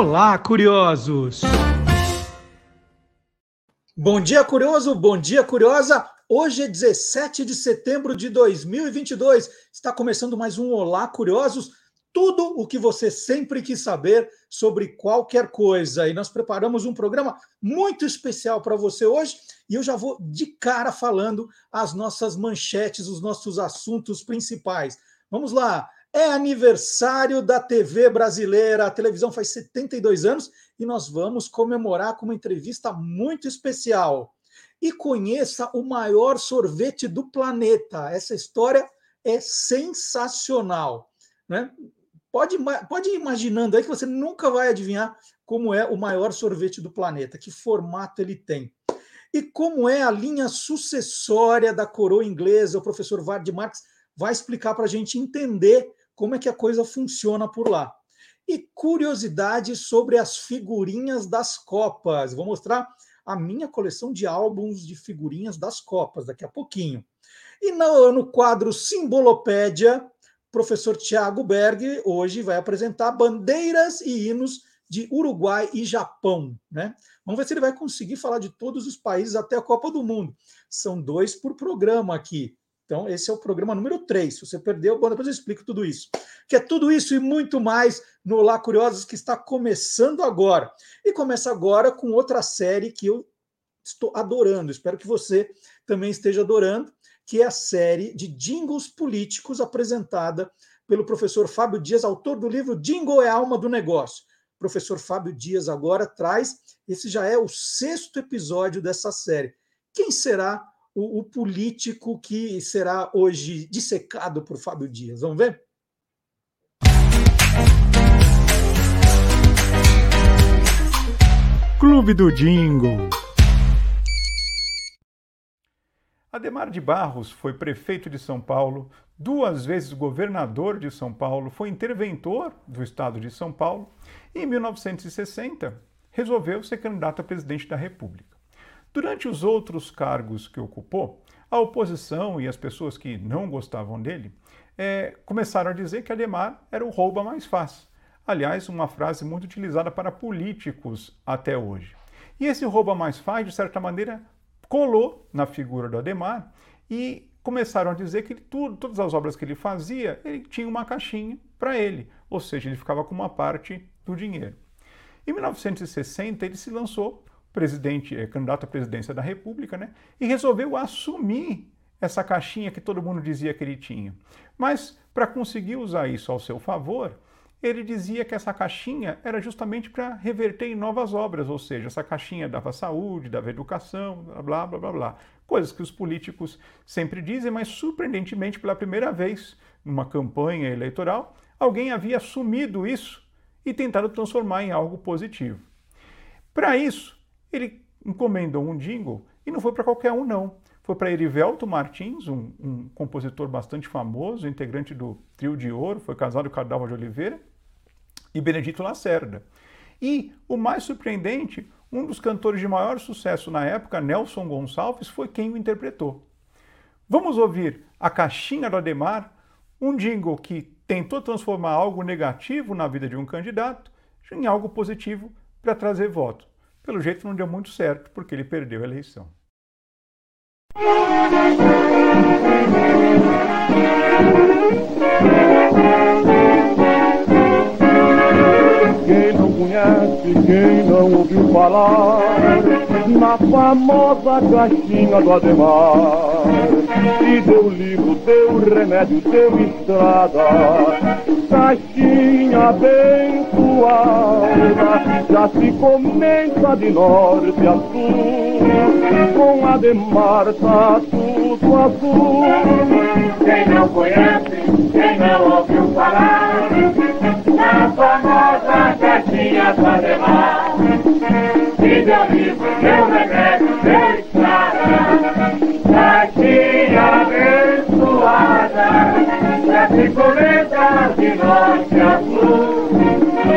Olá, curiosos! Bom dia, curioso! Bom dia, curiosa! Hoje é 17 de setembro de 2022. Está começando mais um Olá, curiosos! Tudo o que você sempre quis saber sobre qualquer coisa. E nós preparamos um programa muito especial para você hoje. E eu já vou de cara falando as nossas manchetes, os nossos assuntos principais. Vamos lá! É aniversário da TV brasileira. A televisão faz 72 anos e nós vamos comemorar com uma entrevista muito especial. E conheça o maior sorvete do planeta. Essa história é sensacional. Né? Pode, pode ir imaginando aí que você nunca vai adivinhar como é o maior sorvete do planeta, que formato ele tem. E como é a linha sucessória da coroa inglesa, o professor Vard Marx vai explicar para a gente entender como é que a coisa funciona por lá. E curiosidades sobre as figurinhas das Copas. Vou mostrar a minha coleção de álbuns de figurinhas das Copas daqui a pouquinho. E no, no quadro Simbolopédia, professor Tiago Berg hoje vai apresentar bandeiras e hinos de Uruguai e Japão. Né? Vamos ver se ele vai conseguir falar de todos os países até a Copa do Mundo. São dois por programa aqui. Então, esse é o programa número 3. Se você perdeu, bom, depois eu explico tudo isso. Que é tudo isso e muito mais no Olá Curiosos, que está começando agora. E começa agora com outra série que eu estou adorando. Espero que você também esteja adorando, que é a série de jingles políticos apresentada pelo professor Fábio Dias, autor do livro Jingle é a alma do negócio. O professor Fábio Dias agora traz, esse já é o sexto episódio dessa série. Quem será o, o político que será hoje dissecado por Fábio Dias. Vamos ver? Clube do Jingle. Ademar de Barros foi prefeito de São Paulo, duas vezes governador de São Paulo, foi interventor do estado de São Paulo e, em 1960, resolveu ser candidato a presidente da República. Durante os outros cargos que ocupou, a oposição e as pessoas que não gostavam dele é, começaram a dizer que Ademar era o rouba mais fácil. Aliás, uma frase muito utilizada para políticos até hoje. E esse rouba mais fácil, de certa maneira, colou na figura do Ademar e começaram a dizer que tudo, todas as obras que ele fazia, ele tinha uma caixinha para ele, ou seja, ele ficava com uma parte do dinheiro. Em 1960, ele se lançou presidente, é, candidato à presidência da República, né? E resolveu assumir essa caixinha que todo mundo dizia que ele tinha. Mas para conseguir usar isso ao seu favor, ele dizia que essa caixinha era justamente para reverter em novas obras, ou seja, essa caixinha dava saúde, dava educação, blá blá blá blá. Coisas que os políticos sempre dizem, mas surpreendentemente pela primeira vez numa campanha eleitoral, alguém havia assumido isso e tentado transformar em algo positivo. Para isso, ele encomendou um jingle e não foi para qualquer um, não. Foi para Erivelto Martins, um, um, compositor bastante famoso, integrante do Trio de Ouro, foi casado com a Dalva de Oliveira, e Benedito Lacerda. E o mais surpreendente, um dos cantores de maior sucesso na época, Nelson Gonçalves, foi quem o interpretou. Vamos ouvir A Caixinha do Ademar, um jingle que tentou transformar algo negativo na vida de um candidato em algo positivo para trazer voto. Pelo jeito não deu muito certo, porque ele perdeu a eleição. Quem não conhece, quem não ouviu falar na famosa caixinha do Ademar. E deu livro, deu remédio, deu estrada, caixinha abençoada, já se comenta de norte a sul, com Ademar tá tudo azul. Quem não conhece, quem não ouviu falar, na famosa caixinha Ademar, e deu livro, deu remédio, deu estrada, caixinha abençoada, já se comenta de norte a sul,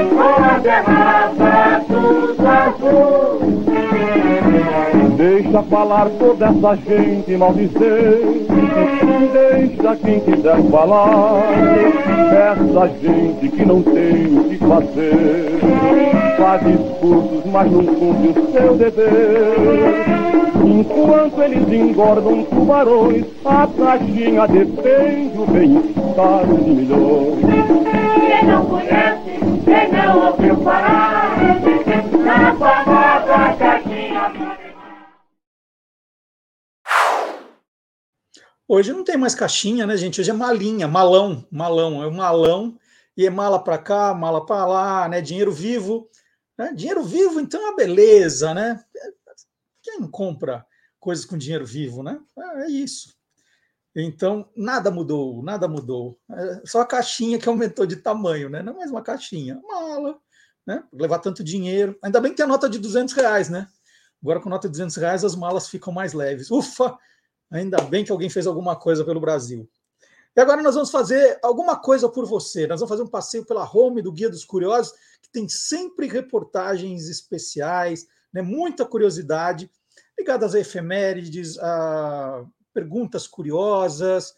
com a terraça tudo azul. Deixa falar toda essa gente maldizente Deixa quem quiser falar. Essa gente que não tem o que fazer. Faz discursos, mas não cumpre o seu dever. Enquanto eles engordam tubarões A caixinha defende o bem-estar de milhões. Quem não conhece, quem não ouviu falar Na famosa caixinha Hoje não tem mais caixinha, né, gente? Hoje é malinha, malão, malão, é um malão e é mala para cá, mala para lá, né? Dinheiro vivo, né? Dinheiro vivo, então é uma beleza, né? Quem não compra coisas com dinheiro vivo, né? É isso. Então, nada mudou, nada mudou. É só a caixinha que aumentou de tamanho, né? Não é mais uma caixinha, mala, né? Levar tanto dinheiro. Ainda bem que tem a nota de 200 reais, né? Agora, com nota de 200 reais, as malas ficam mais leves. Ufa! Ainda bem que alguém fez alguma coisa pelo Brasil. E agora nós vamos fazer alguma coisa por você. Nós vamos fazer um passeio pela home do Guia dos Curiosos, que tem sempre reportagens especiais, né, muita curiosidade, ligadas a efemérides, a perguntas curiosas.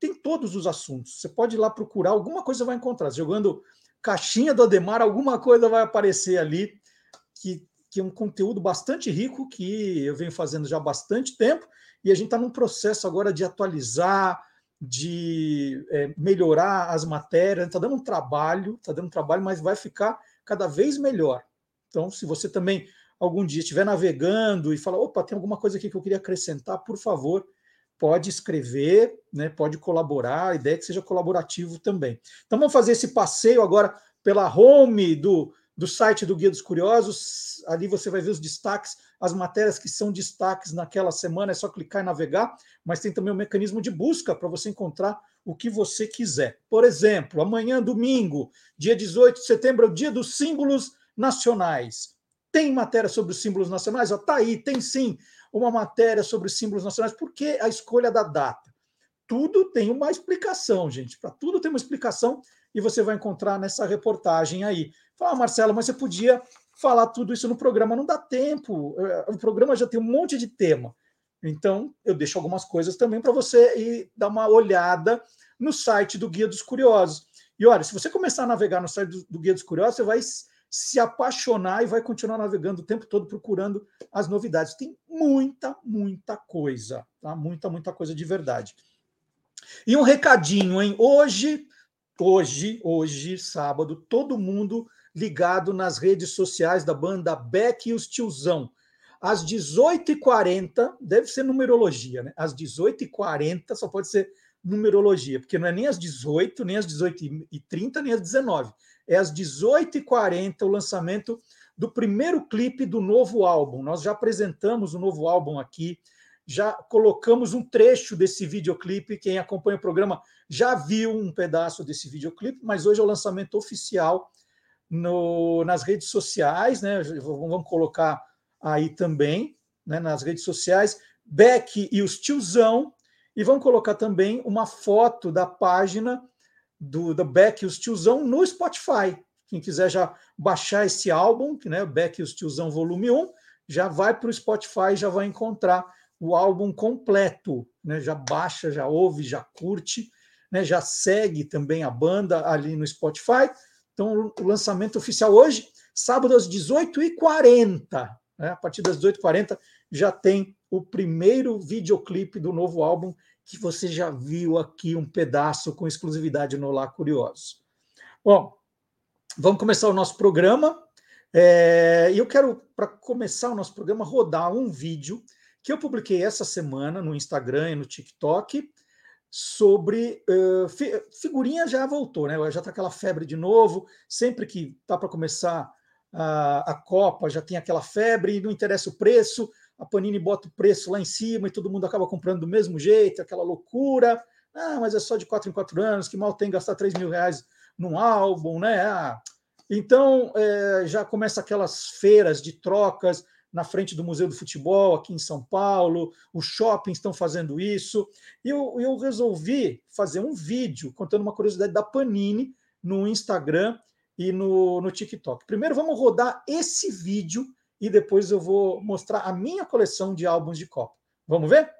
Tem todos os assuntos. Você pode ir lá procurar, alguma coisa vai encontrar. Jogando caixinha do Ademar, alguma coisa vai aparecer ali que, que é um conteúdo bastante rico que eu venho fazendo já há bastante tempo e a gente está num processo agora de atualizar, de é, melhorar as matérias. Está dando um trabalho, está dando um trabalho, mas vai ficar cada vez melhor. Então, se você também algum dia estiver navegando e falar, opa, tem alguma coisa aqui que eu queria acrescentar, por favor, pode escrever, né, pode colaborar, a ideia é que seja colaborativo também. Então vamos fazer esse passeio agora pela home do, do site do Guia dos Curiosos. Ali você vai ver os destaques, as matérias que são destaques naquela semana, é só clicar e navegar, mas tem também o um mecanismo de busca para você encontrar o que você quiser. Por exemplo, amanhã, domingo, dia 18 de setembro, é o dia dos símbolos nacionais. Tem matéria sobre os símbolos nacionais? Está aí, tem sim uma matéria sobre os símbolos nacionais. Por que a escolha da data? Tudo tem uma explicação, gente. Para tudo tem uma explicação e você vai encontrar nessa reportagem aí. Fala, Marcelo, mas você podia falar tudo isso no programa. Não dá tempo. É, o programa já tem um monte de tema. Então, eu deixo algumas coisas também para você ir dar uma olhada no site do Guia dos Curiosos. E olha, se você começar a navegar no site do, do Guia dos Curiosos, você vai se apaixonar e vai continuar navegando o tempo todo procurando as novidades. Tem muita, muita coisa, tá? Muita, muita coisa de verdade. E um recadinho, hein? Hoje, hoje, hoje, sábado, todo mundo ligado nas redes sociais da banda Beck e os Tiozão. Às 18h40, deve ser numerologia, né? Às 18h40 só pode ser numerologia, porque não é nem às 18, nem às 18h30, nem às 19 É às 18h40 o lançamento do primeiro clipe do novo álbum. Nós já apresentamos o novo álbum aqui, já colocamos um trecho desse videoclipe. Quem acompanha o programa já viu um pedaço desse videoclipe, mas hoje é o lançamento oficial no, nas redes sociais, né? Vamos colocar aí também, né, nas redes sociais, Beck e os tiozão, e vamos colocar também uma foto da página do, do Beck e os tiozão no Spotify. Quem quiser já baixar esse álbum, né, Beck e os tiozão volume 1, já vai para o Spotify, já vai encontrar o álbum completo, né? Já baixa, já ouve, já curte, né? Já segue também a banda ali no Spotify. Então, o lançamento oficial hoje, sábado às 18h40. Né? A partir das 18h40 já tem o primeiro videoclipe do novo álbum que você já viu aqui um pedaço com exclusividade no Lá Curiosos. Bom, vamos começar o nosso programa. É, e eu quero, para começar o nosso programa, rodar um vídeo que eu publiquei essa semana no Instagram e no TikTok sobre uh, fi, figurinha já voltou, né? Já está aquela febre de novo. Sempre que tá para começar a, a Copa, já tem aquela febre, não interessa o preço, a Panini bota o preço lá em cima e todo mundo acaba comprando do mesmo jeito, aquela loucura. Ah, mas é só de quatro em quatro anos, que mal tem gastar 3 mil reais num álbum, né? Ah, então é, já começa aquelas feiras de trocas na frente do Museu do Futebol, aqui em São Paulo, os shoppings estão fazendo isso. E eu, eu resolvi fazer um vídeo contando uma curiosidade da Panini no Instagram e no, no TikTok. Primeiro, vamos rodar esse vídeo e depois eu vou mostrar a minha coleção de álbuns de Copa. Vamos ver?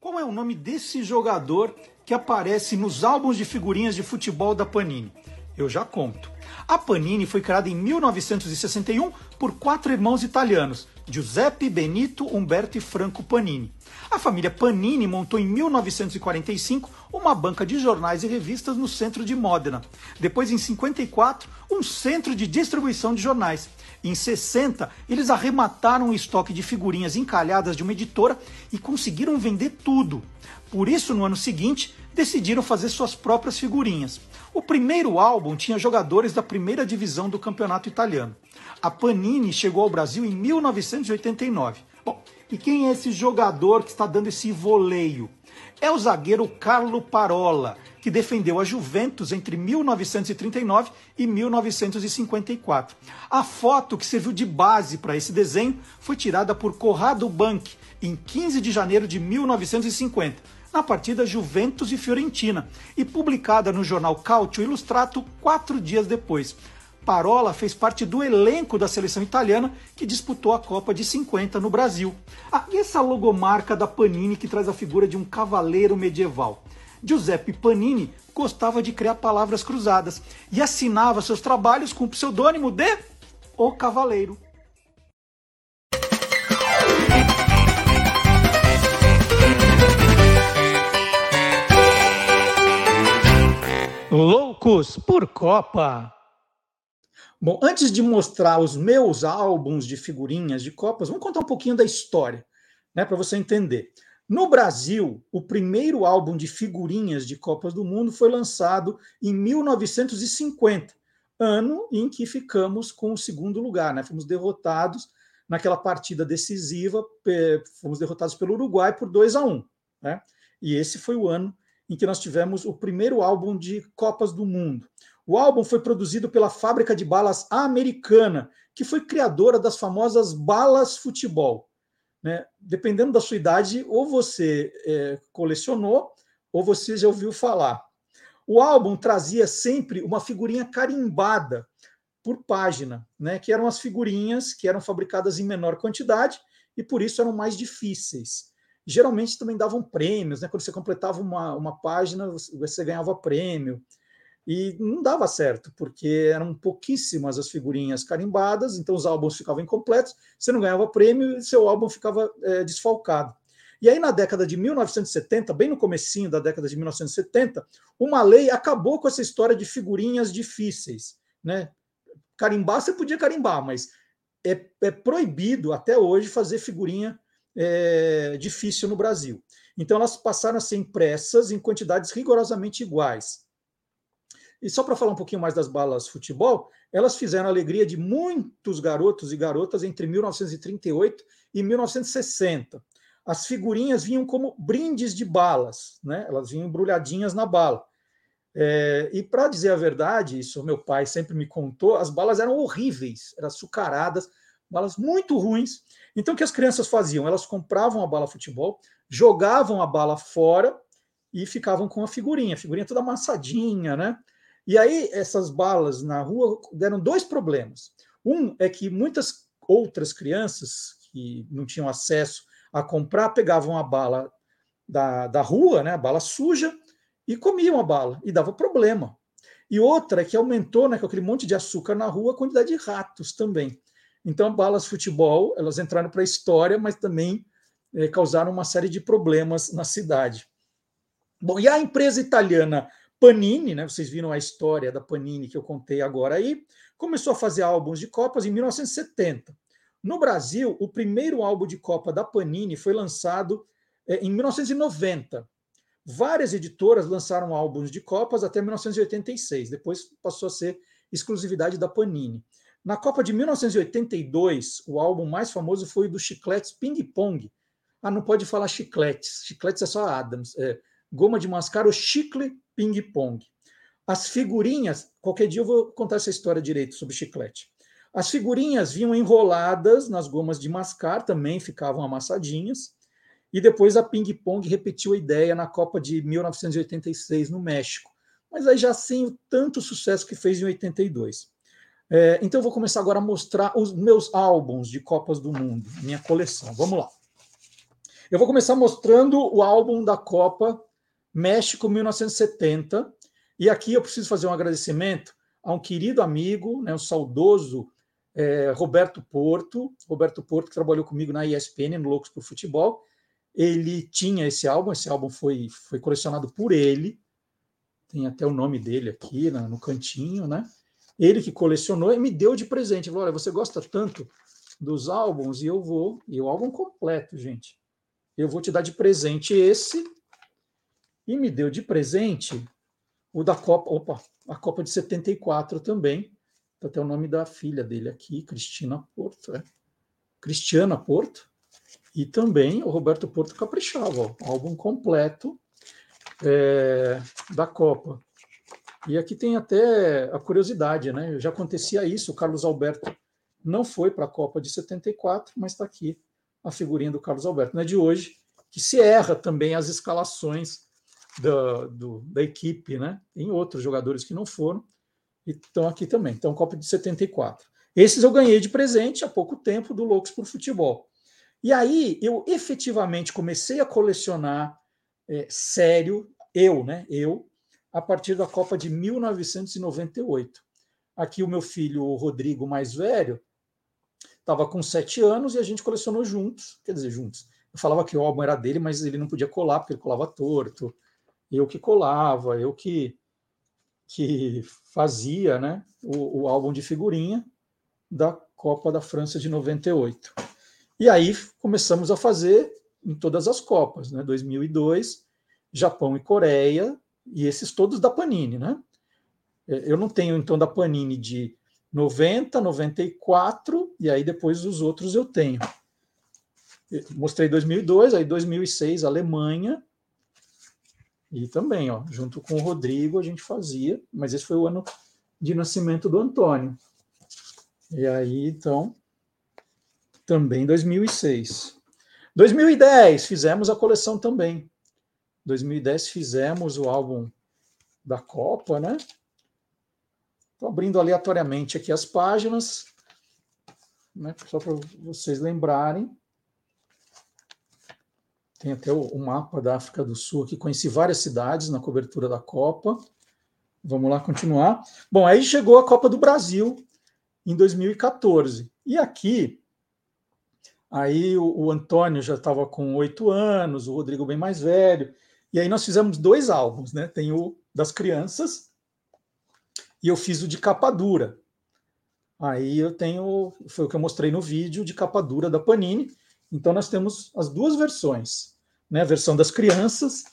Qual é o nome desse jogador que aparece nos álbuns de figurinhas de futebol da Panini? Eu já conto. A Panini foi criada em 1961 por quatro irmãos italianos, Giuseppe, Benito, Umberto e Franco Panini. A família Panini montou em 1945 uma banca de jornais e revistas no centro de Modena. Depois, em 54, um centro de distribuição de jornais. Em 60, eles arremataram o estoque de figurinhas encalhadas de uma editora e conseguiram vender tudo. Por isso, no ano seguinte, decidiram fazer suas próprias figurinhas. O primeiro álbum tinha jogadores da primeira divisão do campeonato italiano. A Panini chegou ao Brasil em 1989. Bom, e quem é esse jogador que está dando esse voleio? É o zagueiro Carlo Parola, que defendeu a Juventus entre 1939 e 1954. A foto que serviu de base para esse desenho foi tirada por Corrado Bank em 15 de janeiro de 1950 na partida Juventus e Fiorentina e publicada no jornal Calcio Ilustrato quatro dias depois. Parola fez parte do elenco da seleção italiana que disputou a Copa de 50 no Brasil. Ah, e essa logomarca da Panini que traz a figura de um cavaleiro medieval? Giuseppe Panini gostava de criar palavras cruzadas e assinava seus trabalhos com o pseudônimo de O Cavaleiro. Loucos por Copa. Bom, antes de mostrar os meus álbuns de figurinhas de Copas, vamos contar um pouquinho da história, né, para você entender. No Brasil, o primeiro álbum de figurinhas de Copas do Mundo foi lançado em 1950, ano em que ficamos com o segundo lugar, né? Fomos derrotados naquela partida decisiva, fomos derrotados pelo Uruguai por 2 a 1, né? E esse foi o ano em que nós tivemos o primeiro álbum de Copas do Mundo. O álbum foi produzido pela fábrica de balas americana, que foi criadora das famosas balas futebol. Né? Dependendo da sua idade, ou você é, colecionou, ou você já ouviu falar. O álbum trazia sempre uma figurinha carimbada por página, né? que eram as figurinhas que eram fabricadas em menor quantidade e por isso eram mais difíceis geralmente também davam prêmios, né? Quando você completava uma, uma página, você ganhava prêmio. E não dava certo, porque eram pouquíssimas as figurinhas carimbadas, então os álbuns ficavam incompletos, você não ganhava prêmio e seu álbum ficava é, desfalcado. E aí, na década de 1970, bem no comecinho da década de 1970, uma lei acabou com essa história de figurinhas difíceis. Né? Carimbar, você podia carimbar, mas é, é proibido até hoje fazer figurinha é, difícil no Brasil. Então, elas passaram a ser impressas em quantidades rigorosamente iguais. E só para falar um pouquinho mais das balas futebol, elas fizeram a alegria de muitos garotos e garotas entre 1938 e 1960. As figurinhas vinham como brindes de balas, né? elas vinham embrulhadinhas na bala. É, e para dizer a verdade, isso meu pai sempre me contou, as balas eram horríveis, eram açucaradas, balas muito ruins. Então, o que as crianças faziam? Elas compravam a bala futebol, jogavam a bala fora e ficavam com a figurinha, a figurinha toda amassadinha, né? E aí, essas balas na rua deram dois problemas. Um é que muitas outras crianças que não tinham acesso a comprar pegavam a bala da, da rua, né, a bala suja, e comiam a bala, e dava problema. E outra é que aumentou, né, com aquele monte de açúcar na rua, a quantidade de ratos também. Então, balas futebol, elas entraram para a história, mas também é, causaram uma série de problemas na cidade. Bom, e a empresa italiana Panini, né, vocês viram a história da Panini que eu contei agora aí, começou a fazer álbuns de Copas em 1970. No Brasil, o primeiro álbum de Copa da Panini foi lançado é, em 1990. Várias editoras lançaram álbuns de Copas até 1986, depois passou a ser exclusividade da Panini. Na Copa de 1982, o álbum mais famoso foi o do Chicletes Ping Pong. Ah, não pode falar chicletes. Chicletes é só Adams. É, goma de mascar ou chicle ping pong. As figurinhas, qualquer dia eu vou contar essa história direito sobre chiclete. As figurinhas vinham enroladas nas gomas de mascar, também ficavam amassadinhas. E depois a ping pong repetiu a ideia na Copa de 1986 no México, mas aí já sem o tanto sucesso que fez em 82. É, então eu vou começar agora a mostrar os meus álbuns de Copas do Mundo, minha coleção. Vamos lá. Eu vou começar mostrando o álbum da Copa México 1970. E aqui eu preciso fazer um agradecimento a um querido amigo, né, um saudoso é, Roberto Porto. Roberto Porto, que trabalhou comigo na ESPN, no Loucos por Futebol. Ele tinha esse álbum, esse álbum foi, foi colecionado por ele. Tem até o nome dele aqui no, no cantinho, né? Ele que colecionou e me deu de presente. Falou: Olha, você gosta tanto dos álbuns e eu vou. E o álbum completo, gente. Eu vou te dar de presente esse. E me deu de presente o da Copa. Opa, a Copa de 74 também. Tá até o nome da filha dele aqui, Cristina Porto. É. Cristiana Porto. E também o Roberto Porto caprichava, ó, álbum completo é, da Copa. E aqui tem até a curiosidade, né? Já acontecia isso, o Carlos Alberto não foi para a Copa de 74, mas está aqui a figurinha do Carlos Alberto. Não é de hoje, que se erra também as escalações da, do, da equipe, né? Tem outros jogadores que não foram e estão aqui também. Então, Copa de 74. Esses eu ganhei de presente há pouco tempo do Loucos por Futebol. E aí eu efetivamente comecei a colecionar é, sério, eu, né? Eu, a partir da Copa de 1998. Aqui o meu filho o Rodrigo, mais velho, estava com sete anos e a gente colecionou juntos, quer dizer, juntos. Eu falava que o álbum era dele, mas ele não podia colar, porque ele colava torto. Eu que colava, eu que, que fazia né, o, o álbum de figurinha da Copa da França de 98. E aí começamos a fazer em todas as Copas, né? 2002, Japão e Coreia, e esses todos da Panini, né? É, eu não tenho, então, da Panini de 90, 94, e aí depois os outros eu tenho. Mostrei 2002, aí 2006, Alemanha, e também, ó, junto com o Rodrigo, a gente fazia, mas esse foi o ano de nascimento do Antônio. E aí, então, também 2006. 2010, fizemos a coleção também. 2010 fizemos o álbum da Copa, né? Estou abrindo aleatoriamente aqui as páginas, né? só para vocês lembrarem. Tem até o, o, mapa da África do Sul aqui, conheci várias cidades na cobertura da Copa. Vamos lá continuar. Bom, aí chegou a Copa do Brasil em 2014. E aqui, aí o, o Antônio já estava com oito anos, o Rodrigo bem mais velho. E aí nós fizemos dois álbuns, né? Tem o das crianças e eu fiz o de capa dura. Aí eu tenho, foi o que eu mostrei no vídeo de capa dura da Panini. Então nós temos as duas versões, né? A versão das crianças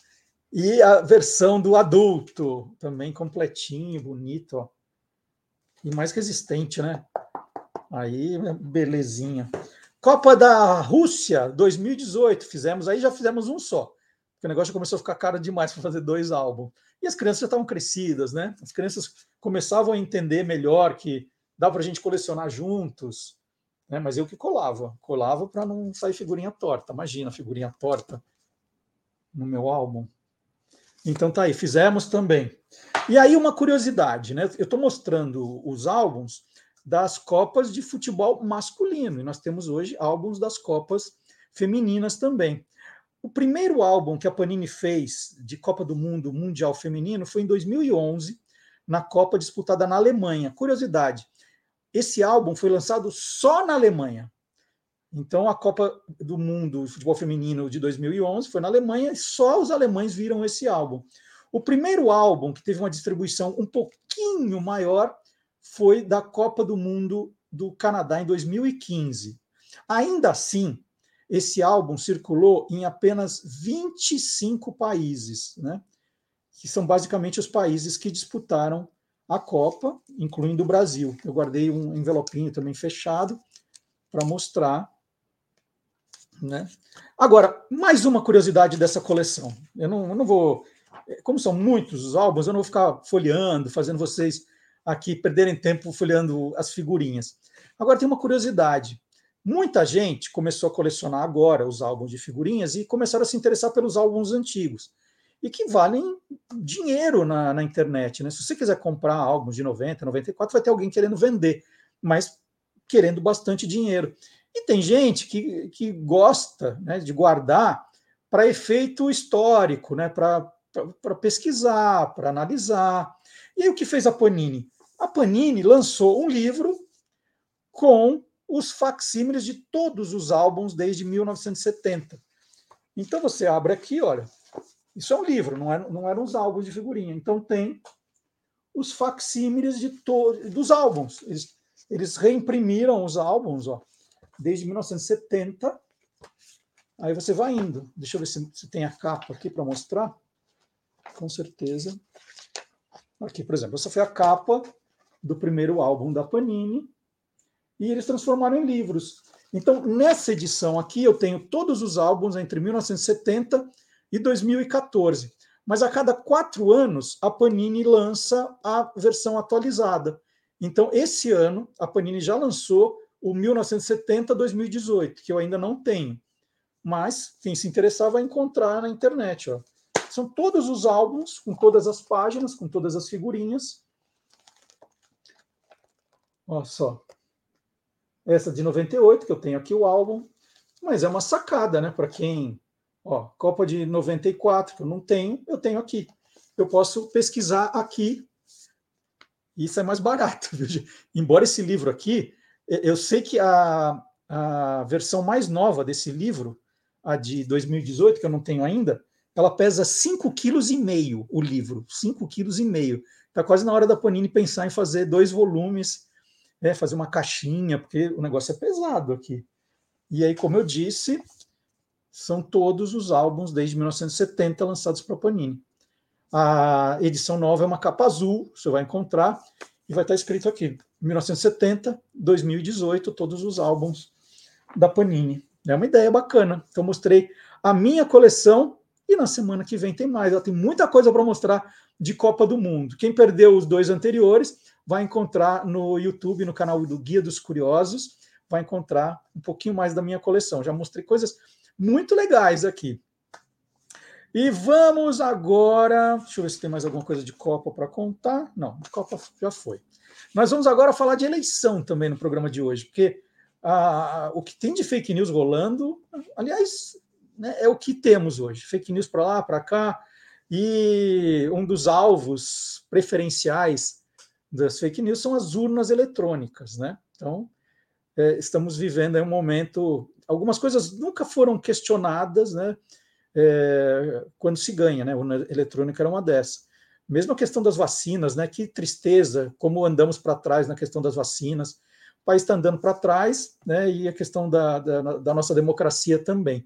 e a versão do adulto, também completinho, bonito, ó. E mais resistente, né? Aí, belezinha. Copa da Rússia 2018, fizemos aí, já fizemos um só o negócio começou a ficar caro demais para fazer dois álbuns. E as crianças já estavam crescidas, né? As crianças começavam a entender melhor que dá para a gente colecionar juntos, né? Mas eu que colava, colava para não sair figurinha torta. Imagina, figurinha torta no meu álbum. Então tá aí, fizemos também. E aí uma curiosidade, né? Eu estou mostrando os álbuns das Copas de futebol masculino, e nós temos hoje álbuns das Copas femininas também. O primeiro álbum que a Panini fez de Copa do Mundo Mundial Feminino foi em 2011, na Copa disputada na Alemanha. Curiosidade, esse álbum foi lançado só na Alemanha. Então, a Copa do Mundo de Futebol Feminino de 2011 foi na Alemanha e só os alemães viram esse álbum. O primeiro álbum que teve uma distribuição um pouquinho maior foi da Copa do Mundo do Canadá em 2015. Ainda assim, esse álbum circulou em apenas 25 países, né? que são basicamente os países que disputaram a Copa, incluindo o Brasil. Eu guardei um envelopinho também fechado para mostrar. Né? Agora, mais uma curiosidade dessa coleção. Eu não, eu não vou. Como são muitos os álbuns, eu não vou ficar folheando, fazendo vocês aqui perderem tempo folheando as figurinhas. Agora, tem uma curiosidade. Muita gente começou a colecionar agora os álbuns de figurinhas e começaram a se interessar pelos álbuns antigos. E que valem dinheiro na, na internet. Né? Se você quiser comprar álbuns de 90, 94, vai ter alguém querendo vender, mas querendo bastante dinheiro. E tem gente que, que gosta né, de guardar para efeito histórico, né, para pesquisar, para analisar. E aí o que fez a Panini? A Panini lançou um livro com os facsímiles de todos os álbuns desde 1970. Então você abre aqui, olha, isso é um livro, não, é, não eram os álbuns de figurinha. Então tem os facsímiles de dos álbuns. Eles, eles reimprimiram os álbuns, ó, desde 1970. Aí você vai indo. Deixa eu ver se, se tem a capa aqui para mostrar. Com certeza. Aqui, por exemplo, essa foi a capa do primeiro álbum da Panini e eles transformaram em livros. Então, nessa edição aqui, eu tenho todos os álbuns entre 1970 e 2014. Mas a cada quatro anos, a Panini lança a versão atualizada. Então, esse ano, a Panini já lançou o 1970-2018, que eu ainda não tenho. Mas quem se interessar vai encontrar na internet. Ó. São todos os álbuns, com todas as páginas, com todas as figurinhas. Olha só. Essa de 98, que eu tenho aqui o álbum. Mas é uma sacada, né? Para quem. Ó, Copa de 94, que eu não tenho, eu tenho aqui. Eu posso pesquisar aqui. Isso é mais barato, viu? Embora esse livro aqui, eu sei que a, a versão mais nova desse livro, a de 2018, que eu não tenho ainda, ela pesa 5,5 kg o livro, 5,5 kg. Está quase na hora da Panini pensar em fazer dois volumes, né, fazer uma caixinha, porque o negócio é pesado aqui. E aí, como eu disse, são todos os álbuns desde 1970 lançados para Panini. A edição nova é uma capa azul, você vai encontrar, e vai estar escrito aqui, 1970, 2018, todos os álbuns da Panini. É uma ideia bacana. Então, mostrei a minha coleção e na semana que vem tem mais. Ela tem muita coisa para mostrar de Copa do Mundo. Quem perdeu os dois anteriores vai encontrar no YouTube, no canal do Guia dos Curiosos, vai encontrar um pouquinho mais da minha coleção. Já mostrei coisas muito legais aqui. E vamos agora. Deixa eu ver se tem mais alguma coisa de Copa para contar. Não, de Copa já foi. Nós vamos agora falar de eleição também no programa de hoje, porque ah, o que tem de fake news rolando, aliás, né, é o que temos hoje: fake news para lá, para cá. E um dos alvos preferenciais das fake news são as urnas eletrônicas, né? Então, é, estamos vivendo um momento. Algumas coisas nunca foram questionadas, né? é, quando se ganha, né? Urna eletrônica era uma dessas. Mesmo a questão das vacinas, né? Que tristeza, como andamos para trás na questão das vacinas. O país está andando para trás, né? E a questão da, da, da, nossa democracia também.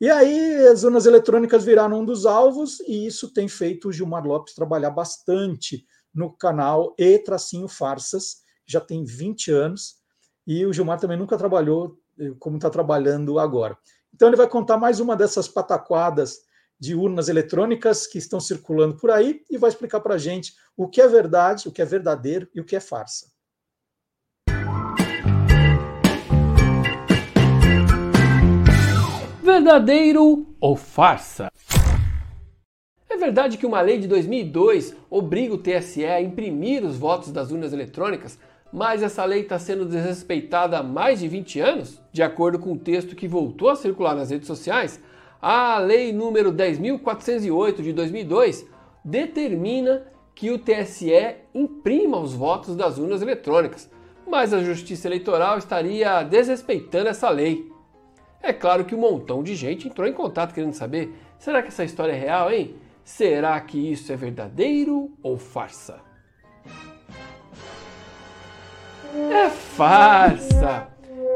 E aí as urnas eletrônicas viraram um dos alvos, e isso tem feito o Gilmar Lopes trabalhar bastante no canal E Tracinho Farsas, já tem 20 anos, e o Gilmar também nunca trabalhou eh, como está trabalhando agora. Então, ele vai contar mais uma dessas pataquadas de urnas eletrônicas que estão circulando por aí e vai explicar para a gente o que é verdade, o que é verdadeiro e o que é farsa. Verdadeiro ou farsa? É verdade que uma lei de 2002 obriga o TSE a imprimir os votos das urnas eletrônicas mas essa lei está sendo desrespeitada há mais de 20 anos? De acordo com o texto que voltou a circular nas redes sociais, a lei número 10.408 de 2002 determina que o TSE imprima os votos das urnas eletrônicas, mas a Justiça Eleitoral estaria desrespeitando essa lei. É claro que um montão de gente entrou em contato querendo saber: será que essa história é real, hein? Será que isso é verdadeiro ou farsa? É farsa!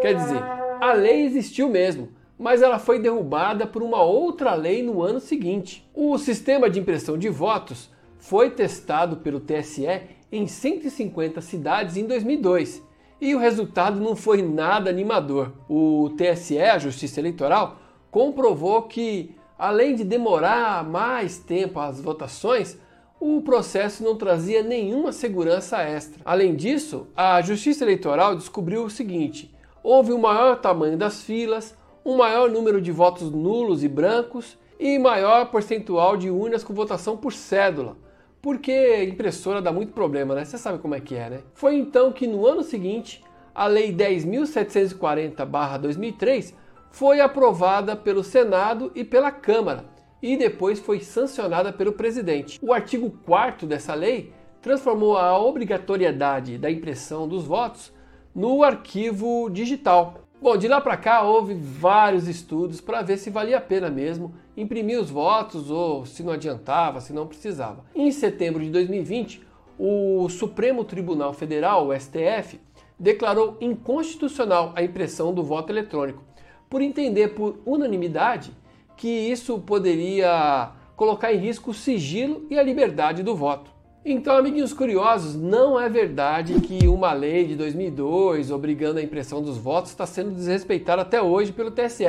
Quer dizer, a lei existiu mesmo, mas ela foi derrubada por uma outra lei no ano seguinte. O sistema de impressão de votos foi testado pelo TSE em 150 cidades em 2002 e o resultado não foi nada animador. O TSE, a Justiça Eleitoral, comprovou que, além de demorar mais tempo as votações, o processo não trazia nenhuma segurança extra. Além disso, a Justiça Eleitoral descobriu o seguinte: houve um maior tamanho das filas, um maior número de votos nulos e brancos e maior percentual de urnas com votação por cédula, porque impressora dá muito problema, né? Você sabe como é que é, né? Foi então que no ano seguinte, a Lei 10.740-2003 foi aprovada pelo Senado e pela Câmara e depois foi sancionada pelo presidente. O artigo 4 dessa lei transformou a obrigatoriedade da impressão dos votos no arquivo digital. Bom, de lá para cá houve vários estudos para ver se valia a pena mesmo imprimir os votos ou se não adiantava, se não precisava. Em setembro de 2020, o Supremo Tribunal Federal, o STF, declarou inconstitucional a impressão do voto eletrônico, por entender por unanimidade que isso poderia colocar em risco o sigilo e a liberdade do voto. Então, amiguinhos curiosos, não é verdade que uma lei de 2002 obrigando a impressão dos votos está sendo desrespeitada até hoje pelo TSE.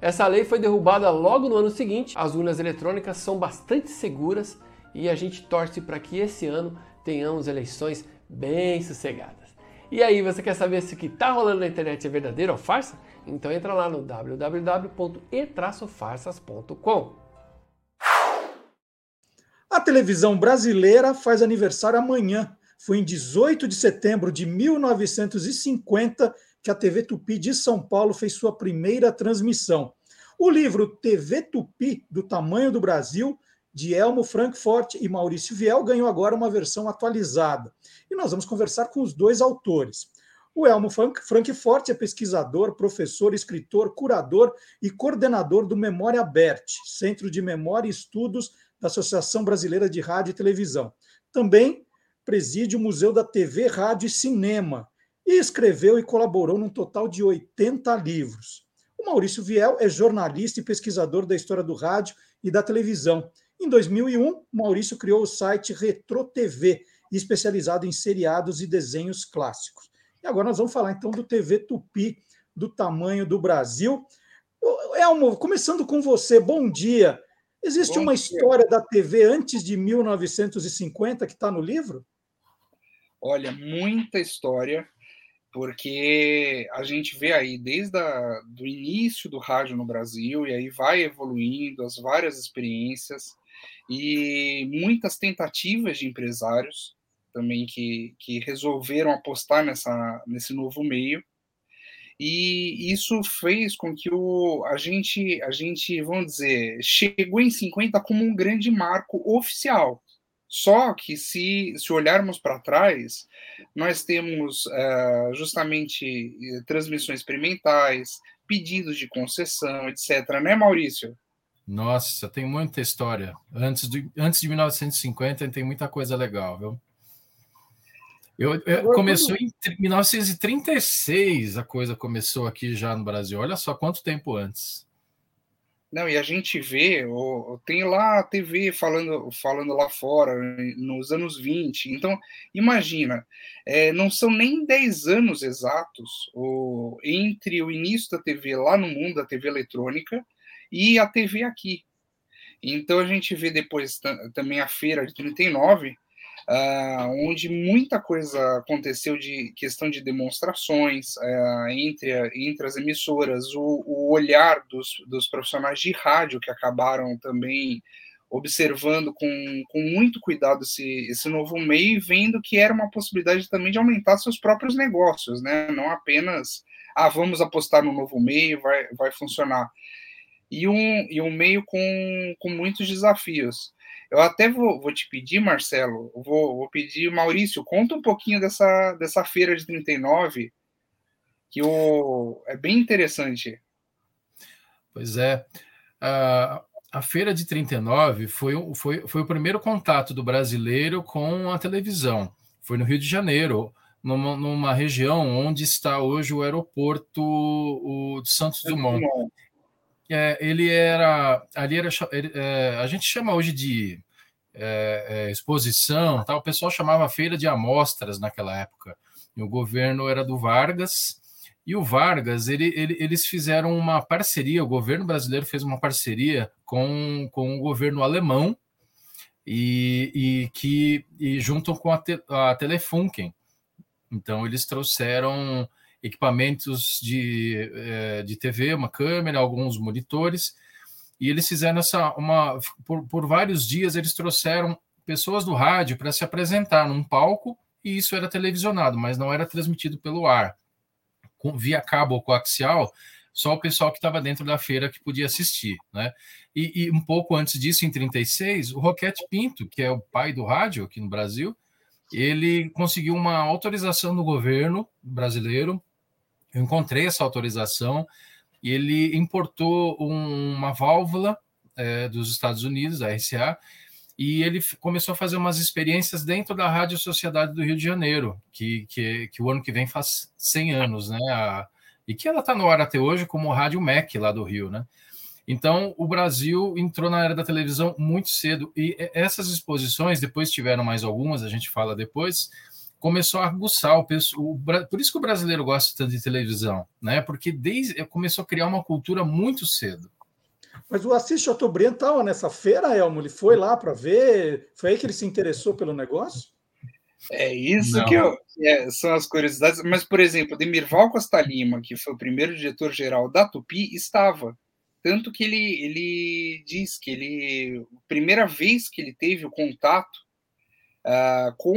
Essa lei foi derrubada logo no ano seguinte. As urnas eletrônicas são bastante seguras e a gente torce para que esse ano tenhamos eleições bem sossegadas. E aí, você quer saber se o que está rolando na internet é verdadeiro ou farsa? Então entra lá no www.e-farsas.com. A televisão brasileira faz aniversário amanhã. Foi em 18 de setembro de 1950 que a TV Tupi de São Paulo fez sua primeira transmissão. O livro TV Tupi, do tamanho do Brasil, de Elmo Frankfurt e Maurício Viel, ganhou agora uma versão atualizada. E nós vamos conversar com os dois autores. O Elmo Frankfurt é pesquisador, professor, escritor, curador e coordenador do Memória Bert, Centro de Memória e Estudos da Associação Brasileira de Rádio e Televisão. Também preside o Museu da TV, Rádio e Cinema e escreveu e colaborou num total de 80 livros. O Maurício Viel é jornalista e pesquisador da história do rádio e da televisão. Em 2001, Maurício criou o site Retro TV, especializado em seriados e desenhos clássicos. E agora nós vamos falar então do TV Tupi, do tamanho do Brasil. Elmo, começando com você, bom dia. Existe bom uma dia. história da TV antes de 1950 que está no livro? Olha, muita história, porque a gente vê aí desde o início do rádio no Brasil, e aí vai evoluindo, as várias experiências, e muitas tentativas de empresários, também que, que resolveram apostar nessa, nesse novo meio. E isso fez com que o, a, gente, a gente, vamos dizer, chegou em 50 como um grande marco oficial. Só que se, se olharmos para trás, nós temos uh, justamente eh, transmissões experimentais, pedidos de concessão, etc. Né, Maurício? Nossa, tem muita história. Antes de, antes de 1950 tem muita coisa legal, viu? Eu, eu começou em 1936 a coisa começou aqui já no Brasil. Olha só quanto tempo antes. Não, e a gente vê, tem lá a TV falando, falando lá fora, nos anos 20. Então, imagina, é, não são nem 10 anos exatos o, entre o início da TV lá no mundo, da TV eletrônica, e a TV aqui. Então, a gente vê depois também a feira de 39, uh, onde muita coisa aconteceu de questão de demonstrações uh, entre, entre as emissoras, o, o olhar dos, dos profissionais de rádio que acabaram também observando com, com muito cuidado esse, esse novo meio e vendo que era uma possibilidade também de aumentar seus próprios negócios, né? Não apenas, ah, vamos apostar no novo meio, vai, vai funcionar. E um, e um meio com, com muitos desafios. Eu até vou, vou te pedir, Marcelo, vou, vou pedir, Maurício, conta um pouquinho dessa, dessa feira de 39, que o, é bem interessante. Pois é. A, a feira de 39 foi, foi, foi o primeiro contato do brasileiro com a televisão. Foi no Rio de Janeiro, numa, numa região onde está hoje o aeroporto o, de Santos Dumont. É, ele era ali era ele, é, a gente chama hoje de é, é, exposição. O pessoal chamava feira de amostras naquela época. E o governo era do Vargas. E o Vargas, ele, ele, eles fizeram uma parceria, o governo brasileiro fez uma parceria com, com o governo alemão e, e que e junto com a, te, a Telefunken. Então, eles trouxeram equipamentos de, é, de TV, uma câmera, alguns monitores, e eles fizeram essa uma por, por vários dias eles trouxeram pessoas do rádio para se apresentar num palco e isso era televisionado, mas não era transmitido pelo ar. Com, via cabo coaxial, só o pessoal que estava dentro da feira que podia assistir, né? E, e, um pouco antes disso, em 36, o Roquete Pinto, que é o pai do rádio aqui no Brasil, ele conseguiu uma autorização do governo brasileiro. Eu encontrei essa autorização e ele importou um, uma válvula é, dos Estados Unidos, da RCA, e ele começou a fazer umas experiências dentro da Rádio Sociedade do Rio de Janeiro, que, que, que o ano que vem faz 100 anos, né? A, e que ela está no ar até hoje como Rádio MEC lá do Rio, né? Então, o Brasil entrou na era da televisão muito cedo, e essas exposições, depois tiveram mais algumas, a gente fala depois, começou a aguçar o, o por isso que o brasileiro gosta tanto de televisão, né? Porque desde começou a criar uma cultura muito cedo. Mas o Assis Chateaubriand estava nessa feira, Elmo? Ele foi lá para ver? Foi aí que ele se interessou pelo negócio? É isso Não. que eu, é, são as curiosidades. Mas, por exemplo, Demirval Costa Lima, que foi o primeiro diretor-geral da Tupi, estava. Tanto que ele, ele diz que ele, a primeira vez que ele teve o contato uh, com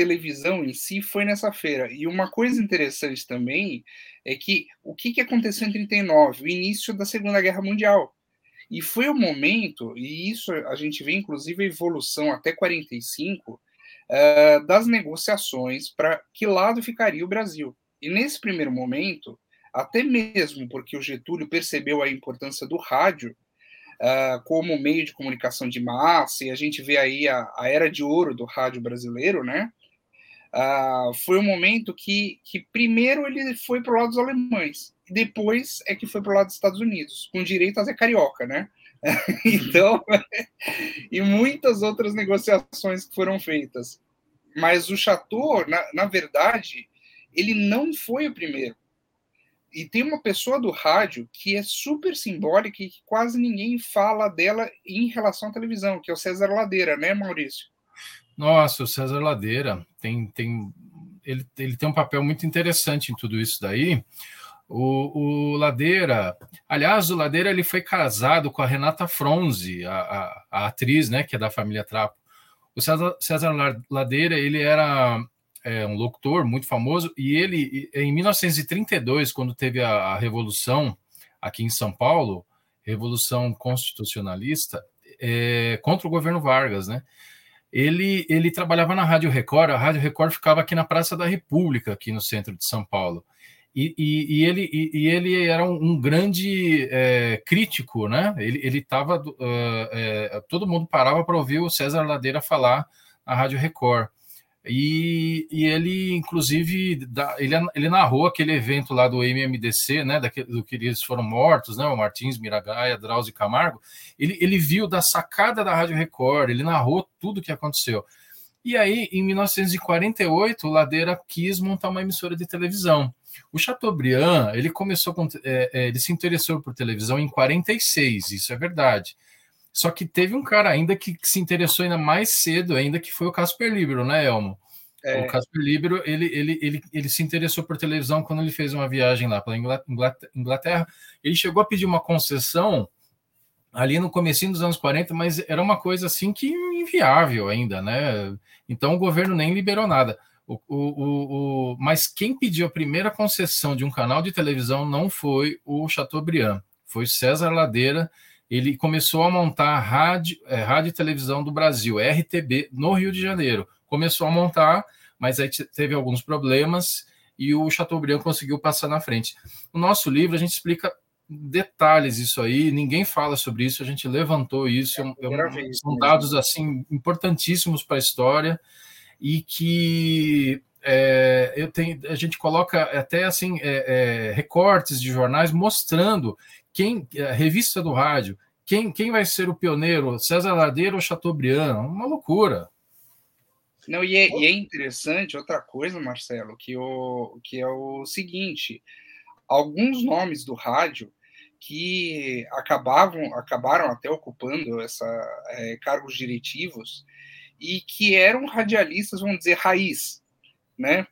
televisão em si foi nessa feira. E uma coisa interessante também é que o que, que aconteceu em 39? O início da Segunda Guerra Mundial. E foi o momento, e isso a gente vê inclusive a evolução até 45, uh, das negociações para que lado ficaria o Brasil. E nesse primeiro momento, até mesmo porque o Getúlio percebeu a importância do rádio uh, como meio de comunicação de massa, e a gente vê aí a, a era de ouro do rádio brasileiro, né? Uh, foi um momento que, que primeiro ele foi para o lado dos alemães, depois é que foi para o lado dos Estados Unidos, com direito a ser carioca, né? então, e muitas outras negociações que foram feitas. Mas o Chateau, na, na verdade, ele não foi o primeiro. E tem uma pessoa do rádio que é super simbólica e que quase ninguém fala dela em relação à televisão, que é o César Ladeira, né, Maurício? Nossa, o César Ladeira tem, tem, ele, ele tem um papel muito interessante em tudo isso daí. O, o, Ladeira, aliás, o Ladeira ele foi casado com a Renata Fronzi, a, a, a atriz, né, que é da família Trapo. O César, César Ladeira ele era é, um locutor muito famoso e ele, em 1932, quando teve a, a revolução aqui em São Paulo, revolução constitucionalista, é, contra o governo Vargas, né? Ele, ele trabalhava na Rádio Record, a Rádio Record ficava aqui na Praça da República, aqui no centro de São Paulo. E, e, e ele, e, e, ele era um, um grande é, crítico, né? Ele estava. Uh, é, todo mundo parava para ouvir o César Ladeira falar na Rádio Record. E, e ele, inclusive, ele, ele narrou aquele evento lá do MMDC, né, daquele, do que eles foram mortos, né, o Martins, Miragaia, Drauzio Camargo. Ele, ele viu da sacada da Rádio Record, ele narrou tudo o que aconteceu. E aí, em 1948, o Ladeira quis montar uma emissora de televisão. O Chateaubriand, ele começou com, é, é, ele se interessou por televisão em 46, isso é verdade. Só que teve um cara ainda que, que se interessou ainda mais cedo, ainda que foi o Casper Libero, né, Elmo? É. O Casper Libero, ele, ele, ele, ele se interessou por televisão quando ele fez uma viagem lá para Inglaterra. Ele chegou a pedir uma concessão ali no comecinho dos anos 40, mas era uma coisa assim que inviável ainda, né? Então o governo nem liberou nada. O, o, o, o, mas quem pediu a primeira concessão de um canal de televisão não foi o Chateaubriand, foi César Ladeira, ele começou a montar a rádio, é, rádio e televisão do Brasil, RTB, no Rio de Janeiro. Começou a montar, mas aí teve alguns problemas e o Chateaubriand conseguiu passar na frente. No nosso livro, a gente explica detalhes isso aí, ninguém fala sobre isso, a gente levantou isso, é, é, são dados assim importantíssimos para a história e que é, eu tenho, a gente coloca até assim é, é, recortes de jornais mostrando quem a revista do rádio, quem, quem vai ser o pioneiro, César Ladeira ou Chateaubriand? Uma loucura. Não, e é, e é, interessante outra coisa, Marcelo, que, o, que é o seguinte: alguns nomes do rádio que acabavam acabaram até ocupando essa é, cargos diretivos e que eram radialistas, vamos dizer, raiz, né?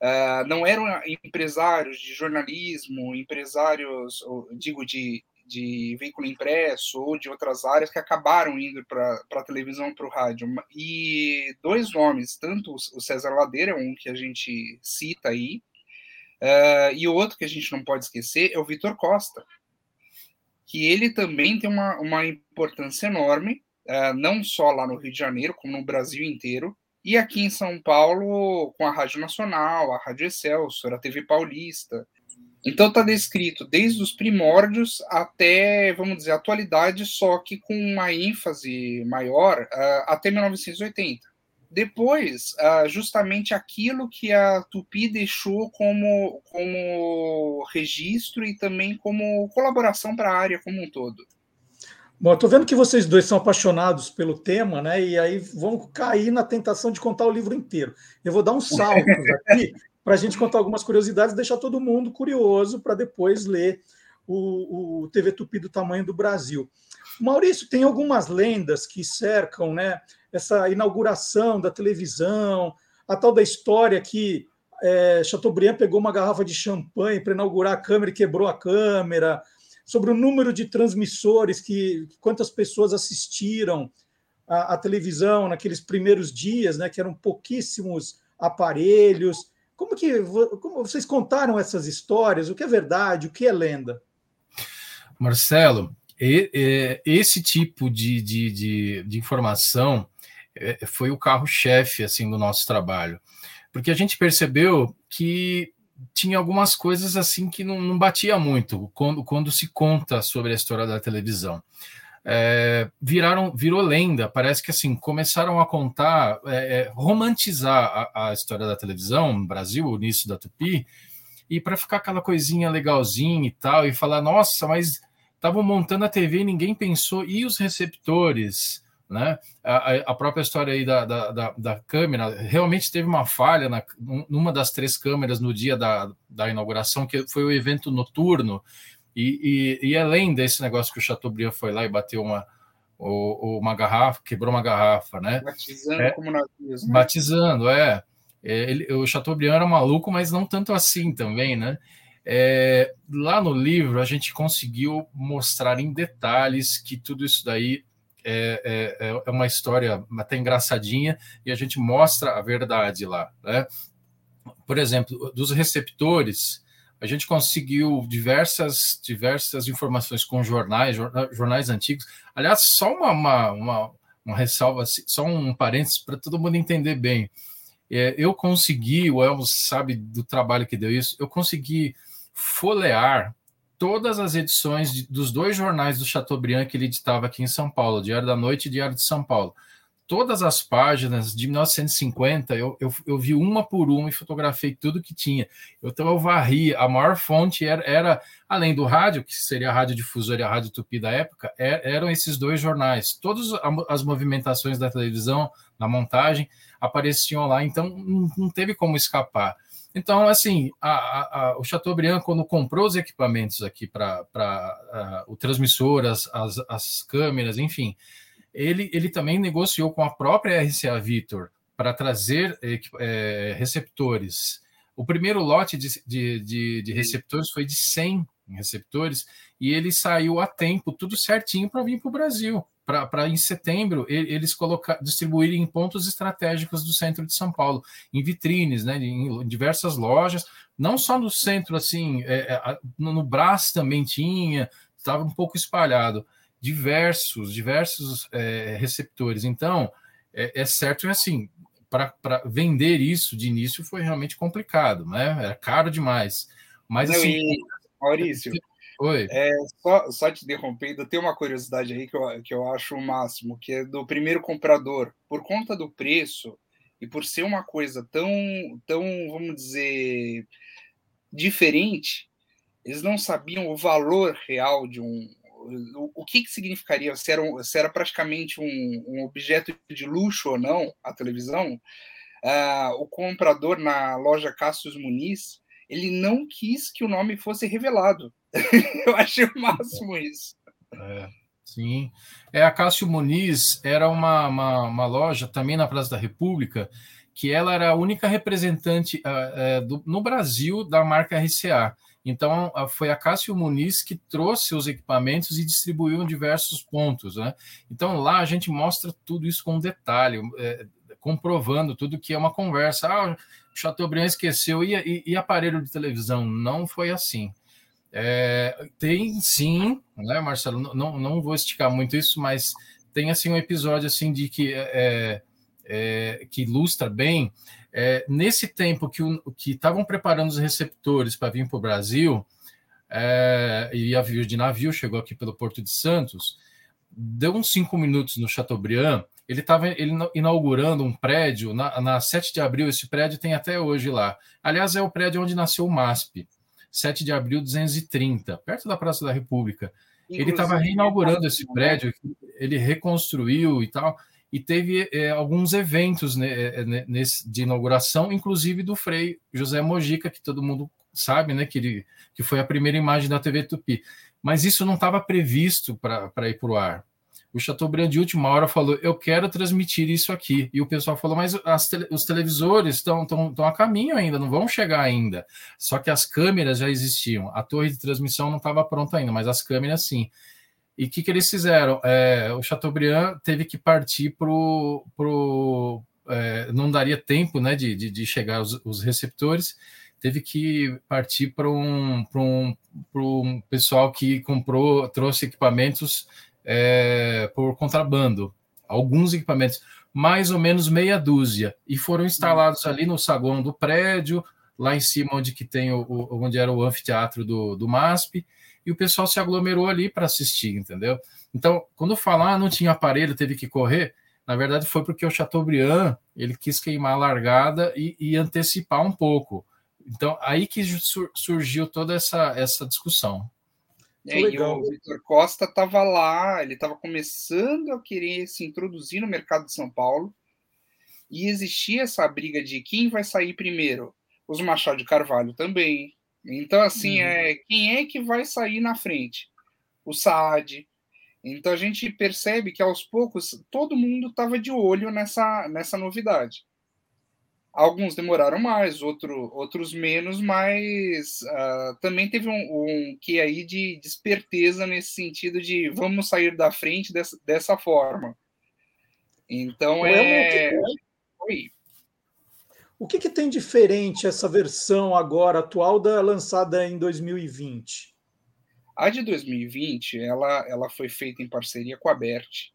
Uh, não eram empresários de jornalismo, empresários, digo, de, de veículo impresso ou de outras áreas que acabaram indo para a televisão, para o rádio. E dois nomes, tanto o César Ladeira, um que a gente cita aí, uh, e outro que a gente não pode esquecer é o Vitor Costa, que ele também tem uma, uma importância enorme, uh, não só lá no Rio de Janeiro, como no Brasil inteiro, e aqui em São Paulo, com a Rádio Nacional, a Rádio Excelsior, a TV Paulista. Então está descrito desde os primórdios até, vamos dizer, a atualidade, só que com uma ênfase maior uh, até 1980. Depois, uh, justamente aquilo que a Tupi deixou como, como registro e também como colaboração para a área como um todo. Bom, estou vendo que vocês dois são apaixonados pelo tema, né? E aí vão cair na tentação de contar o livro inteiro. Eu vou dar um salto aqui para a gente contar algumas curiosidades, deixar todo mundo curioso para depois ler o, o TV Tupi do tamanho do Brasil. Maurício, tem algumas lendas que cercam, né? Essa inauguração da televisão, a tal da história que é, Chateaubriand pegou uma garrafa de champanhe para inaugurar a câmera e quebrou a câmera sobre o número de transmissores que quantas pessoas assistiram à, televisão naqueles primeiros dias, né, que eram pouquíssimos aparelhos. Como que como vocês contaram essas histórias? O que é verdade? O que é lenda? Marcelo, esse tipo de, de, de, de informação é, foi o carro-chefe assim do nosso trabalho, porque a gente percebeu que tinha algumas coisas assim que não, não batia muito quando, quando se conta sobre a história da televisão. É, viraram virou lenda. Parece que assim começaram a contar, é, é romantizar a, a, história da televisão no Brasil, o início da Tupi, e para ficar aquela coisinha legalzinha e tal, e falar, nossa, mas estavam montando a TV e ninguém pensou, e os receptores? Né? A, a, própria história aí da, da, da, da, câmera realmente teve uma falha na, numa das três câmeras no dia da, da inauguração, que foi o evento noturno. E, e, e além desse negócio que o Chateaubriand foi lá e bateu uma, uma garrafa, quebrou uma garrafa, né? Batizando é, como navios. Né? Batizando, é. é. Ele, o Chateaubriand era maluco, mas não tanto assim também, né? É, lá no livro a gente conseguiu mostrar em detalhes que tudo isso daí é, é, é, é uma história até engraçadinha e a gente mostra a verdade lá. Né? Por exemplo, dos receptores, a gente conseguiu diversas, diversas informações com jornais, jornais antigos. Aliás, só uma, uma, uma, uma ressalva, só um parênteses para todo mundo entender bem. É, eu consegui, o Elmo sabe do trabalho que deu isso, eu consegui folhear todas as edições de, dos dois jornais do Chateaubriand que ele editava aqui em São Paulo, Diário da Noite e Diário de São Paulo. Todas as páginas de 1950, eu, eu, eu vi uma por uma e fotografei tudo que tinha. Então eu varri, a maior fonte era, era além do rádio, que seria a Rádio Difusora e a Rádio Tupi da época, é, eram esses dois jornais. Todas as movimentações da televisão, na montagem, apareciam lá, então não, não teve como escapar. Então, assim, a, a, o Chateaubriand, quando comprou os equipamentos aqui para o transmissor, as, as, as, câmeras, enfim, ele, ele também negociou com a própria RCA Victor para trazer é, receptores. O primeiro lote de, de, de, de receptores foi de 100 receptores e ele saiu a tempo, tudo certinho, para vir para o Brasil para em setembro eles colocar, distribuírem em pontos estratégicos do centro de São Paulo, em vitrines, né, em, diversas lojas, não só no centro, assim, é, é, no, Brás também tinha, estava um pouco espalhado, diversos, diversos é, receptores. Então, é, é certo que assim, para vender isso de início foi realmente complicado, né? Era caro demais. Mas assim. Maurício, Oi. É, só, só te interrompendo, tem uma curiosidade aí que eu, que eu acho o máximo, que é do primeiro comprador. Por conta do preço e por ser uma coisa tão, tão vamos dizer, diferente, eles não sabiam o valor real de um. O, o que, que significaria, se era, se era praticamente um, um objeto de luxo ou não, a televisão. Uh, o comprador na loja Cassius Muniz ele não quis que o nome fosse revelado. Eu achei o máximo isso. É, sim. É, a Cássio Muniz era uma, uma, uma, loja também na Praça da República, que ela era a única representante uh, uh, do, no Brasil da marca RCA. Então, foi a Cássio Muniz que trouxe os equipamentos e distribuiu em diversos pontos. Né? Então, lá a gente mostra tudo isso com detalhe, é, comprovando tudo que é uma conversa. Ah, o Chateaubriand esqueceu, e, e, e aparelho de televisão? Não foi assim. É, tem sim, né, Marcelo? Não, não vou esticar muito isso, mas tem assim um episódio assim de que é, é, que ilustra bem é, nesse tempo que que estavam preparando os receptores para vir para o Brasil é, e a vir de navio chegou aqui pelo Porto de Santos, deu uns cinco minutos no Chateaubriand. Ele estava ele inaugurando um prédio na, na 7 de abril. Esse prédio tem até hoje lá. Aliás, é o prédio onde nasceu o MASP. 7 de abril 230, perto da Praça da República. Inclusive, ele estava reinaugurando esse prédio, ele reconstruiu e tal, e teve é, alguns eventos né, é, é nesse, de inauguração, inclusive do Frei José Mojica, que todo mundo sabe, né, que, ele, que foi a primeira imagem da TV Tupi. Mas isso não estava previsto para ir para o ar o Chateaubriand de última hora falou: Eu quero transmitir isso aqui. E o pessoal falou: Mas tele, os televisores estão a caminho ainda, não vão chegar ainda. Só que as câmeras já existiam. A torre de transmissão não estava pronta ainda, mas as câmeras sim. E o que, que eles fizeram? É, o Chateaubriand teve que partir para o. É, não daria tempo né, de, de, de chegar os, os receptores teve que partir para um, um, um pessoal que comprou, trouxe equipamentos é, por contrabando, alguns equipamentos, mais ou menos meia dúzia, e foram instalados ali no saguão do prédio, lá em cima onde que tem o, onde era o anfiteatro do, do MASP, e o pessoal se aglomerou ali para assistir, entendeu? Então, quando falar não tinha aparelho, teve que correr, na verdade foi porque o Chateaubriand ele quis queimar a largada e, e antecipar um pouco. Então, aí que surgiu toda essa, essa discussão. É, e o Vitor Costa estava lá, ele estava começando a querer se introduzir no mercado de São Paulo, e existia essa briga de quem vai sair primeiro. Os Machado de Carvalho também. Então, assim, uhum. é, quem é que vai sair na frente? O Saad. Então a gente percebe que aos poucos todo mundo estava de olho nessa, nessa novidade. Alguns demoraram mais, outro, outros menos, mas uh, também teve um, um que aí de desperteza nesse sentido de vamos sair da frente dessa, dessa forma. Então é. Oi. O que, que tem diferente essa versão agora atual da lançada em 2020? A de 2020 ela, ela foi feita em parceria com a BERT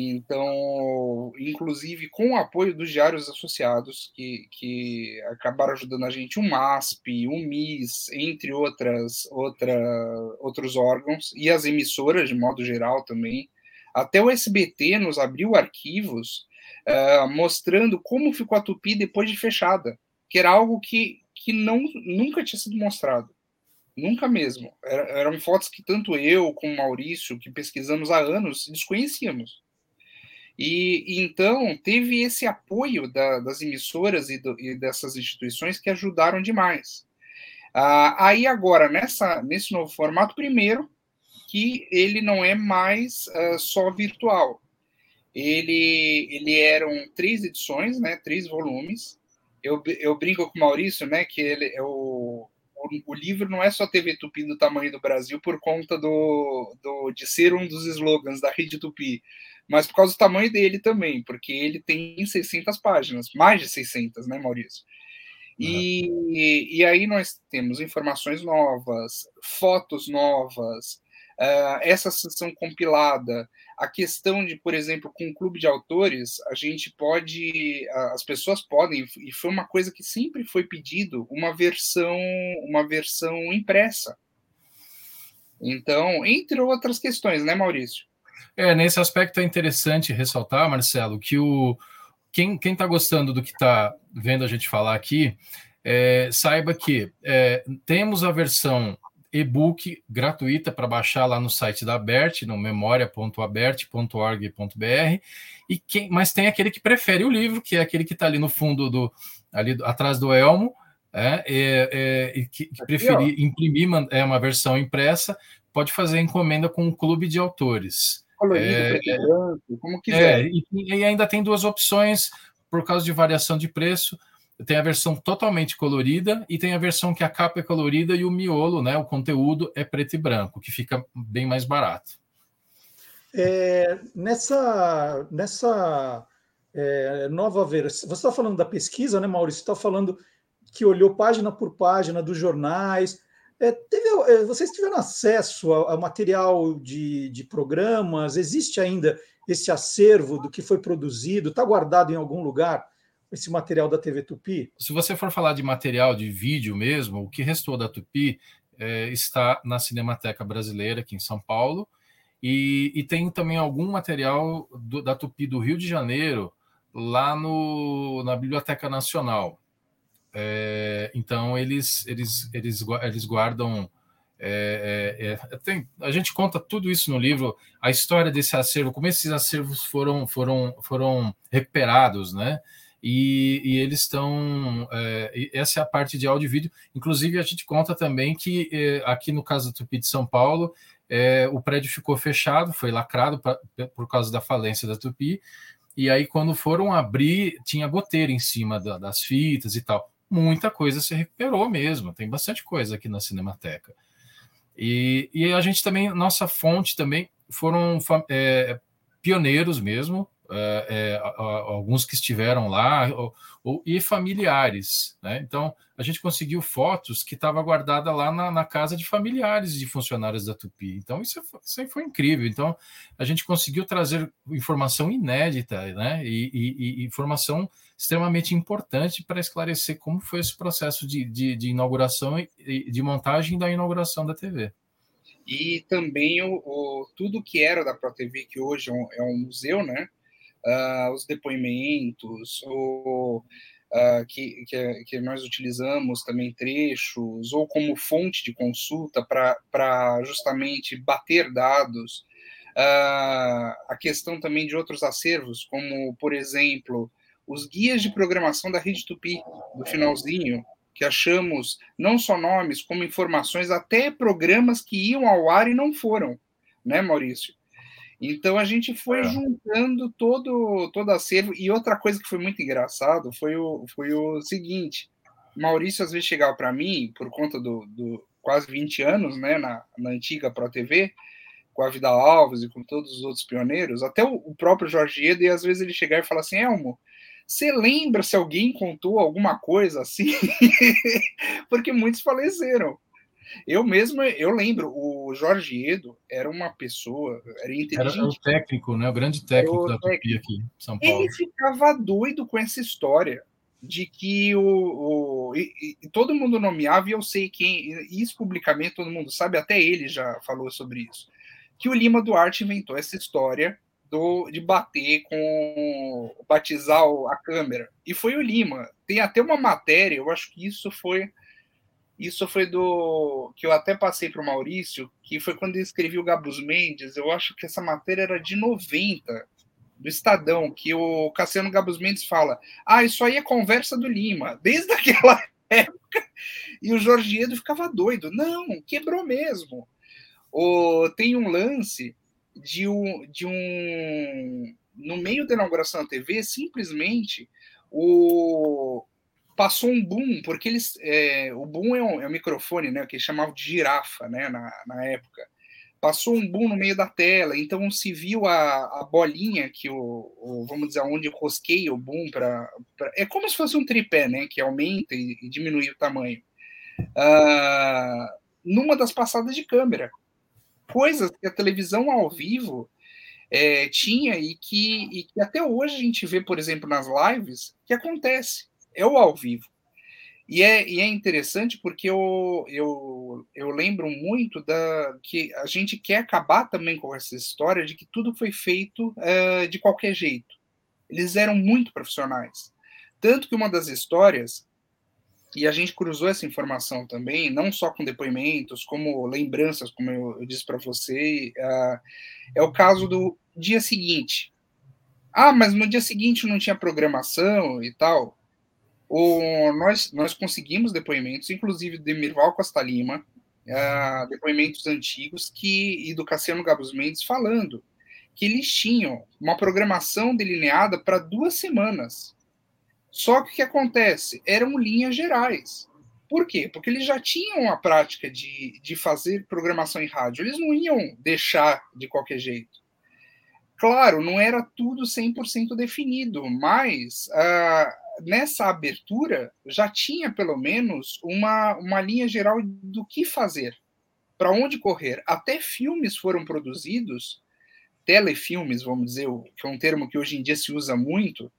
então, inclusive com o apoio dos diários associados, que, que acabaram ajudando a gente, o MASP, o MIS, entre outras, outra, outros órgãos, e as emissoras, de modo geral, também. Até o SBT nos abriu arquivos uh, mostrando como ficou a Tupi depois de fechada, que era algo que, que não, nunca tinha sido mostrado. Nunca mesmo. Era, eram fotos que tanto eu como Maurício, que pesquisamos há anos, desconhecíamos. E, então teve esse apoio da, das emissoras e, do, e, dessas instituições que ajudaram demais. Ah, aí agora nessa nesse novo formato, primeiro que ele não é mais uh, só virtual. Ele ele eram três edições, né? Três volumes. Eu, eu brinco com o Maurício, né? Que ele é o, o, livro não é só TV Tupi do tamanho do Brasil por conta do, do, de ser um dos slogans da Rede Tupi, mas por causa do tamanho dele também, porque ele tem 600 páginas, mais de 600, né, Maurício? E, uhum. e, e aí nós temos informações novas, fotos novas, uh, essa sessão compilada, a questão de, por exemplo, com o clube de autores, a gente pode, as pessoas podem, e foi uma coisa que sempre foi pedido, uma versão, uma versão impressa. Então, entre outras questões, né, Maurício? É, nesse aspecto é interessante ressaltar, Marcelo, que o quem está gostando do que está vendo a gente falar aqui, é, saiba que é, temos a versão e-book gratuita para baixar lá no site da Abert, no memoria.abert.org.br, e quem, mas tem aquele que prefere o livro, que é aquele que está ali no fundo do ali atrás do elmo, é, é, é, que, que preferir imprimir é uma versão impressa, pode fazer encomenda com o clube de autores colorido, é, preto e branco, como quiser. É, e, e, ainda tem duas opções por causa de variação de preço. tem a versão totalmente colorida e tem a versão que a capa é colorida e o miolo, né, o conteúdo é preto e branco, que fica bem mais barato. É, nessa nessa é, nova versão, você está falando da pesquisa, né, Maurício? Você está falando que olhou página por página dos jornais. É, teve, é, vocês tiveram acesso a, material de, de programas? Existe ainda esse acervo do que foi produzido? Está guardado em algum lugar? esse material da TV Tupi? Se você for falar de material de vídeo mesmo, o que restou da Tupi é, está na Cinemateca Brasileira, aqui em São Paulo, e, e tem também algum material do, da Tupi do Rio de Janeiro, lá no, na Biblioteca Nacional. É, então, eles, eles, eles, eles guardam. É, é, é, tem, a gente conta tudo isso no livro, a história desse acervo, como esses acervos foram, foram, foram recuperados, né? e, e eles estão. É, essa é a parte de áudio e vídeo. Inclusive, a gente conta também que é, aqui no caso do Tupi de São Paulo, é, o prédio ficou fechado, foi lacrado pra, por causa da falência da Tupi. E aí, quando foram abrir, tinha goteira em cima da, das fitas e tal. Muita coisa se recuperou mesmo, tem bastante coisa aqui na Cinemateca. E, e a gente também, nossa fonte também foram é, pioneiros mesmo, é, é, alguns que estiveram lá, ou, ou, e familiares. Né? Então, a gente conseguiu fotos que estava guardada lá na, na, casa de familiares de funcionários da Tupi. Então, isso, isso aí foi incrível. Então, a gente conseguiu trazer informação inédita né? e, e, e informação extremamente importante para esclarecer como foi esse processo de, de, de inauguração e de montagem da inauguração da TV e também o, o, tudo que era da ProTV, que hoje é um, é um museu, né? Uh, os depoimentos, ou uh, que, que, que, nós utilizamos também trechos, ou como fonte de consulta para justamente bater dados. Uh, a questão também de outros acervos, como, por exemplo, os guias de programação da Rede Tupi, do finalzinho, que achamos não só nomes, como informações, até programas que iam ao ar e não foram, né, Maurício? Então a gente foi é. juntando todo todo acervo e outra coisa que foi muito engraçado foi o foi o seguinte, Maurício às vezes chegava para mim por conta do, do, quase 20 anos, né, na, na antiga Pro TV, com a Vida Alves e com todos os outros pioneiros, até o, o próprio Jorge Eda, e às vezes ele chegava e falava assim, Elmo, você lembra se alguém contou alguma coisa assim? Porque muitos faleceram. Eu mesmo, eu lembro, o Jorge Edo era uma pessoa, era inteligente. Era o técnico, né? O grande técnico o da Tupi aqui em São Paulo. Ele ficava doido com essa história de que o, o e, e, todo mundo nomeava e eu sei quem, isso publicamente todo mundo sabe, até ele já falou sobre isso, que o Lima Duarte inventou essa história do, de bater com batizar a câmera e foi o Lima. Tem até uma matéria, eu acho que isso foi isso foi do que eu até passei para o Maurício, que foi quando ele escreveu o Gabus Mendes. Eu acho que essa matéria era de 90, do Estadão, que o Cassiano Gabus Mendes fala: Ah, isso aí é conversa do Lima, desde aquela época. E o Jorge Edo ficava doido. Não, quebrou mesmo. O, tem um lance de um, de um. No meio da inauguração da TV, simplesmente o, passou um boom, porque eles. É, o boom é um, é um, microfone, né? Que eles chamavam de girafa, né? Na, na época. Passou um boom no meio da tela, então se viu a, a bolinha que o, o, vamos dizer, onde rosqueia o boom para. É como se fosse um tripé, né? Que aumenta e, e diminui o tamanho. Uh, numa das passadas de câmera. Coisas que a televisão ao vivo é, tinha e que, e que até hoje a gente vê, por exemplo, nas lives, que acontece é o ao vivo. E é, e é interessante porque eu, eu, eu lembro muito da que a gente quer acabar também com essa história de que tudo foi feito uh, de qualquer jeito. Eles eram muito profissionais. Tanto que uma das histórias, e a gente cruzou essa informação também, não só com depoimentos, como lembranças, como eu, eu disse para você, uh, é o caso do dia seguinte. Ah, mas no dia seguinte não tinha programação e tal. O, nós, nós conseguimos depoimentos, inclusive de Mirval Costa Lima, uh, depoimentos antigos, que, e do Cassiano Gabus Mendes falando que eles tinham uma programação delineada para duas semanas. Só que o que acontece? Eram linhas gerais. Por quê? Porque eles já tinham a prática de, de fazer programação em rádio. Eles não iam deixar de qualquer jeito. Claro, não era tudo 100% definido, mas uh, nessa abertura já tinha pelo menos uma, uma linha geral do que fazer, para onde correr. Até filmes foram produzidos, telefilmes, vamos dizer, que é um termo que hoje em dia se usa muito,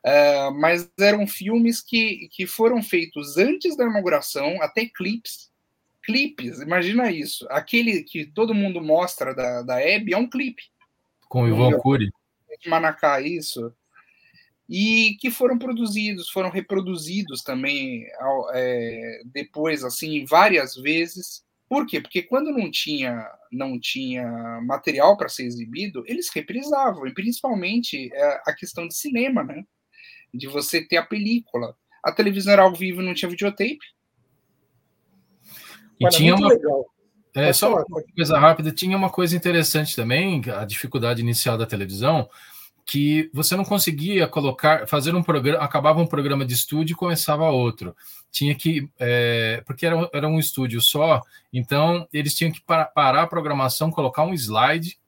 Uh, mas eram filmes que, que foram feitos antes da inauguração, até clipes. Clipes, imagina isso. Aquele que todo mundo mostra da, da Hebe é um clipe. Com o Ivan Cury. Manacá, isso. E que foram produzidos, foram reproduzidos também é, depois, assim, várias vezes. Por quê? Porque quando não tinha, não tinha material para ser exibido, eles reprisavam, e principalmente é, a questão de cinema, né? de você ter a película. A televisão era ao vivo, não tinha videotape. E Olha, tinha uma. Legal. É, só falar, uma coisa rápida, tinha uma coisa interessante também, a dificuldade inicial da televisão, que você não conseguia colocar, fazer um programa, acabava um programa de estúdio e começava outro. Tinha que, é, porque era, era um estúdio só, então eles tinham que parar a programação, colocar um slide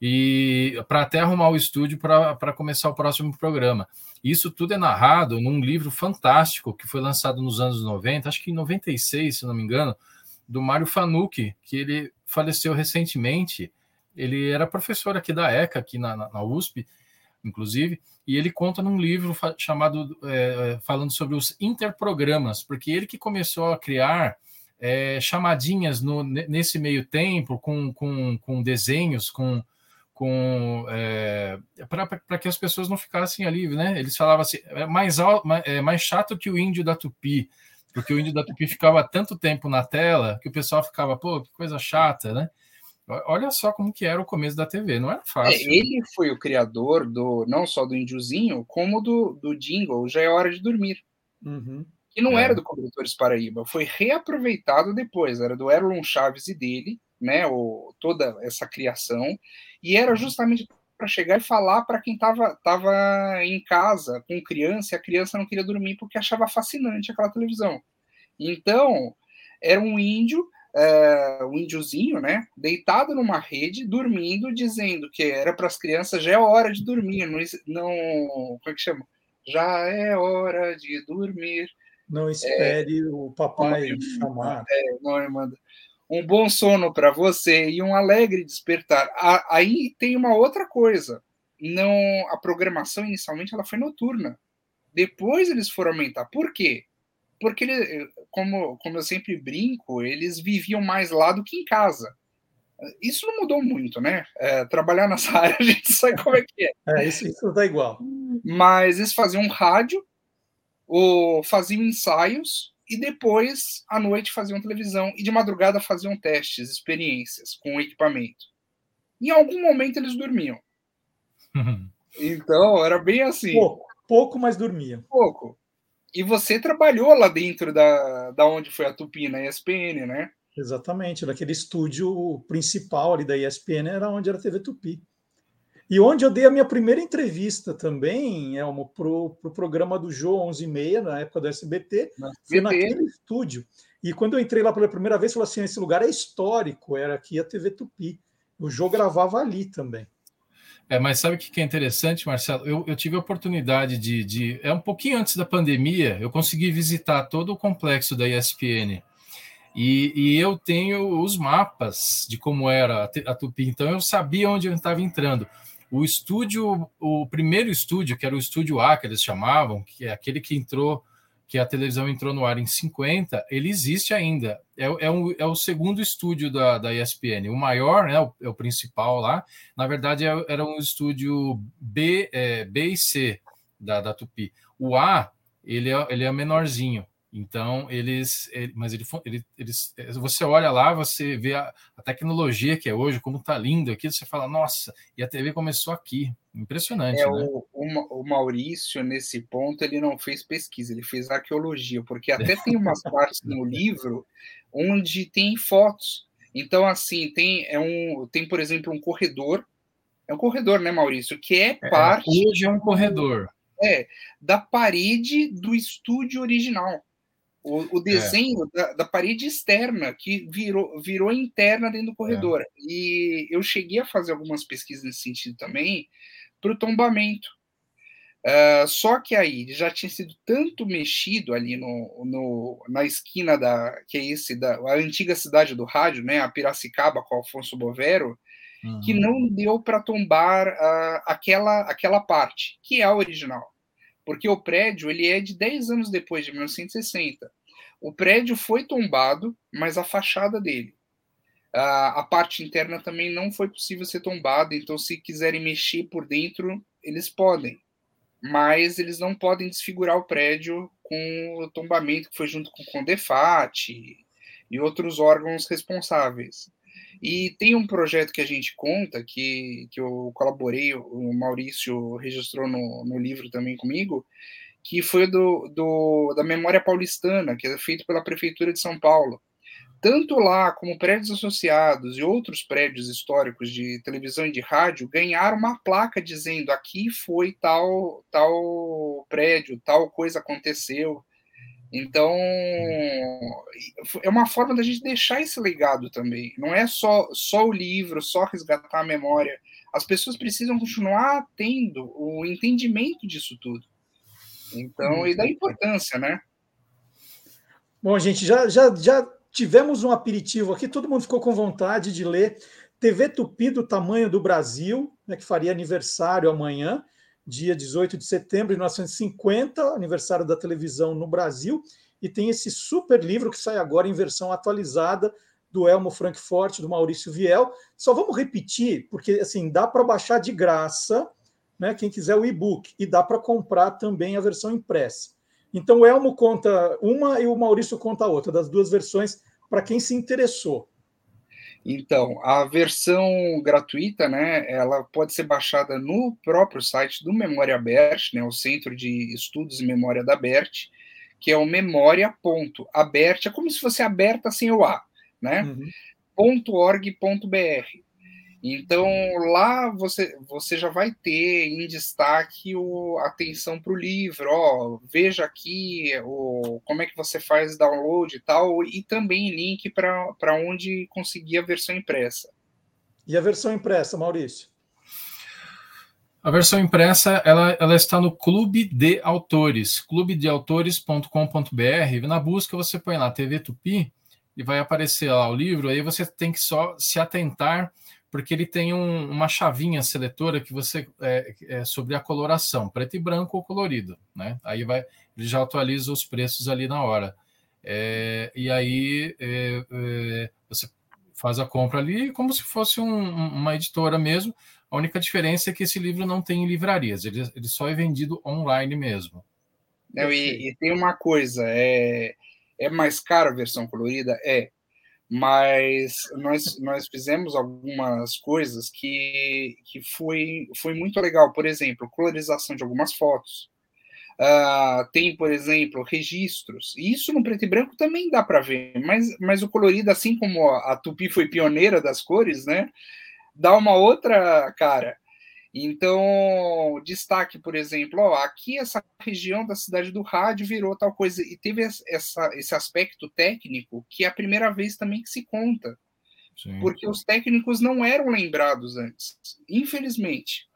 e para até arrumar o estúdio para começar o próximo programa. Isso tudo é narrado num livro fantástico que foi lançado nos anos 90, acho que em 96, se não me engano, do Mário Fanucchi, que ele faleceu recentemente. Ele era professor aqui da ECA, aqui na, na USP, inclusive, e ele conta num livro chamado é, falando sobre os interprogramas, porque ele que começou a criar é, chamadinhas no, nesse meio tempo, com, com, com desenhos, com com é, para que as pessoas não ficassem ali, né? Eles falavam assim, é mais, é mais chato que o índio da Tupi, porque o índio da Tupi ficava tanto tempo na tela que o pessoal ficava, pô, que coisa chata, né? Olha só como que era o começo da TV, não era fácil. É, ele foi o criador do não só do índiozinho, como do, do jingle Já é Hora de Dormir. Uhum. Que não é. era do Cobertores Paraíba, foi reaproveitado depois, era do Erlon Chaves e dele, né? O, toda essa criação. E era justamente para chegar e falar para quem estava tava em casa com criança e a criança não queria dormir porque achava fascinante aquela televisão. Então, era um índio, é, um índiozinho, né, deitado numa rede, dormindo, dizendo que era para as crianças já é hora de dormir, não, não como é que chama? Já é hora de dormir. Não espere é, o papai chamar. É, não, manda um bom sono para você e um alegre despertar. Aí tem uma outra coisa. Não, a programação inicialmente ela foi noturna. Depois eles foram aumentar. Por quê? Porque ele, como, como eu sempre brinco, eles viviam mais lá do que em casa. Isso não mudou muito, né? É, trabalhar nessa área a gente sabe como é que é. É, isso, isso tá igual. Mas eles faziam rádio, ou faziam ensaios, e depois, à noite, faziam televisão e de madrugada faziam testes, experiências com o equipamento. Em algum momento eles dormiam. Então, era bem assim. Pouco, pouco, mas dormia. Pouco. E você trabalhou lá dentro da, da onde foi a Tupi, na ESPN, né? Exatamente, naquele estúdio principal ali da ESPN era onde era a TV Tupi. E onde eu dei a minha primeira entrevista também, Elmo, para o pro programa do Jô 11 e meia, na época do SBT, foi naquele estúdio. E quando eu entrei lá pela primeira vez, falou assim: esse lugar é histórico, era aqui a TV Tupi. O Jô gravava ali também. É, mas sabe o que é interessante, Marcelo? Eu, eu tive a oportunidade de, de, É um pouquinho antes da pandemia, eu consegui visitar todo o complexo da ESPN. E, e eu tenho os mapas de como era a, a Tupi, então eu sabia onde eu estava entrando. O estúdio, o primeiro estúdio, que era o estúdio A, que eles chamavam, que é aquele que entrou, que a televisão entrou no ar em 50, ele existe ainda. É, é, um, é o segundo estúdio da, da ESPN. O maior, né, o, é o principal lá, na verdade é, era um estúdio B, é, B e C da, da Tupi. O A, ele é, ele é menorzinho. Então, eles, ele, mas ele, ele, eles, você olha lá, você vê a, a tecnologia que é hoje, como está lindo aqui, você fala, nossa, e a TV começou aqui. Impressionante. É, né? o, o, Maurício, nesse ponto, ele não fez pesquisa, ele fez arqueologia, porque até tem umas partes no livro onde tem fotos. Então, assim, tem, é um, tem, por exemplo, um corredor. É um corredor, né, Maurício? Que é, é parte. hoje é um corredor é, da parede do estúdio original. O, o é. desenho é. da, da, parede externa, que virou, virou interna dentro do corredor. É. E eu cheguei a fazer algumas pesquisas nesse sentido também, para o tombamento. Uh, só que aí já tinha sido tanto mexido ali no, no, na esquina da que é esse da a antiga cidade do rádio, né, a Piracicaba com Alfonso Bovero, uhum. que não deu para tombar uh, aquela aquela parte que é a original, porque o prédio ele é de 10 anos depois de 1960. O prédio foi tombado, mas a fachada dele, uh, a parte interna também não foi possível ser tombada. Então, se quiserem mexer por dentro, eles podem mas eles não podem desfigurar o prédio com o tombamento que foi junto com o Condefat e outros órgãos responsáveis. E tem um projeto que a gente conta, que, que eu colaborei, o Maurício registrou no, no livro também comigo, que foi do, do, da Memória Paulistana, que é feito pela Prefeitura de São Paulo tanto lá como prédios associados e outros prédios históricos de televisão e de rádio ganharam uma placa dizendo aqui foi tal tal prédio, tal coisa aconteceu. Então, é uma forma da gente deixar esse legado também. Não é só, só o livro, só resgatar a memória. As pessoas precisam continuar tendo o entendimento disso tudo. Então, e da importância, né? Bom, gente, já, já, já Tivemos um aperitivo aqui, todo mundo ficou com vontade de ler. TV Tupi do tamanho do Brasil, né, que faria aniversário amanhã, dia 18 de setembro de 1950, aniversário da televisão no Brasil, e tem esse super livro que sai agora em versão atualizada do Elmo Frankfurt, do Maurício Viel. Só vamos repetir, porque assim dá para baixar de graça, né? Quem quiser o e-book, e dá para comprar também a versão impressa. Então o Elmo conta uma e o Maurício conta outra, das duas versões, para quem se interessou. Então, a versão gratuita, né, ela pode ser baixada no próprio site do Memória Bert, né, o Centro de Estudos e Memória da Bert, que é o memória.abert, é como se fosse aberta sem o A, né? Uhum. .org.br. Então lá você, você já vai ter em destaque o atenção para o livro, ó, veja aqui o, como é que você faz download e tal, e também link para onde conseguir a versão impressa. E a versão impressa, Maurício? A versão impressa ela, ela está no Clube de Autores, clubedeautores.com.br. Na busca você põe lá TV Tupi e vai aparecer lá o livro. Aí você tem que só se atentar porque ele tem um, uma chavinha seletora que você é, é, sobre a coloração, preto e branco ou colorido, né? Aí vai, ele já atualiza os preços ali na hora. É, e aí é, é, você faz a compra ali como se fosse um, uma editora mesmo. A única diferença é que esse livro não tem em livrarias, ele, ele só é vendido online mesmo. Não, e, e tem uma coisa, é, é mais caro a versão colorida? É, mas nós, nós fizemos algumas coisas que, que foi, foi muito legal. Por exemplo, colorização de algumas fotos. Uh, tem, por exemplo, registros. Isso no preto e branco também dá para ver, mas, mas o colorido, assim como a Tupi foi pioneira das cores, né, dá uma outra cara. Então, destaque, por exemplo, ó, aqui essa região da cidade do rádio virou tal coisa, e teve essa, esse aspecto técnico que é a primeira vez também que se conta. Sim. Porque os técnicos não eram lembrados antes, infelizmente.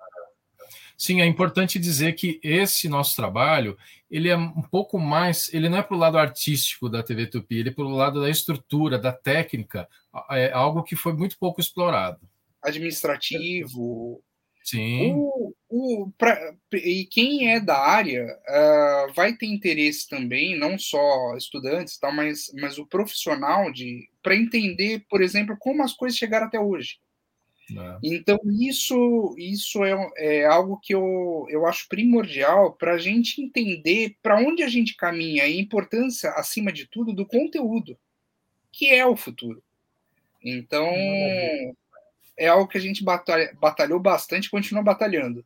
Sim, é importante dizer que esse nosso trabalho, ele é um pouco mais, ele não é para o lado artístico da TV Tupi, ele é para o lado da estrutura, da técnica, é algo que foi muito pouco explorado. Administrativo, Sim. O, o, pra, e quem é da área uh, vai ter interesse também, não só estudantes, tal, mas, mas o profissional de para entender, por exemplo, como as coisas chegaram até hoje. É. Então, isso, isso é, é algo que eu, eu acho primordial para a gente entender para onde a gente caminha e a importância, acima de tudo, do conteúdo, que é o futuro. Então, é algo que a gente batalha, batalhou bastante e continua batalhando.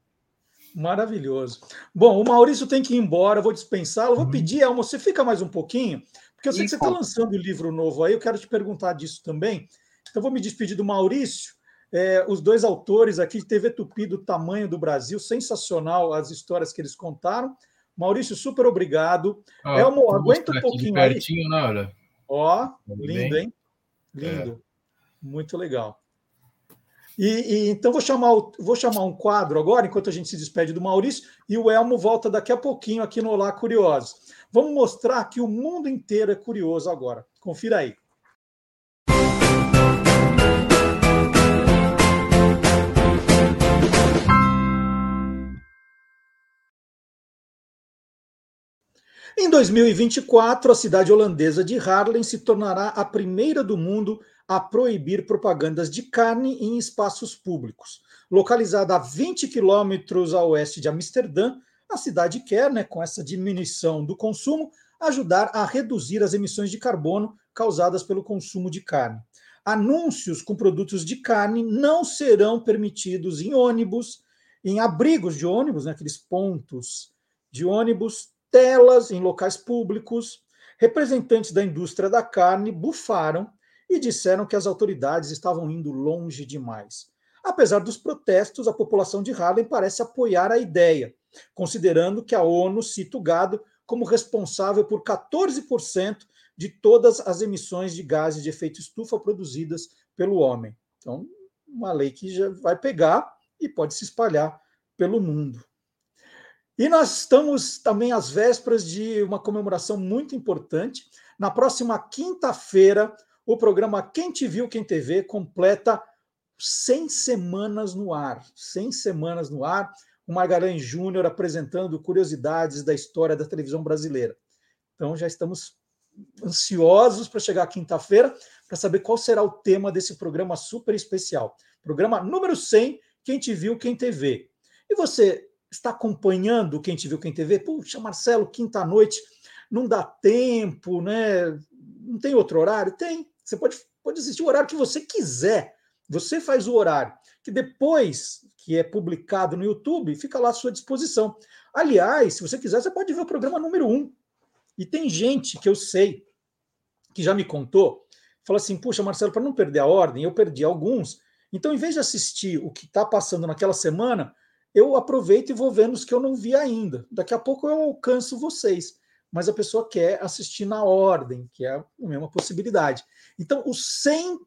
Maravilhoso. Bom, o Maurício tem que ir embora, vou dispensá-lo. Vou uhum. pedir, Elmo, você fica mais um pouquinho, porque eu sei e que você está lançando o um livro novo aí, eu quero te perguntar disso também. Então, vou me despedir do Maurício. É, os dois autores aqui, TV Tupi do Tamanho do Brasil, sensacional as histórias que eles contaram. Maurício, super obrigado. Ó, Elmo, aguenta um de pouquinho aí. pertinho, né, olha. Ó, Tudo lindo, bem? hein? Lindo. Muito legal. E, e então vou chamar, vou chamar um quadro agora, enquanto a gente se despede do Maurício, e o Elmo volta daqui a pouquinho aqui no Olá Curiosos. Vamos mostrar que o mundo inteiro é curioso agora. Confira aí. Em 2024, a cidade holandesa de Haarlem se tornará a primeira do mundo a proibir propagandas de carne em espaços públicos. Localizada a 20 quilômetros a oeste de Amsterdã, a cidade quer, né, com essa diminuição do consumo, ajudar a reduzir as emissões de carbono causadas pelo consumo de carne. Anúncios com produtos de carne não serão permitidos em ônibus, em abrigos de ônibus, né, aqueles pontos de ônibus, telas em locais públicos. Representantes da indústria da carne bufaram e disseram que as autoridades estavam indo longe demais. Apesar dos protestos, a população de Harlem parece apoiar a ideia, considerando que a ONU cita o gado como responsável por 14% de todas as emissões de gases de efeito estufa produzidas pelo homem. Então, uma lei que já vai pegar e pode se espalhar pelo mundo. E nós estamos também às vésperas de uma comemoração muito importante. Na próxima quinta-feira, o programa Quem Te Viu, Quem TV completa 100 semanas no ar. 100 semanas no ar. O Margarães Júnior apresentando curiosidades da história da televisão brasileira. Então já estamos ansiosos para chegar quinta-feira para saber qual será o tema desse programa super especial. Programa número 100, Quem Te Viu, Quem TV. E você está acompanhando Quem Te Viu, Quem TV? Puxa, Marcelo, quinta-noite, não dá tempo, né? Não tem outro horário? Tem. Você pode, pode assistir o horário que você quiser. Você faz o horário, que depois que é publicado no YouTube, fica lá à sua disposição. Aliás, se você quiser, você pode ver o programa número 1. E tem gente que eu sei, que já me contou, fala assim: puxa, Marcelo, para não perder a ordem, eu perdi alguns. Então, em vez de assistir o que está passando naquela semana, eu aproveito e vou vendo os que eu não vi ainda. Daqui a pouco eu alcanço vocês. Mas a pessoa quer assistir na ordem, que é a mesma possibilidade. Então, os 100,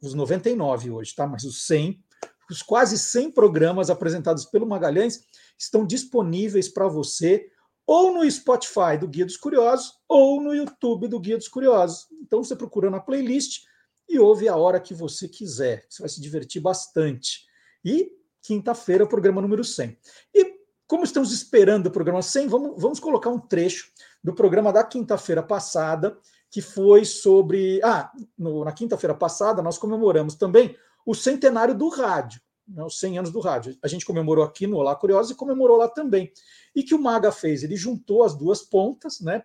os 99 hoje, tá? Mas os 100, os quase 100 programas apresentados pelo Magalhães estão disponíveis para você ou no Spotify do Guia dos Curiosos ou no YouTube do Guia dos Curiosos. Então, você procura na playlist e ouve a hora que você quiser. Você vai se divertir bastante. E quinta-feira, programa número 100. E como estamos esperando o programa 100, vamos, vamos colocar um trecho do programa da quinta-feira passada, que foi sobre. Ah, no, na quinta-feira passada, nós comemoramos também o centenário do rádio, né, os 100 anos do rádio. A gente comemorou aqui no Olá Curiosa e comemorou lá também. E que o Maga fez? Ele juntou as duas pontas, né?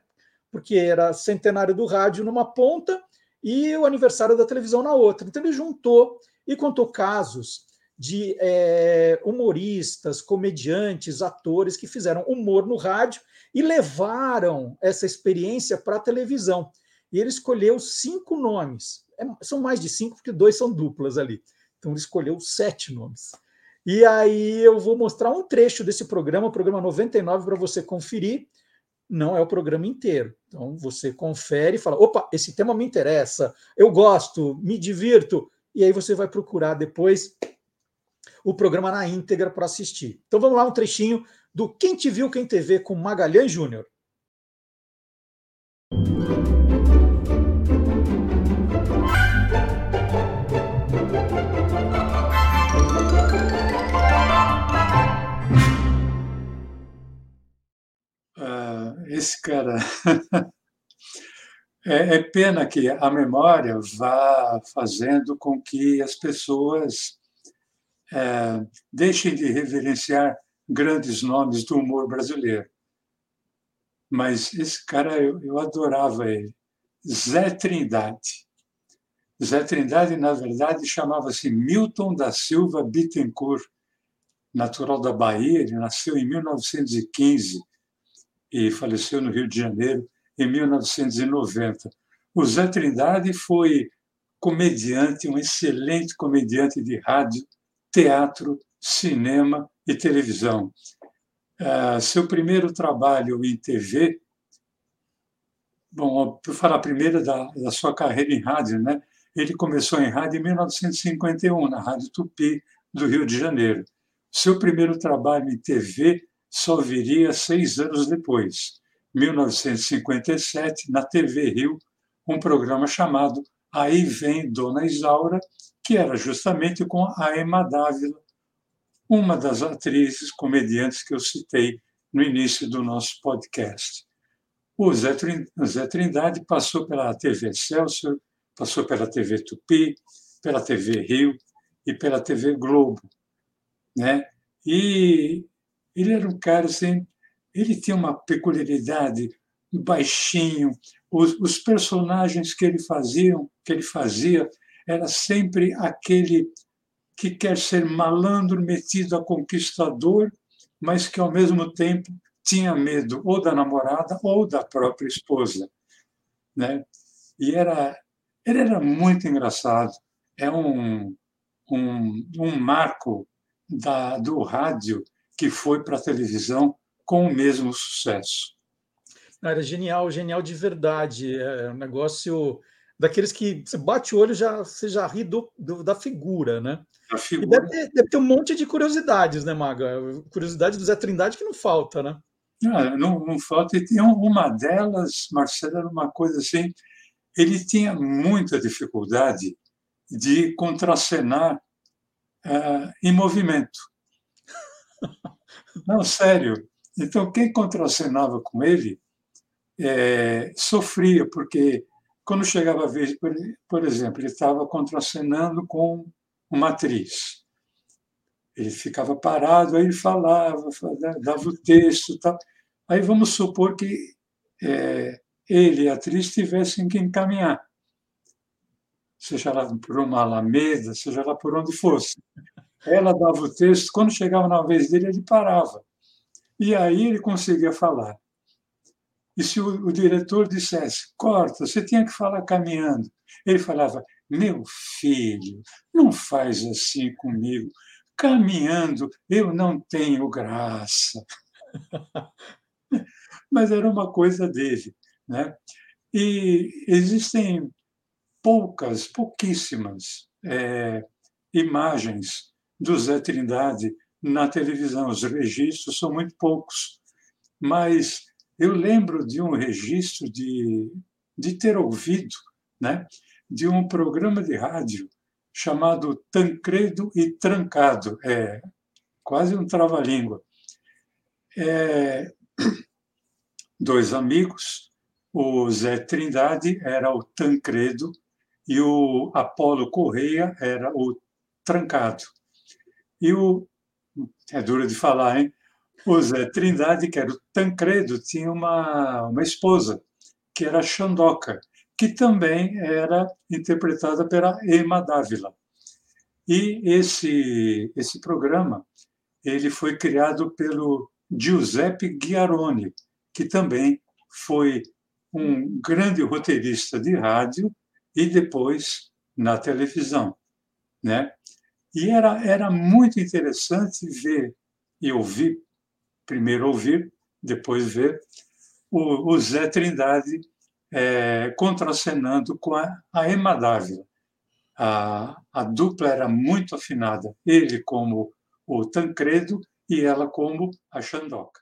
Porque era centenário do rádio numa ponta e o aniversário da televisão na outra. Então ele juntou e contou casos de é, humoristas, comediantes, atores que fizeram humor no rádio e levaram essa experiência para a televisão. E ele escolheu cinco nomes. É, são mais de cinco, porque dois são duplas ali. Então ele escolheu sete nomes. E aí eu vou mostrar um trecho desse programa, o programa 99, para você conferir. Não é o programa inteiro. Então você confere e fala: opa, esse tema me interessa, eu gosto, me divirto. E aí você vai procurar depois o programa na íntegra para assistir. Então vamos lá, um trechinho do Quem Te Viu, Quem TV com Magalhães Júnior. Ah, esse cara. é, é pena que a memória vá fazendo com que as pessoas é, deixem de reverenciar grandes nomes do humor brasileiro. Mas esse cara, eu, eu adorava ele. Zé Trindade. Zé Trindade, na verdade, chamava-se Milton da Silva Bittencourt, natural da Bahia. Ele nasceu em 1915 e faleceu no Rio de Janeiro em 1990. O Zé Trindade foi comediante, um excelente comediante de rádio, teatro, cinema e televisão. Uh, seu primeiro trabalho em TV, bom, para falar primeiro da, da sua carreira em rádio, né? Ele começou em rádio em 1951, na Rádio Tupi, do Rio de Janeiro. Seu primeiro trabalho em TV só viria seis anos depois, 1957, na TV Rio, um programa chamado Aí Vem Dona Isaura, que era justamente com a Emma Dávila, uma das atrizes comediantes que eu citei no início do nosso podcast. O Zé Trindade passou pela TV Excelsior, passou pela TV Tupi, pela TV Rio e pela TV Globo, né? E ele era um cara assim, ele tinha uma peculiaridade, baixinho, os, os personagens que ele fazia, que ele fazia, era sempre aquele que quer ser malandro, metido a conquistador, mas que ao mesmo tempo tinha medo ou da namorada ou da própria esposa, né? E era ele era muito engraçado. É um um, um marco da, do rádio que foi para a televisão com o mesmo sucesso. Era genial, genial de verdade. É um negócio daqueles que você bate o olho já você já ri do, do da figura, né? Figura. E deve ter, deve ter, um monte de curiosidades, né, Maga? Curiosidade do Zé Trindade que não falta, né? Não, não, não falta. E tem uma delas, Marcelo, era uma coisa assim. Ele tinha muita dificuldade de contracenar uh, em movimento. Não, sério. Então, quem contracenava com ele é, sofria, porque quando chegava a vez, por, exemplo, ele estava contracenando com uma atriz. Ele ficava parado, aí ele falava, dava o texto. Tal. Aí vamos supor que é, ele e a atriz tivessem que encaminhar, seja lá por uma alameda, seja lá por onde fosse. Ela dava o texto, quando chegava na vez dele, ele parava. E aí ele conseguia falar. E se o, o diretor dissesse, corta, você tinha que falar caminhando, ele falava, meu filho, não faz assim comigo. Caminhando, eu não tenho graça. Mas era uma coisa dele. Né? E existem poucas, pouquíssimas é, imagens do Zé Trindade na televisão. Os registros são muito poucos. Mas eu lembro de um registro de, de ter ouvido né, de um programa de rádio chamado Tancredo e Trancado, é quase um trava-língua. É, dois amigos, o Zé Trindade era o Tancredo e o Apolo Correia era o Trancado. E o é duro de falar, hein? O Zé Trindade, que era o Tancredo, tinha uma, uma esposa, que era Xandoca, que também era interpretada pela Emma Dávila. E esse, esse programa ele foi criado pelo Giuseppe Ghiaroni, que também foi um grande roteirista de rádio e depois na televisão, né? E era, era muito interessante ver e ouvir primeiro ouvir, depois ver, o, o Zé Trindade é, contracenando com a, a Emma Dávila. A, a dupla era muito afinada, ele como o Tancredo e ela como a Xandoca.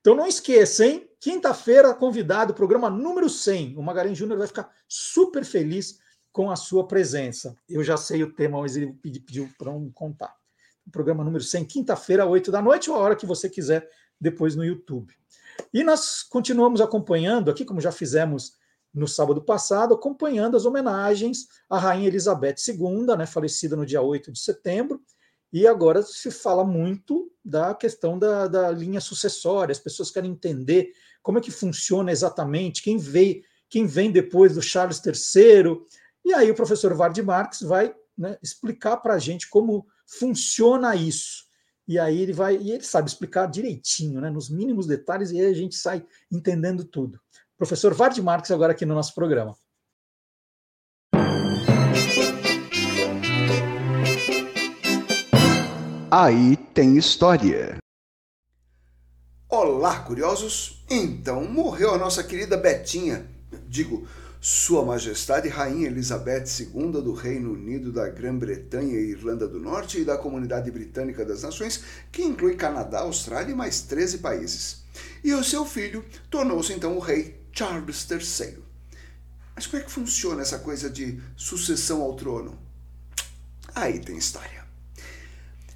Então não esqueça, hein? Quinta-feira, convidado, programa número 100. O Magalhães Júnior vai ficar super feliz com a sua presença. Eu já sei o tema, mas ele pediu para não contar programa número 100, quinta-feira, 8 da noite, ou a hora que você quiser, depois no YouTube. E nós continuamos acompanhando aqui, como já fizemos no sábado passado, acompanhando as homenagens à Rainha Elizabeth II, né, falecida no dia 8 de setembro, e agora se fala muito da questão da, da linha sucessória, as pessoas querem entender como é que funciona exatamente, quem vem, quem vem depois do Charles III, e aí o professor Vard Marx vai né, explicar para a gente como funciona isso. E aí ele vai, e ele sabe explicar direitinho, né, nos mínimos detalhes, e aí a gente sai entendendo tudo. Professor Vard Marques, agora aqui no nosso programa. Aí tem história. Olá, curiosos! Então, morreu a nossa querida Betinha, digo, Sua Majestade Rainha Elizabeth II do Reino Unido da Grã-Bretanha e Irlanda do Norte e da Comunidade Britânica das Nações, que inclui Canadá, Austrália e mais 13 países. E o seu filho tornou-se então o rei Charles III. Mas como é que funciona essa coisa de sucessão ao trono? Aí tem história.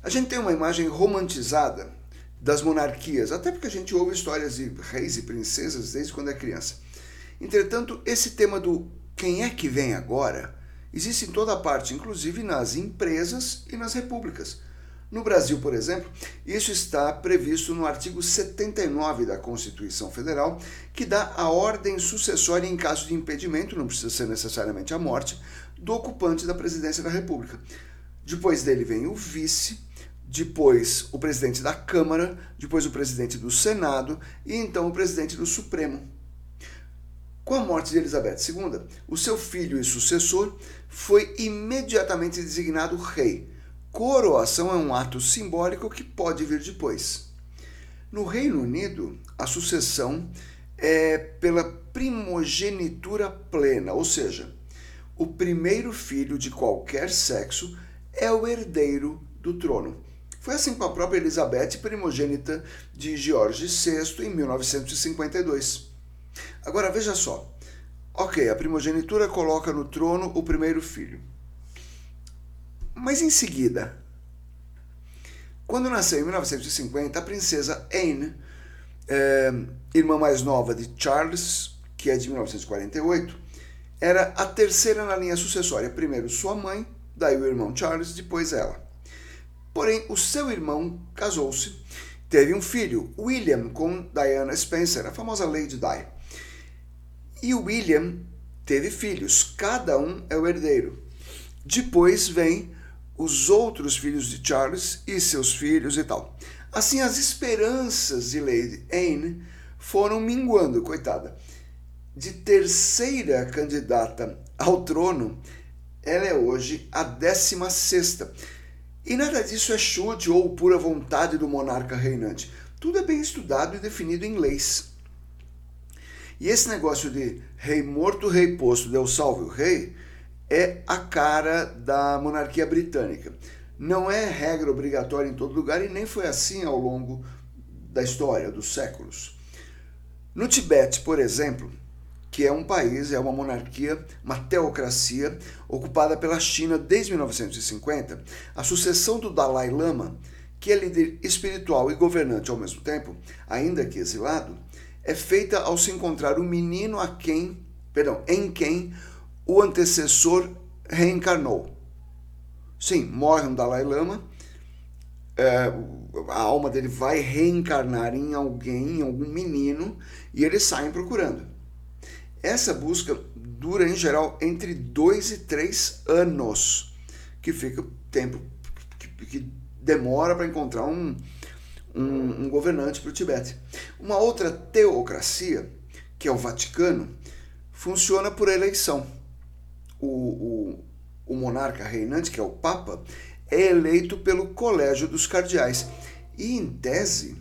A gente tem uma imagem romantizada das monarquias, até porque a gente ouve histórias de reis e princesas desde quando é criança. Entretanto, esse tema do quem é que vem agora existe em toda parte, inclusive nas empresas e nas repúblicas. No Brasil, por exemplo, isso está previsto no artigo 79 da Constituição Federal, que dá a ordem sucessória em caso de impedimento, não precisa ser necessariamente a morte, do ocupante da presidência da República. Depois dele vem o vice, depois o presidente da Câmara, depois o presidente do Senado e então o presidente do Supremo. Com a morte de Elizabeth II, o seu filho e sucessor foi imediatamente designado rei. Coroação é um ato simbólico que pode vir depois. No Reino Unido, a sucessão é pela primogenitura plena, ou seja, o primeiro filho de qualquer sexo é o herdeiro do trono. Foi assim com a própria Elizabeth, primogênita de George VI, em 1952. Agora veja só. Ok, a primogenitura coloca no trono o primeiro filho. Mas em seguida, quando nasceu em 1950, a princesa Anne, é, irmã mais nova de Charles, que é de 1948, era a terceira na linha sucessória. Primeiro sua mãe, daí o irmão Charles, depois ela. Porém, o seu irmão casou-se, teve um filho, William, com Diana Spencer, a famosa Lady Di. E William teve filhos, cada um é o herdeiro. Depois vem os outros filhos de Charles e seus filhos e tal. Assim, as esperanças de Lady Anne foram minguando, coitada. De terceira candidata ao trono, ela é hoje a décima sexta e nada disso é chute ou pura vontade do monarca reinante. Tudo é bem estudado e definido em leis. E esse negócio de rei morto, rei posto, Deus salve o rei, é a cara da monarquia britânica. Não é regra obrigatória em todo lugar e nem foi assim ao longo da história, dos séculos. No Tibete, por exemplo, que é um país, é uma monarquia, uma teocracia ocupada pela China desde 1950, a sucessão do Dalai Lama, que é líder espiritual e governante ao mesmo tempo, ainda que exilado, é feita ao se encontrar o menino a quem, perdão, em quem o antecessor reencarnou. Sim, morre um Dalai Lama, é, a alma dele vai reencarnar em alguém, em algum menino, e eles saem procurando. Essa busca dura, em geral, entre dois e três anos, que fica tempo que, que demora para encontrar um, um, um governante para o Tibete. Uma outra teocracia, que é o Vaticano, funciona por eleição. O, o, o monarca reinante, que é o Papa, é eleito pelo Colégio dos Cardeais. E, em tese,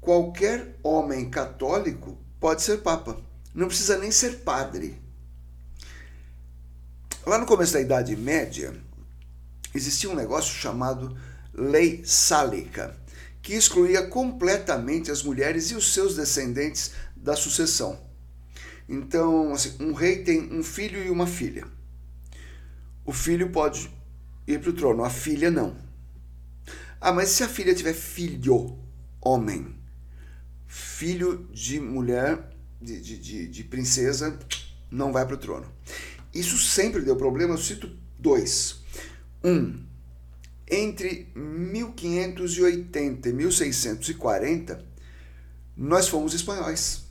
qualquer homem católico pode ser Papa. Não precisa nem ser padre. Lá no começo da Idade Média, existia um negócio chamado Lei Sálica, que excluía completamente as mulheres e os seus descendentes da sucessão. Então, assim, um rei tem um filho e uma filha. O filho pode ir para o trono, a filha não. Ah, mas se a filha tiver filho, homem, filho de mulher de, de, de princesa não vai para o trono. Isso sempre deu problema. Eu cito dois. Um, entre 1580 e 1640, nós fomos espanhóis.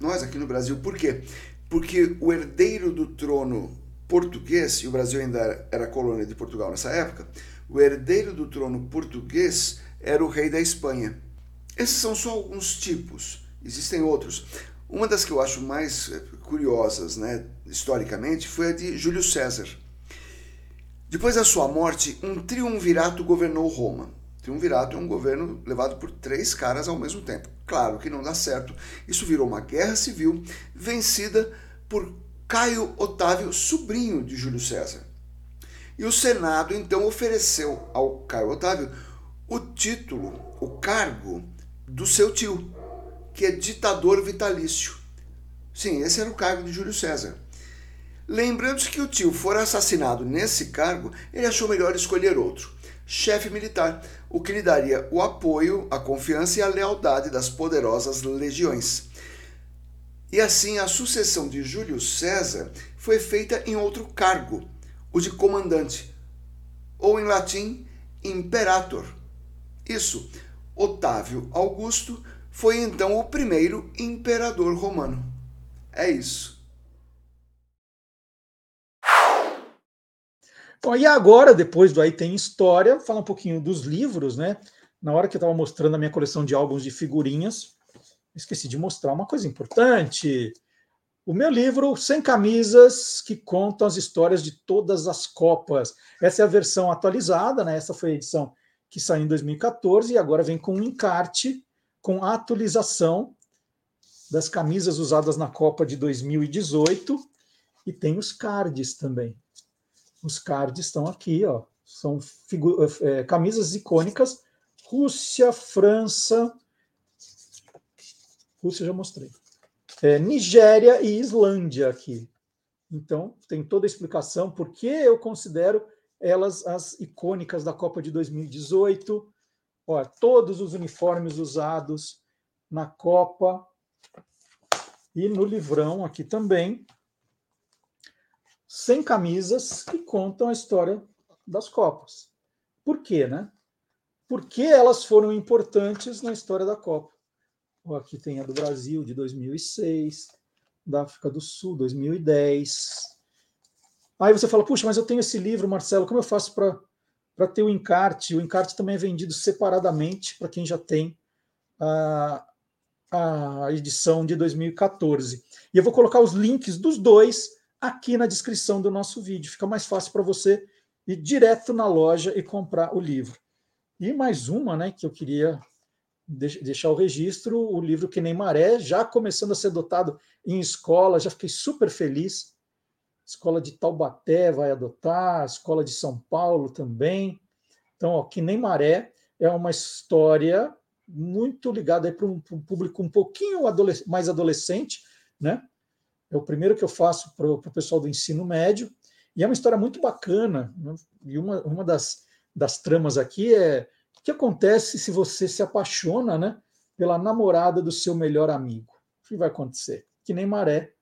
Nós aqui no Brasil. Por quê? Porque o herdeiro do trono português, e o Brasil ainda era colônia de Portugal nessa época, o herdeiro do trono português era o rei da Espanha. Esses são só alguns tipos, existem outros. Uma das que eu acho mais eh, curiosas, né, historicamente, foi a de Júlio César. Depois da sua morte, um triunvirato governou Roma. Triunvirato é um governo levado por três caras ao mesmo tempo. Claro que não dá certo. Isso virou uma guerra civil vencida por Caio Otávio, sobrinho de Júlio César. E o Senado então ofereceu ao Caio Otávio o título, o cargo do seu tio, que é ditador vitalício. Sim, esse era o cargo de Júlio César. Lembrando que o tio for assassinado nesse cargo, ele achou melhor escolher outro, chefe militar, o que lhe daria o apoio, a confiança e a lealdade das poderosas legiões. E assim a sucessão de Júlio César foi feita em outro cargo, o de comandante, ou em latim, imperator. Isso, Otávio Augusto foi então o primeiro imperador romano. É isso. Bom, e agora, depois do Aí Tem História, falar um pouquinho dos livros, né? Na hora que eu estava mostrando a minha coleção de álbuns de figurinhas, esqueci de mostrar uma coisa importante. O meu livro, Sem Camisas, que contam as histórias de todas as Copas. Essa é a versão atualizada, né? Essa foi a edição que saiu em 2014 e agora vem com um encarte com a atualização das camisas usadas na Copa de 2018 e tem os cards também. Os cards estão aqui, ó. São é, camisas icônicas. Rússia, França. Rússia já mostrei é, Nigéria e Islândia aqui. Então, tem toda a explicação por que eu considero elas as icônicas da Copa de 2018. Olha, todos os uniformes usados na Copa e no livrão aqui também, sem camisas que contam a história das Copas. Por quê, né? Por que elas foram importantes na história da Copa? Aqui tem a do Brasil, de 2006, da África do Sul, 2010. Aí você fala, puxa, mas eu tenho esse livro, Marcelo, como eu faço para ter o encarte? O encarte também é vendido separadamente para quem já tem a, a edição de 2014. E eu vou colocar os links dos dois aqui na descrição do nosso vídeo. Fica mais fácil para você ir direto na loja e comprar o livro. E mais uma, né, que eu queria deixar o registro, o livro Que Nem Maré, já começando a ser dotado em escola, já fiquei super feliz. Escola de Taubaté vai adotar, escola de São Paulo também. Então, ó, Que Nem Maré é uma história muito ligada para um, um, público um pouquinho adolesc mais adolescente, né? É o primeiro que eu faço para o pessoal do ensino médio, e é uma história muito bacana. Né? E uma, uma das, das tramas aqui é o que acontece se você se apaixona né, pela namorada do seu melhor amigo? O que vai acontecer? Que nem maré.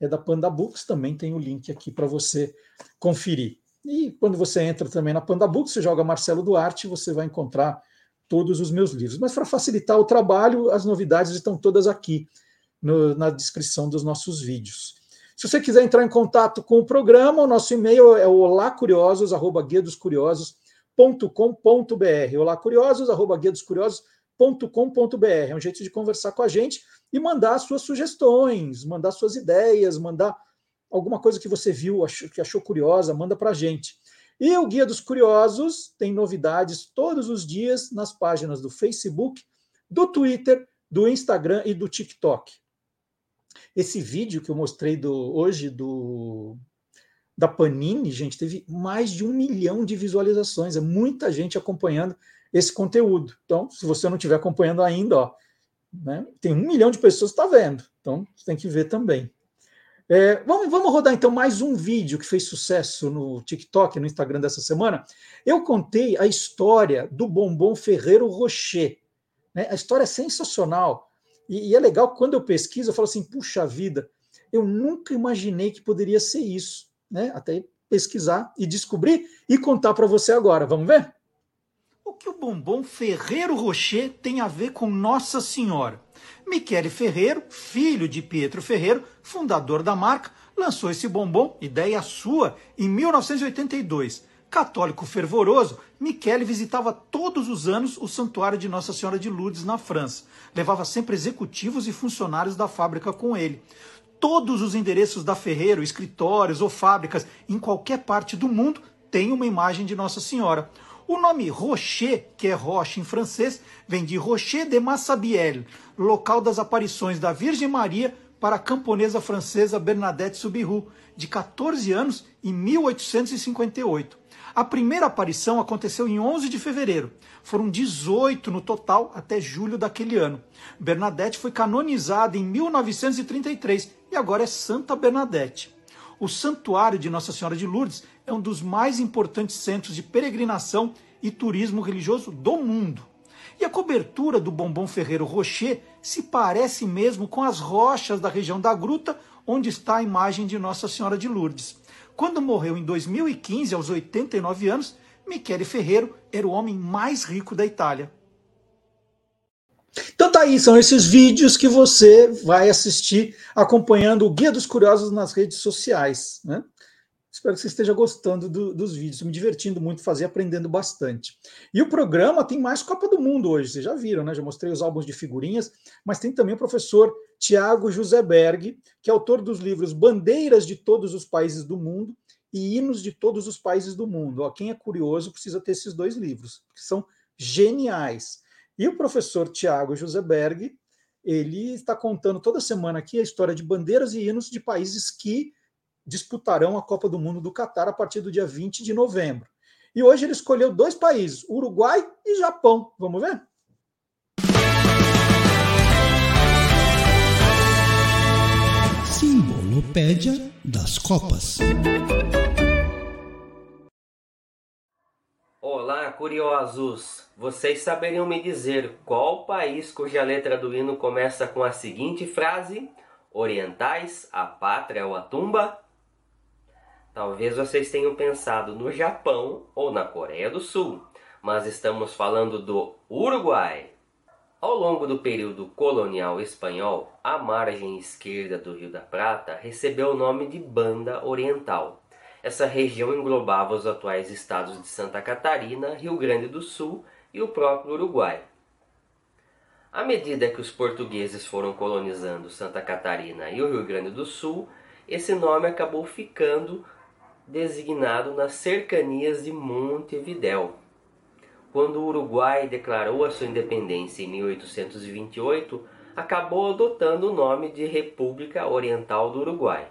É da Panda Books, também tem o link aqui para você conferir. E quando você entra também na Panda Books, você joga Marcelo Duarte, você vai encontrar todos os meus livros. Mas para facilitar o trabalho, as novidades estão todas aqui no, na descrição dos nossos vídeos. Se você quiser entrar em contato com o programa, o nosso e-mail é o olacuriosos, arroba guia dos curiosos, curiosos.com.br. Olá, curiosos, arroba guia dos curiosos.com.br. É um jeito de conversar com a gente e mandar suas sugestões, mandar suas ideias, mandar alguma coisa que você viu, que achou curiosa, manda para a gente. E o Guia dos Curiosos tem novidades todos os dias nas páginas do Facebook, do Twitter, do Instagram e do TikTok. Esse vídeo que eu mostrei do, hoje do da Panini, gente, teve mais de um milhão de visualizações. É muita gente acompanhando esse conteúdo. Então, se você não estiver acompanhando ainda, ó, né, tem um milhão de pessoas que está vendo. Então, você tem que ver também. É, vamos, vamos rodar então mais um vídeo que fez sucesso no TikTok, no Instagram dessa semana. Eu contei a história do bombom Ferreiro Rocher. Né? A história é sensacional. E, e é legal quando eu pesquiso, eu falo assim: puxa vida, eu nunca imaginei que poderia ser isso né, até pesquisar e descobrir e contar para você agora. Vamos ver? O que o bombom Ferreiro Rocher tem a ver com Nossa Senhora? Michele Ferreiro, filho de Pietro Ferreiro, fundador da marca, lançou esse bombom, ideia sua, em 1982. Católico fervoroso, Michele visitava todos os anos o Santuário de Nossa Senhora de Lourdes na França. Levava sempre executivos e funcionários da fábrica com ele. Todos os endereços da Ferreiro, escritórios ou fábricas em qualquer parte do mundo têm uma imagem de Nossa Senhora. O nome Rocher, que é rocha em francês, vem de Rocher de Massabielle, local das aparições da Virgem Maria para a camponesa francesa Bernadette Soubirous, de 14 anos, em 1858. A primeira aparição aconteceu em 11 de fevereiro. Foram 18 no total até julho daquele ano. Bernadette foi canonizada em 1933 e agora é Santa Bernadette. O Santuário de Nossa Senhora de Lourdes é um dos mais importantes centros de peregrinação e turismo religioso do mundo. E a cobertura do Bombom Ferreiro Rocher se parece mesmo com as rochas da região da gruta onde está a imagem de Nossa Senhora de Lourdes. Quando morreu em 2015, aos 89 anos, Michele Ferreiro era o homem mais rico da Itália. Então tá aí, são esses vídeos que você vai assistir acompanhando o Guia dos Curiosos nas redes sociais. Né? Espero que você esteja gostando do, dos vídeos, me divertindo muito, fazer, aprendendo bastante. E o programa tem mais Copa do Mundo hoje, vocês já viram, né? Já mostrei os álbuns de figurinhas, mas tem também o professor Tiago Joseberg, que é autor dos livros Bandeiras de Todos os Países do Mundo e Hinos de Todos os Países do Mundo. Ó, quem é curioso precisa ter esses dois livros, que são geniais. E o professor Tiago Joseberg, ele está contando toda semana aqui a história de bandeiras e hinos de países que disputarão a Copa do Mundo do Catar a partir do dia 20 de novembro. E hoje ele escolheu dois países, Uruguai e Japão. Vamos ver? Simbolopédia das Copas. Olá, curiosos! Vocês saberiam me dizer qual país cuja letra do hino começa com a seguinte frase: Orientais, a pátria ou a tumba? Talvez vocês tenham pensado no Japão ou na Coreia do Sul, mas estamos falando do Uruguai. Ao longo do período colonial espanhol, a margem esquerda do Rio da Prata recebeu o nome de Banda Oriental. Essa região englobava os atuais estados de Santa Catarina, Rio Grande do Sul e o próprio Uruguai. À medida que os portugueses foram colonizando Santa Catarina e o Rio Grande do Sul, esse nome acabou ficando designado nas cercanias de Montevidéu. Quando o Uruguai declarou a sua independência em 1828, acabou adotando o nome de República Oriental do Uruguai.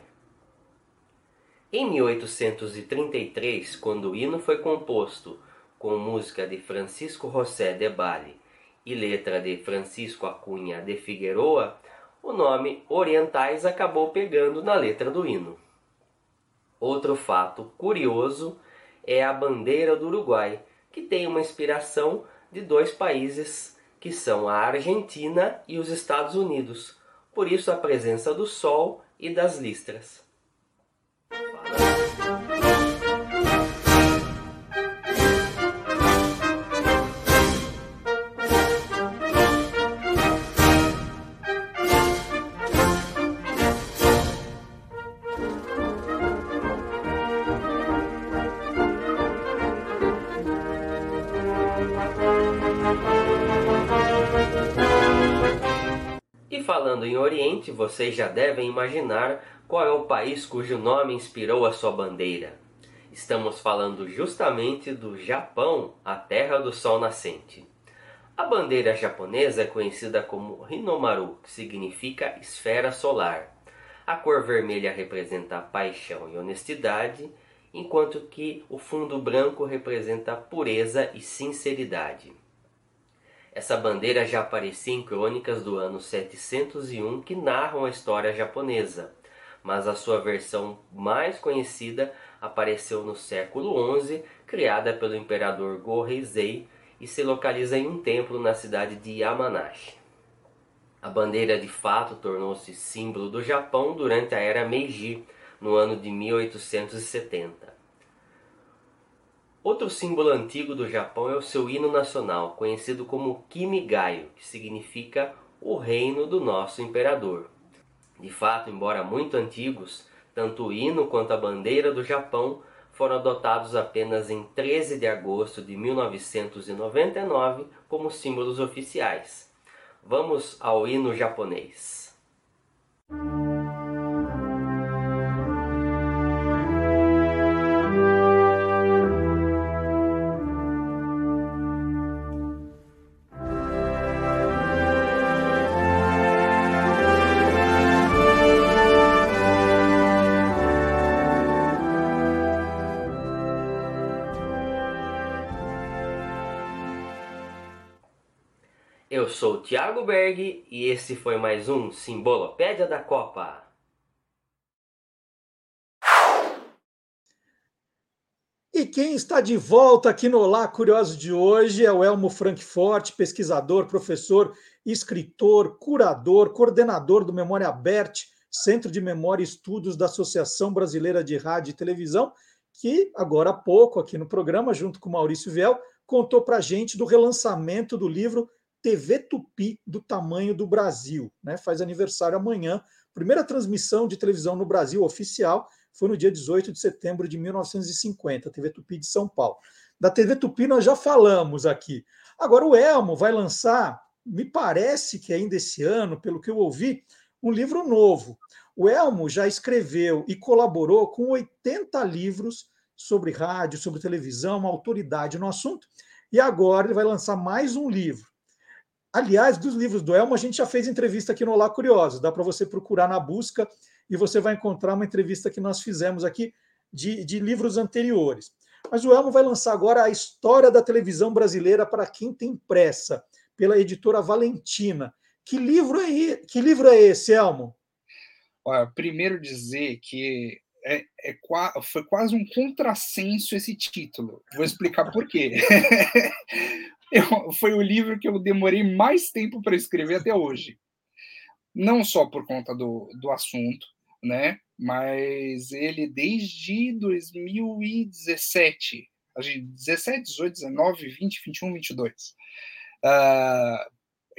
Em 1833, quando o hino foi composto com música de Francisco José de Bale e letra de Francisco Acunha de Figueroa, o nome Orientais acabou pegando na letra do hino. Outro fato curioso é a bandeira do Uruguai, que tem uma inspiração de dois países que são a Argentina e os Estados Unidos, por isso a presença do sol e das listras. Falando em Oriente, vocês já devem imaginar qual é o país cujo nome inspirou a sua bandeira. Estamos falando justamente do Japão, a terra do sol nascente. A bandeira japonesa é conhecida como Hinomaru, que significa esfera solar. A cor vermelha representa paixão e honestidade, enquanto que o fundo branco representa pureza e sinceridade. Essa bandeira já aparecia em crônicas do ano 701 que narram a história japonesa, mas a sua versão mais conhecida apareceu no século XI, criada pelo imperador Go-Heizei e se localiza em um templo na cidade de Yamanashi. A bandeira de fato tornou-se símbolo do Japão durante a era Meiji, no ano de 1870. Outro símbolo antigo do Japão é o seu hino nacional, conhecido como Kimigayo, que significa o reino do nosso imperador. De fato, embora muito antigos, tanto o hino quanto a bandeira do Japão foram adotados apenas em 13 de agosto de 1999 como símbolos oficiais. Vamos ao hino japonês. E esse foi mais um Simbolopédia da Copa. E quem está de volta aqui no Olá Curioso de hoje é o Elmo Frankfort, pesquisador, professor, escritor, curador, coordenador do Memória Aberta, Centro de Memória e Estudos da Associação Brasileira de Rádio e Televisão, que agora há pouco aqui no programa, junto com Maurício Viel, contou para a gente do relançamento do livro TV Tupi do tamanho do Brasil, né? Faz aniversário amanhã. Primeira transmissão de televisão no Brasil oficial foi no dia 18 de setembro de 1950, TV Tupi de São Paulo. Da TV Tupi nós já falamos aqui. Agora o Elmo vai lançar, me parece que ainda esse ano, pelo que eu ouvi, um livro novo. O Elmo já escreveu e colaborou com 80 livros sobre rádio, sobre televisão, uma autoridade no assunto, e agora ele vai lançar mais um livro. Aliás, dos livros do Elmo, a gente já fez entrevista aqui no Olá Curiosos. Dá para você procurar na busca e você vai encontrar uma entrevista que nós fizemos aqui de, de livros anteriores. Mas o Elmo vai lançar agora a história da televisão brasileira para quem tem pressa, pela editora Valentina. Que livro é, que livro é esse, Elmo? Olha, primeiro dizer que é, é, foi quase um contrassenso esse título. Vou explicar por quê. eu, foi o livro que eu demorei mais tempo para escrever até hoje. Não só por conta do, do assunto, né? Mas ele desde 2017, 17, 18, 19, 20, 21, 22. Uh,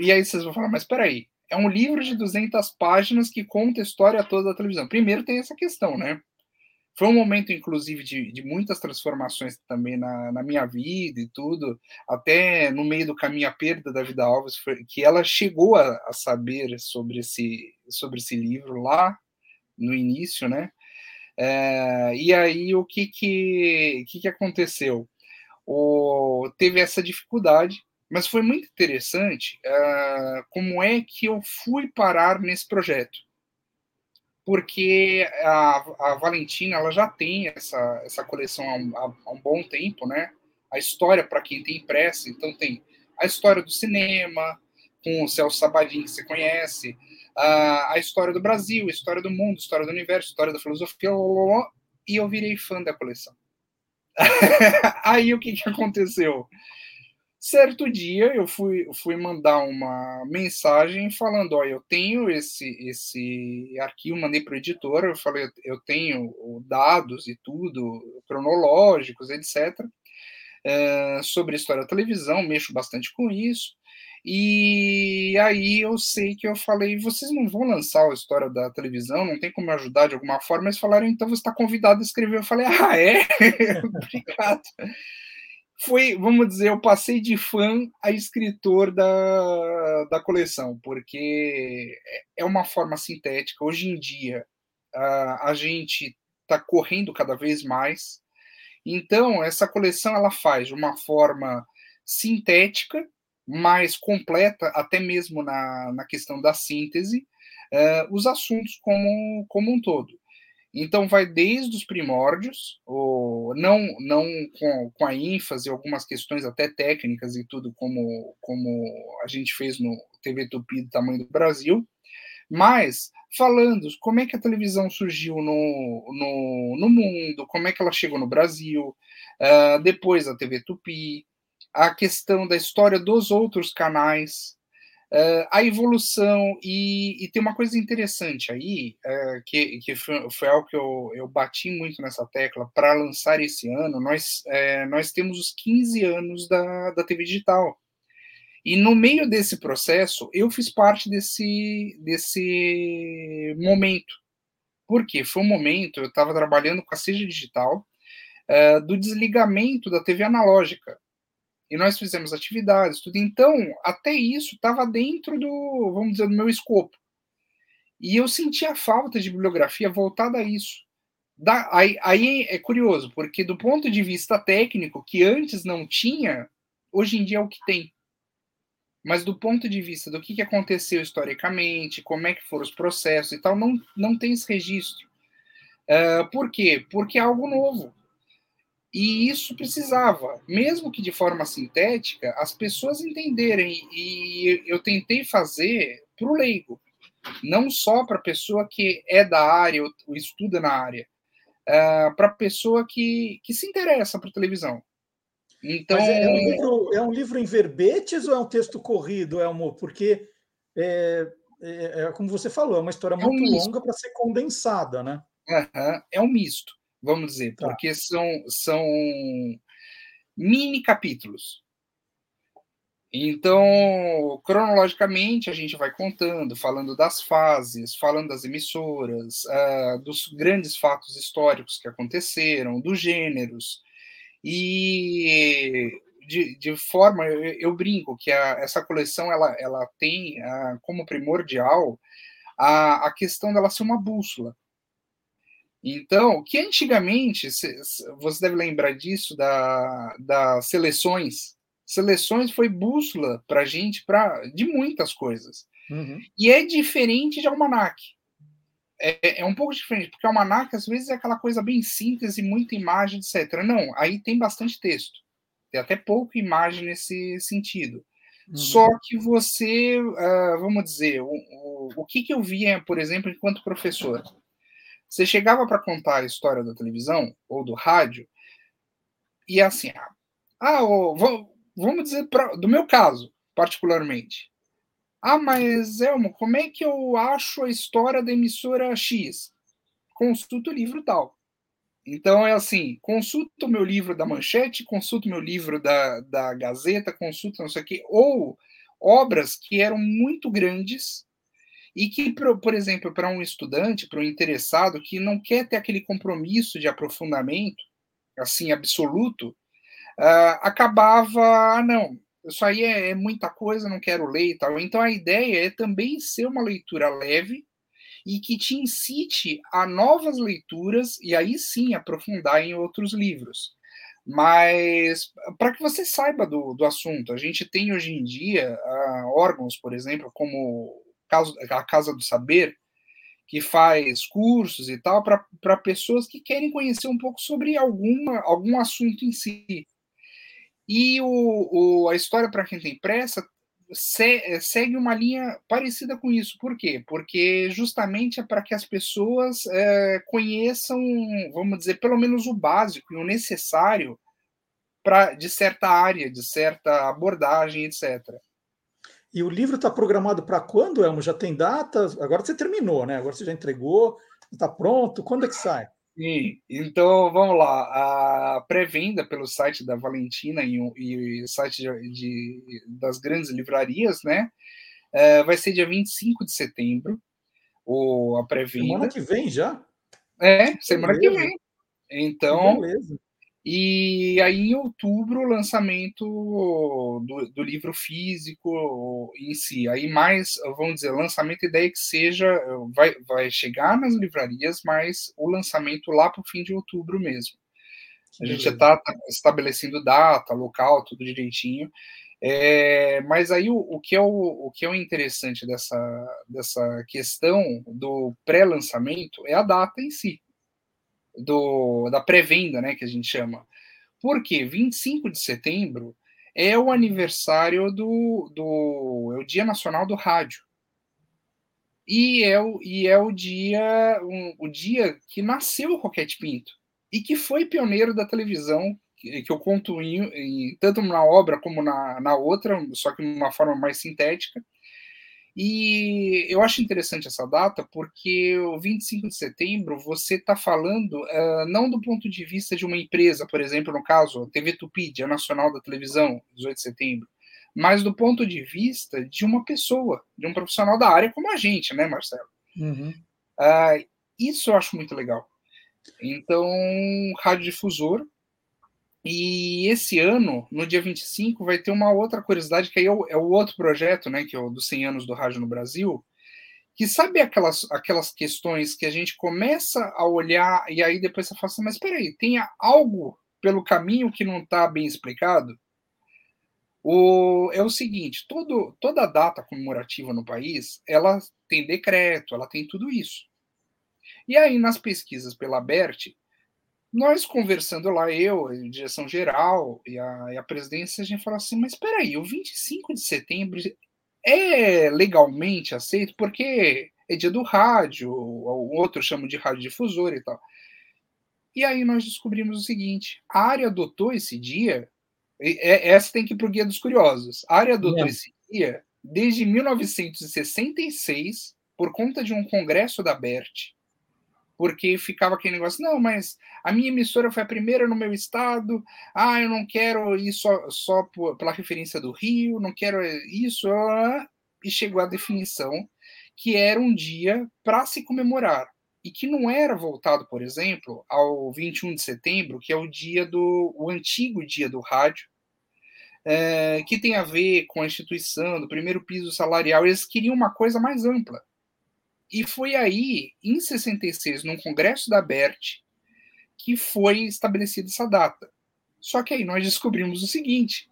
e aí vocês vão falar, mas peraí, é um livro de 200 páginas que conta a história toda da televisão. Primeiro tem essa questão, né? Foi um momento, inclusive, de, de muitas transformações também na, na, minha vida e tudo. Até no meio do caminho, a perda da Vida Alves, foi, que ela chegou a, a, saber sobre esse, sobre esse livro lá no início, né? É, e aí, o que que, que, que aconteceu? O, teve essa dificuldade, mas foi muito interessante uh, como é que eu fui parar nesse projeto porque a, a Valentina ela já tem essa, essa coleção há um, há um bom tempo, né? A história, para quem tem pressa, então tem a história do cinema, com o Celso Sabadin, que você conhece, a, a história do Brasil, a história do mundo, a história do universo, a história da filosofia, e eu virei fã da coleção. Aí o que, que aconteceu? Certo dia eu fui, fui mandar uma mensagem falando: Ó, eu tenho esse, esse arquivo, mandei para o editor. Eu falei: eu tenho dados e tudo, cronológicos, etc., é, sobre a história da televisão, mexo bastante com isso. E aí eu sei que eu falei: vocês não vão lançar a história da televisão, não tem como me ajudar de alguma forma. Eles falaram: então você está convidado a escrever. Eu falei: ah, é? Obrigado foi, vamos dizer, eu passei de fã a escritor da, da coleção, porque é uma forma sintética. Hoje em dia, a, a gente está correndo cada vez mais. Então, essa coleção ela faz de uma forma sintética, mais completa, até mesmo na, na questão da síntese, uh, os assuntos como, como um todo. Então vai desde os primórdios, ou não não com, com a ênfase algumas questões até técnicas e tudo como como a gente fez no TV Tupi do tamanho do Brasil, mas falando como é que a televisão surgiu no, no, no mundo, como é que ela chegou no Brasil, uh, depois a TV Tupi, a questão da história dos outros canais, Uh, a evolução, e, e, tem uma coisa interessante aí, uh, que, que foi, foi, algo que eu, eu bati muito nessa tecla, para lançar esse ano, nós, uh, nós temos os 15 anos da, da TV digital. E no meio desse processo, eu fiz parte desse, desse momento. Por quê? Foi um momento, eu estava trabalhando com a Seja Digital, uh, do desligamento da TV analógica. E nós fizemos atividades, tudo. Então, até isso estava dentro do, vamos dizer, do meu escopo. E eu sentia falta de bibliografia voltada a isso. Da, aí, aí é curioso, porque do ponto de vista técnico, que antes não tinha, hoje em dia é o que tem. Mas do ponto de vista do que, que aconteceu historicamente, como é que foram os processos e tal, não, não tem esse registro. Uh, por quê? Porque é algo novo. E isso precisava, mesmo que de forma sintética, as pessoas entenderem. E eu tentei fazer para o leigo, não só para a pessoa que é da área ou estuda na área, uh, para a pessoa que, que se interessa por televisão. Então é, é, um livro, é um livro em verbetes ou é um texto corrido, Elmo? Porque é, é, é como você falou, é uma história muito um longa para ser condensada, né? Uhum, é um misto vamos dizer, tá. porque são, são mini capítulos. Então, cronologicamente, a gente vai contando, falando das fases, falando das emissoras, uh, dos grandes fatos históricos que aconteceram, dos gêneros. E de, de forma, eu, eu, brinco que a, essa coleção ela, ela tem uh, como primordial a, a questão dela ser uma bússola. Então, que antigamente, você deve lembrar disso, da, das seleções. Seleções foi bússola para a gente pra, de muitas coisas. Uhum. E é diferente de almanac. É, é, um pouco diferente, porque almanac às vezes é aquela coisa bem síntese, muita imagem, etc. Não, aí tem bastante texto. Tem até pouca imagem nesse sentido. Uhum. Só que você, uh, vamos dizer, o, o, o que, que eu via, por exemplo, enquanto professor? Você chegava para contar a história da televisão ou do rádio e assim, ah, oh, vamos dizer pra, do meu caso, particularmente. Ah, mas Elmo, como é que eu acho a história da emissora X? Consulta o livro tal. Então é assim, consulta o meu livro da Manchete, consulta o meu livro da, da Gazeta, consulta não sei o quê, ou obras que eram muito grandes e que, por exemplo, para um estudante, para um interessado que não quer ter aquele compromisso de aprofundamento, assim, absoluto, uh, acabava, ah, não, isso aí é, é, muita coisa, não quero ler e tal. Então a ideia é também ser uma leitura leve e que te incite a novas leituras e aí sim aprofundar em outros livros. Mas para que você saiba do, do assunto, a gente tem hoje em dia uh, órgãos, por exemplo, como a Casa do Saber, que faz cursos e tal para pessoas que querem conhecer um pouco sobre alguma, algum assunto em si. E o, o a história para quem tem pressa se, segue uma linha parecida com isso. Por quê? Porque justamente é para que as pessoas é, conheçam, vamos dizer, pelo menos o básico e o necessário para de certa área, de certa abordagem, etc. E o livro está programado para quando, Elmo? Já tem data? Agora você terminou, né? Agora você já entregou, está pronto. Quando é que sai? Sim, então vamos lá. A pré-venda pelo site da Valentina e, o site de, de, das grandes livrarias, né? É, vai ser dia 25 de setembro, o, a pré-venda. Semana que vem já? É, semana Beleza. que vem. Então, Beleza. E aí, em outubro, o lançamento do, do, livro físico em si. Aí, mais, vamos dizer, lançamento, ideia é que seja, vai, vai chegar nas livrarias, mas o lançamento lá para o fim de outubro mesmo. A gente já está tá estabelecendo data, local, tudo direitinho. É, mas aí o, o, que é o, o que é o interessante dessa, dessa questão do pré-lançamento é a data em si do, da pré-venda, né, que a gente chama. Porque 25 de setembro é o aniversário do, do é o Dia Nacional do Rádio. E é o, e é o dia um, o dia que nasceu o Roquete Pinto e que foi pioneiro da televisão, que, que eu conto em, em, tanto na obra como na, na outra, só que de uma forma mais sintética. E eu acho interessante essa data porque o 25 de setembro você está falando uh, não do ponto de vista de uma empresa, por exemplo, no caso, a TV Tupi, Dia Nacional da Televisão, 18 de setembro, mas do ponto de vista de uma pessoa, de um profissional da área como a gente, né, Marcelo? Uhum. Uh, isso eu acho muito legal. Então, radiodifusor, E esse ano, no dia 25, vai ter uma outra curiosidade, que aí é o, é o outro projeto, né, que é o dos 100 anos do rádio no Brasil, que sabe aquelas, aquelas questões que a gente começa a olhar e aí depois você fala assim, mas espera aí, tem algo pelo caminho que não está bem explicado? O, é o seguinte, todo, toda data comemorativa no país, ela tem decreto, ela tem tudo isso. E aí, nas pesquisas pela BERT, nós conversando lá, eu, a direção geral e a, e a presidência, a gente falou assim, mas espera aí, o 25 de setembro é legalmente aceito porque é dia do rádio, o outro chama de radiodifusor e tal. E aí nós descobrimos o seguinte: a área adotou esse dia, é, essa tem que ir para o Guia dos Curiosos. A área adotou é. esse dia desde 1966 por conta de um congresso da BERT, porque ficava aquele negócio, não, mas a minha emissora foi a primeira no meu estado, ah, eu não quero ir só, só por, pela referência do Rio, não quero isso, e chegou à definição que era um dia para se comemorar, e que não era voltado, por exemplo, ao 21 de setembro, que é o dia do o antigo dia do rádio, é, que tem a ver com a instituição do primeiro piso salarial, eles queriam uma coisa mais ampla. E foi aí, em 66, num congresso da BERT, que foi estabelecida essa data. Só que aí nós descobrimos o seguinte: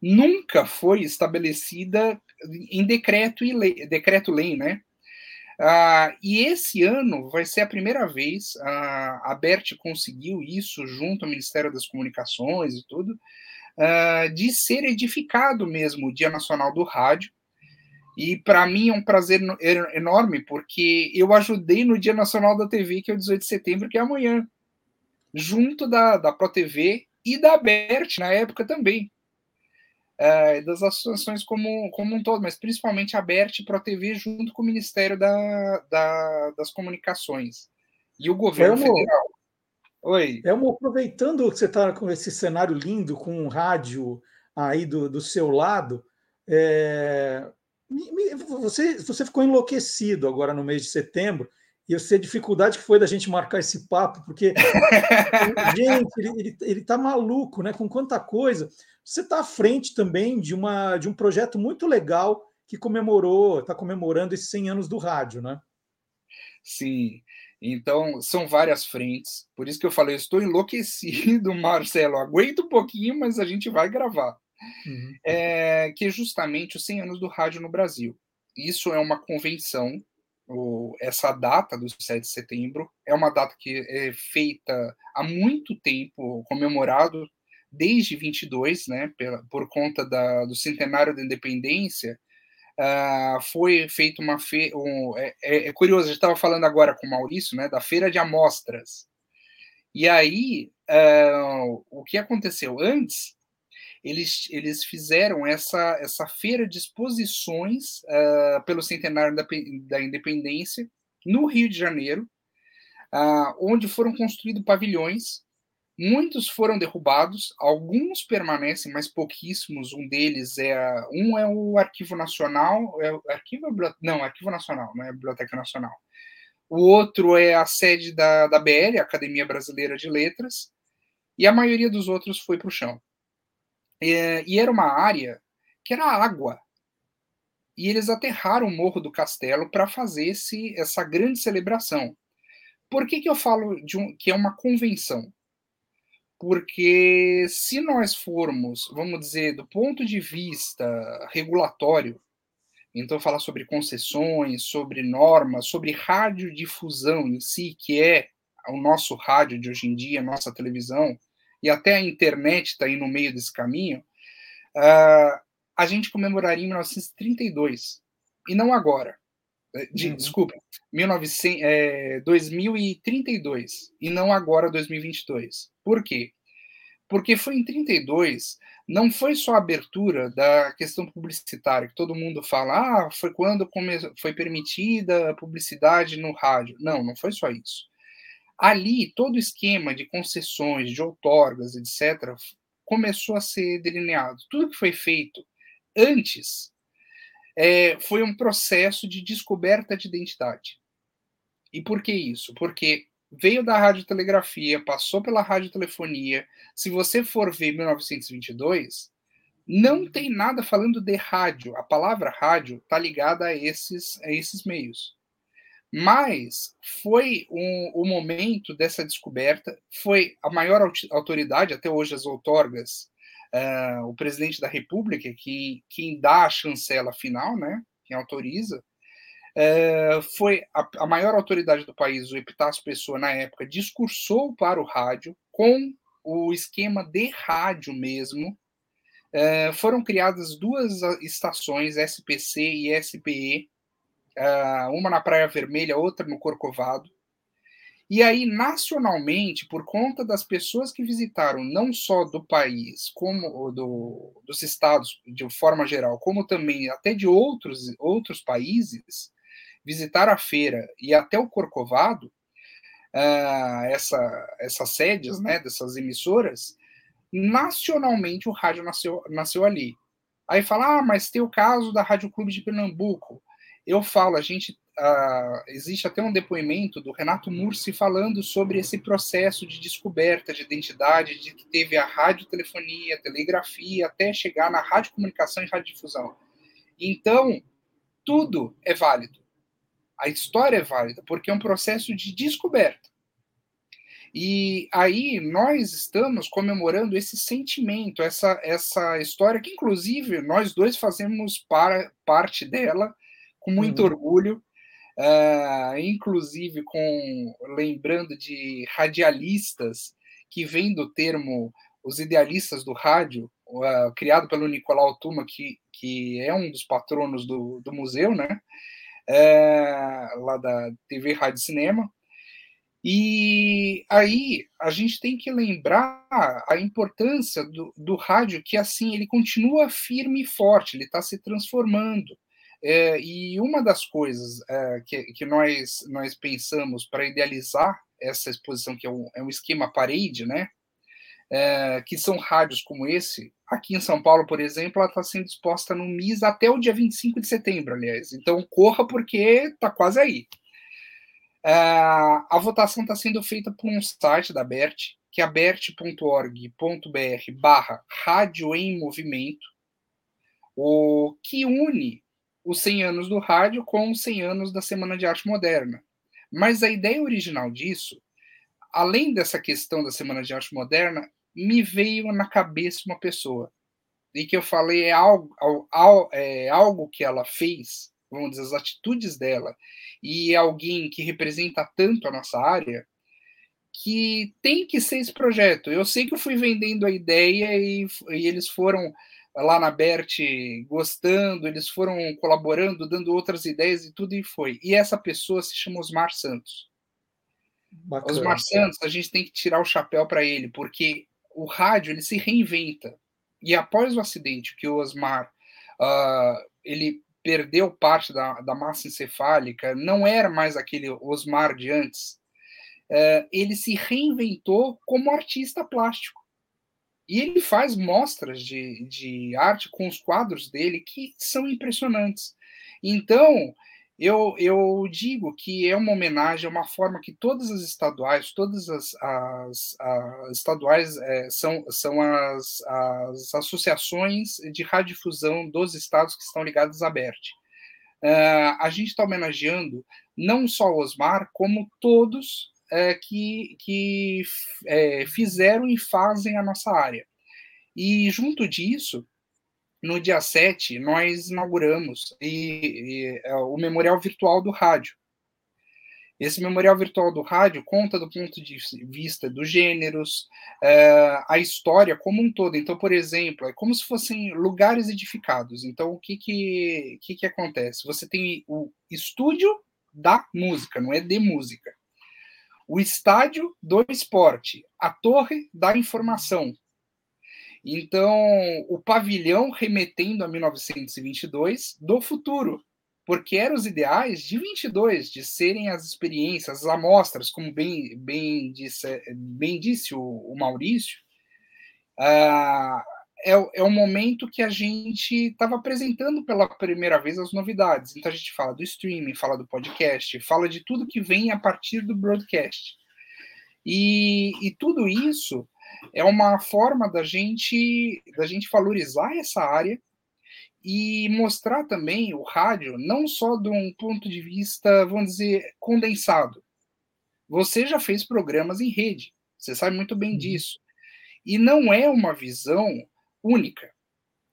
nunca foi estabelecida em decreto e lei, decreto lei, né? Ah, e esse ano vai ser a primeira vez ah, a BERT conseguiu isso junto ao Ministério das Comunicações e tudo, ah, de ser edificado mesmo o Dia Nacional do Rádio, e para mim é um prazer enorme, porque eu ajudei no Dia Nacional da TV, que é o 18 de setembro, que é amanhã, junto da, da ProTV e da BERT na época também. É, das associações como, como um todo, mas principalmente a BERT e ProTV junto com o Ministério da, da, das Comunicações e o governo Elmo, federal. Oi. Elmo, aproveitando que você está com esse cenário lindo, com um rádio aí do, do seu lado, é, você, você ficou enlouquecido agora no mês de setembro, e eu sei a dificuldade que foi da gente marcar esse papo, porque, gente, ele, ele, tá maluco, né? Com quanta coisa. Você está à frente também de, uma, de um projeto muito legal que comemorou, está comemorando esses 100 anos do rádio, né? Sim. Então, são várias frentes. Por isso que eu falei, eu estou enlouquecido, Marcelo. Aguenta um pouquinho, mas a gente vai gravar uhum. é, que é justamente os 100 anos do rádio no Brasil. Isso é uma convenção, essa data do 7 de setembro é uma data que é feita há muito tempo, comemorado desde 22, né, pela, por conta da, do centenário da independência, uh, foi feita uma feira. Um, é, é, é, curioso, a gente estava falando agora com o Maurício, né, da feira de amostras. E aí, uh, o que aconteceu antes eles, eles fizeram essa, essa feira de exposições uh, pelo centenário da, da independência no Rio de Janeiro, uh, onde foram construídos pavilhões. Muitos foram derrubados, alguns permanecem, mas pouquíssimos. Um deles é um é o Arquivo Nacional, é o Arquivo não, Arquivo Nacional, não é Biblioteca Nacional. O outro é a sede da, da BL, Academia Brasileira de Letras, e a maioria dos outros foi para o chão. É, e era uma área que era água. E eles aterraram o Morro do Castelo para fazer esse, essa grande celebração. Por que, que eu falo de um, que é uma convenção? Porque se nós formos, vamos dizer, do ponto de vista regulatório, então falar sobre concessões, sobre normas, sobre radiodifusão em si, que é o nosso rádio de hoje em dia, nossa televisão, e até a internet está aí no meio desse caminho, uh, a gente comemoraria em 1932, e não agora. Eh, de, uhum. Desculpa, 1900, é, 2032, e não agora 2022. Por quê? Porque foi em 32, não foi só a abertura da questão publicitária, que todo mundo fala, ah, foi quando foi permitida a publicidade no rádio. Não, não foi só isso. Ali, todo o esquema de concessões, de outorgas, etc., começou a ser delineado. Tudo que foi feito antes é, foi um processo de descoberta de identidade. E por que isso? Porque veio da radiotelegrafia, passou pela radiotelefonia. Se você for ver 1922, não tem nada falando de rádio. A palavra rádio está ligada a esses, a esses meios. Mas foi um, o momento dessa descoberta, foi a maior autoridade, até hoje as outorgas, uh, o presidente da República, que, quem dá a chancela final, né, quem autoriza, uh, foi a, a, maior autoridade do país, o Epitácio Pessoa, na época, discursou para o rádio com o esquema de rádio mesmo. Uh, foram criadas duas estações, SPC e SPE, uma na Praia Vermelha, outra no Corcovado. E aí, nacionalmente, por conta das pessoas que visitaram, não só do país, como do, dos estados de forma geral, como também até de outros, outros países, visitar a feira e até o Corcovado, uh, essa, essas sedes né, dessas emissoras, nacionalmente o rádio nasceu, nasceu ali. Aí fala, ah, mas tem o caso da Rádio Clube de Pernambuco eu falo, a gente uh, existe até um depoimento do Renato Mursi falando sobre esse processo de descoberta de identidade, de que teve a radiotelefonia, telegrafia, até chegar na radiocomunicação e radiodifusão. Então, tudo é válido. A história é válida, porque é um processo de descoberta. E aí nós estamos comemorando esse sentimento, essa, essa história que, inclusive, nós dois fazemos para, parte dela com muito uhum. orgulho, uh, inclusive com lembrando de radialistas que vem do termo os idealistas do rádio, uh, criado pelo Nicolau Tuma, que, que é um dos patronos do, do museu, né? Uh, lá da TV Rádio Cinema. E aí a gente tem que lembrar a importância do, do rádio, que assim ele continua firme e forte, ele está se transformando. É, e uma das coisas é, que, que nós, nós pensamos para idealizar essa exposição, que é um, é um esquema parede, né? É, que são rádios como esse. Aqui em São Paulo, por exemplo, ela está sendo exposta no MIS até o dia 25 de setembro, aliás. Então, corra porque está quase aí. É, a votação está sendo feita por um site da BERT, que é bert.org.br barra Rádio em Movimento, o que une os 100 anos do rádio com os 100 anos da Semana de Arte Moderna. Mas a ideia original disso, além dessa questão da Semana de Arte Moderna, me veio na cabeça uma pessoa. E que eu falei é algo, é algo que ela fez, vamos dizer, as atitudes dela, e é alguém que representa tanto a nossa área, que tem que ser esse projeto. Eu sei que eu fui vendendo a ideia e, e eles foram lá na Bert gostando, eles foram colaborando, dando outras ideias e tudo e foi. E essa pessoa se chama Osmar Santos. Bacana. Osmar Santos, a gente tem que tirar o chapéu para ele, porque o rádio ele se reinventa. E após o acidente que o Osmar uh, ele perdeu parte da, da massa encefálica, não era mais aquele Osmar de antes. Uh, ele se reinventou como artista plástico. E ele faz mostras de, de arte com os quadros dele que são impressionantes. Então, eu, eu digo que é uma homenagem, é uma forma que todas as estaduais, todas as, as, as estaduais é, são, são as, as associações de radiodifusão dos estados que estão ligadas à BERT. Uh, a gente está homenageando não só o Osmar, como todos é, que, que é, fizeram e fazem a nossa área. E junto disso, no dia 7, nós inauguramos e, e, é, o Memorial Virtual do Rádio. Esse Memorial Virtual do Rádio conta do ponto de vista dos gêneros, é, a história como um todo. Então, por exemplo, é como se fossem lugares edificados. Então, o que, que, que, que acontece? Você tem o estúdio da música, não é de música o estádio do esporte, a torre da informação. Então, o pavilhão remetendo a 1922 do futuro, porque eram os ideais de 22, de serem as experiências, as amostras, como bem, bem, disse, bem disse o, o Maurício, uh, é, é o momento que a gente estava apresentando pela primeira vez as novidades. Então a gente fala do streaming, fala do podcast, fala de tudo que vem a partir do broadcast. E, e tudo isso é uma forma da gente da gente valorizar essa área e mostrar também o rádio não só de um ponto de vista, vamos dizer, condensado. Você já fez programas em rede, você sabe muito bem uhum. disso. E não é uma visão única.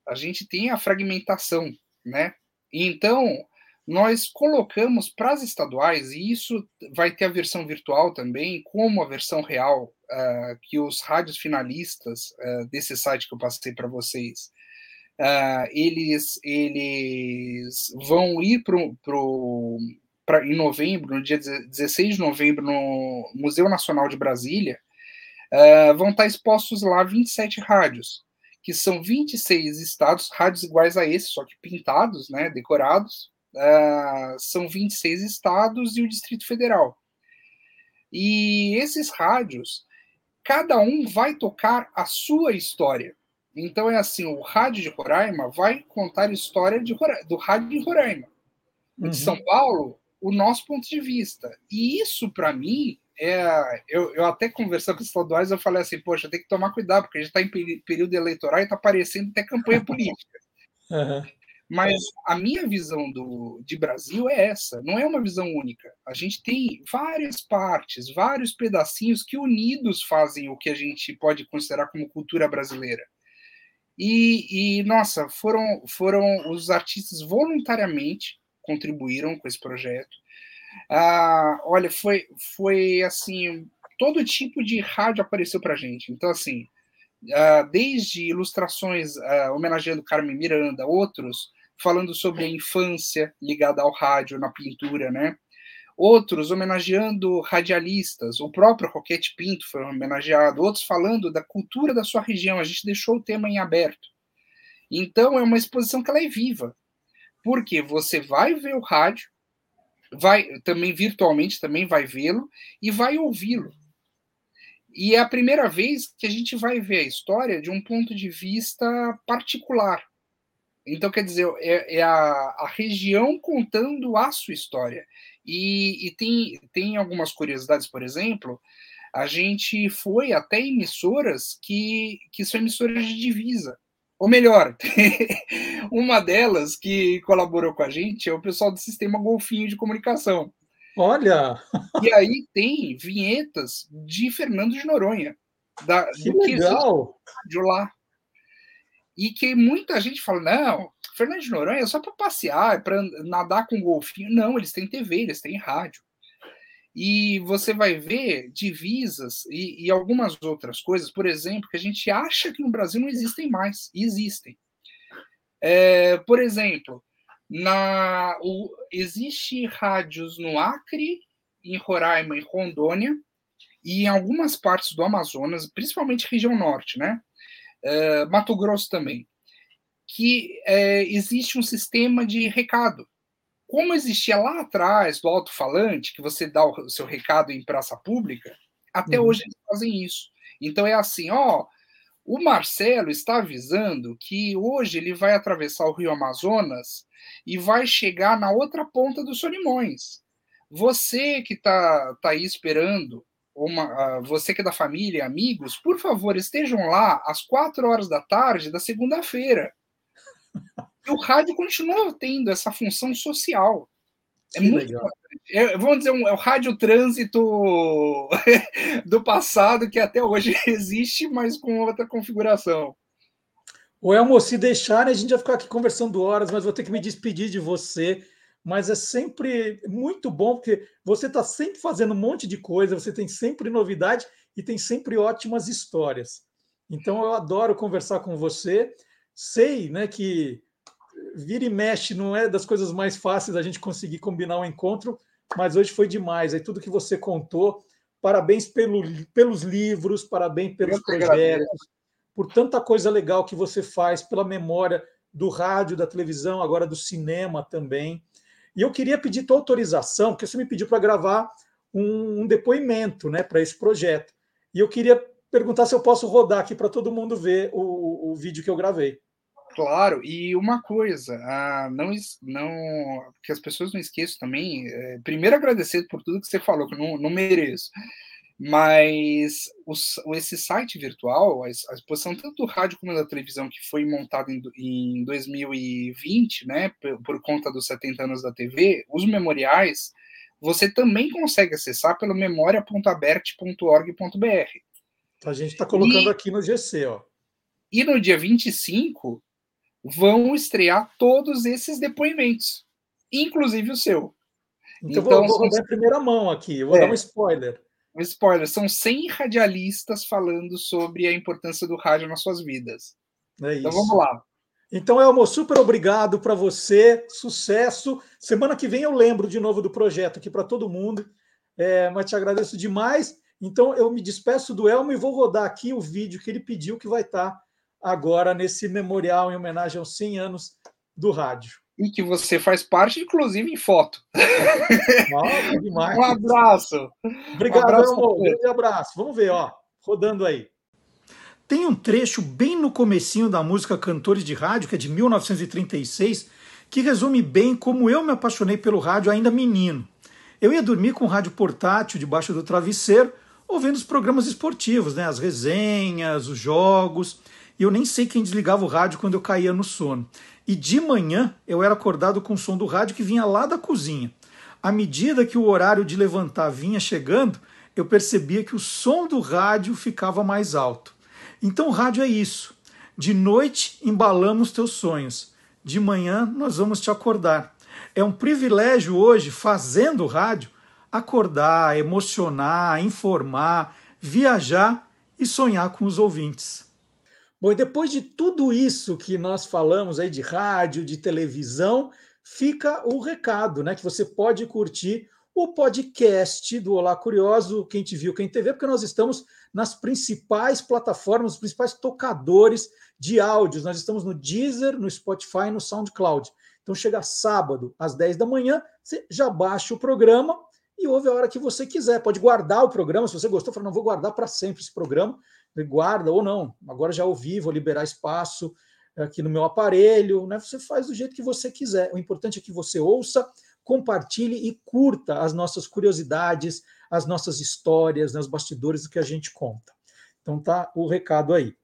A gente tem a fragmentação, né? Então, nós colocamos para as estaduais, e isso vai ter a versão virtual também, como a versão real, uh, que os rádios finalistas uh, desse site que eu passei para vocês, uh, eles, eles vão ir para em novembro, no dia 16 de novembro, no Museu Nacional de Brasília, vão estar expostos lá 27 rádios, que são 26 estados, rádios iguais a esse, só que pintados, né, decorados, uh, são 26 estados e o Distrito Federal. E esses rádios, cada um vai tocar a sua história. Então é assim, o rádio de Roraima vai contar a história de, do rádio de Roraima. Uhum. De São Paulo, o nosso ponto de vista. E isso, para mim, é, eu, eu até conversando com os estaduais, eu falei assim, poxa, tem que tomar cuidado, porque a gente está em período eleitoral e está aparecendo até campanha política. Uhum. Mas a minha visão do, de Brasil é essa, não é uma visão única. A gente tem várias partes, vários pedacinhos que unidos fazem o que a gente pode considerar como cultura brasileira. E, e nossa, foram, foram os artistas voluntariamente contribuíram com esse projeto. Ah, olha, foi, foi assim, todo tipo de rádio apareceu para gente. Então, assim, ah, desde ilustrações ah, homenageando Carmen Miranda, outros falando sobre a infância ligada ao rádio na pintura, né? Outros homenageando radialistas, o próprio Roquete Pinto foi homenageado, outros falando da cultura da sua região, a gente deixou o tema em aberto. Então é uma exposição que ela é viva, porque você vai ver o rádio, vai também virtualmente também vai vê-lo e vai ouvi-lo. E é a primeira vez que a gente vai ver a história de um ponto de vista particular, então, quer dizer, é, é a, a, região contando a sua história. E, e, tem, tem algumas curiosidades, por exemplo, a gente foi até emissoras que, que são emissoras de divisa. Ou melhor, uma delas que colaborou com a gente é o pessoal do sistema Golfinho de Comunicação. Olha! E aí tem vinhetas de Fernando de Noronha. Da, que legal! De lá e que muita gente fala: não, Fernando de Noronha é só para passear, é para nadar com golfinho. Não, eles têm TV, eles têm rádio. E você vai ver divisas e, e, algumas outras coisas, por exemplo, que a gente acha que no Brasil não existem mais, existem. É, por exemplo, na, o, existe rádios no Acre, em Roraima e Rondônia, e em algumas partes do Amazonas, principalmente região norte, né? uh, Mato Grosso também, que uh, existe um sistema de recado. Como existia lá atrás do alto-falante, que você dá o seu recado em praça pública, até uhum. hoje eles fazem isso. Então é assim, ó, o Marcelo está avisando que hoje ele vai atravessar o Rio Amazonas e vai chegar na outra ponta dos Solimões. Você que está tá aí esperando uma, uh, você que é da família, amigos, por favor, estejam lá às quatro horas da tarde da segunda-feira. E o rádio continua tendo essa função social. É que muito legal. É, vamos dizer, um, é o rádio trânsito do passado que até hoje existe, mas com outra configuração. O Elmo, se deixarem, a gente vai ficar aqui conversando horas, mas vou ter que me despedir de você mas é sempre muito bom, porque você está sempre fazendo um monte de coisa, você tem sempre novidade e tem sempre ótimas histórias. Então eu adoro conversar com você. Sei né, que vira e mexe não é das coisas mais fáceis a gente conseguir combinar um encontro, mas hoje foi demais. Aí tudo que você contou, parabéns pelo, pelos livros, parabéns pelos projetos, por tanta coisa legal que você faz, pela memória do rádio, da televisão, agora do cinema também. E eu queria pedir tua autorização, porque você me pediu para gravar um, um, depoimento né, para esse projeto. E eu queria perguntar se eu posso rodar aqui para todo mundo ver o, o vídeo que eu gravei. Claro, e uma coisa, ah, não, não, que as pessoas não esqueçam também, é, primeiro agradecer por tudo que você falou, que eu não, não mereço. Mas os, esse site virtual, a, exposição tanto do rádio como da televisão, que foi montada em, em 2020, né, por, por, conta dos 70 anos da TV, os memoriais, você também consegue acessar pelo memoria.abert.org.br. A gente está colocando e, aqui no GC, ó. E no dia 25 vão estrear todos esses depoimentos, inclusive o seu. Então, então vou, vou dar em primeira mão aqui, vou é. dar um spoiler um spoiler, são 100 radialistas falando sobre a importância do rádio nas suas vidas. É então vamos lá. Então, Elmo, super obrigado para você, sucesso. Semana que vem eu lembro de novo do projeto aqui para todo mundo, é, mas te agradeço demais. Então, eu me despeço do Elmo e vou rodar aqui o vídeo que ele pediu, que vai estar tá agora nesse memorial em homenagem aos 100 anos do rádio e que você faz parte, inclusive em foto. Nossa, demais. um abraço. Obrigado, um abraço, amor. Um grande abraço. Vamos ver, ó, rodando aí. Tem um trecho bem no comecinho da música Cantores de Rádio, que é de 1936, que resume bem como eu me apaixonei pelo rádio ainda menino. Eu ia dormir com o rádio portátil debaixo do travesseiro, ouvindo os programas esportivos, né, as resenhas, os jogos, e eu nem sei quem desligava o rádio quando eu caía no sono. E de manhã eu era acordado com o som do rádio que vinha lá da cozinha. À medida que o horário de levantar vinha chegando, eu percebia que o som do rádio ficava mais alto. Então o rádio é isso. De noite embalamos teus sonhos. De manhã nós vamos te acordar. É um privilégio hoje, fazendo rádio, acordar, emocionar, informar, viajar e sonhar com os ouvintes. Bom, e depois de tudo isso que nós falamos aí de rádio, de televisão, fica o recado, né? Que você pode curtir o podcast do Olá Curioso, quem te viu, quem te vê, porque nós estamos nas principais plataformas, os principais tocadores de áudios. Nós estamos no Deezer, no Spotify no SoundCloud. Então chega sábado às 10 da manhã, você já baixa o programa e ouve a hora que você quiser. Pode guardar o programa, se você gostou, fala, não vou guardar para sempre esse programa guarda ou não, agora já ouvi, vou liberar espaço aqui no meu aparelho, né? Você faz do jeito que você quiser. O importante é que você ouça, compartilhe e curta as nossas curiosidades, as nossas histórias, né, os bastidores que a gente conta. Então tá o recado aí.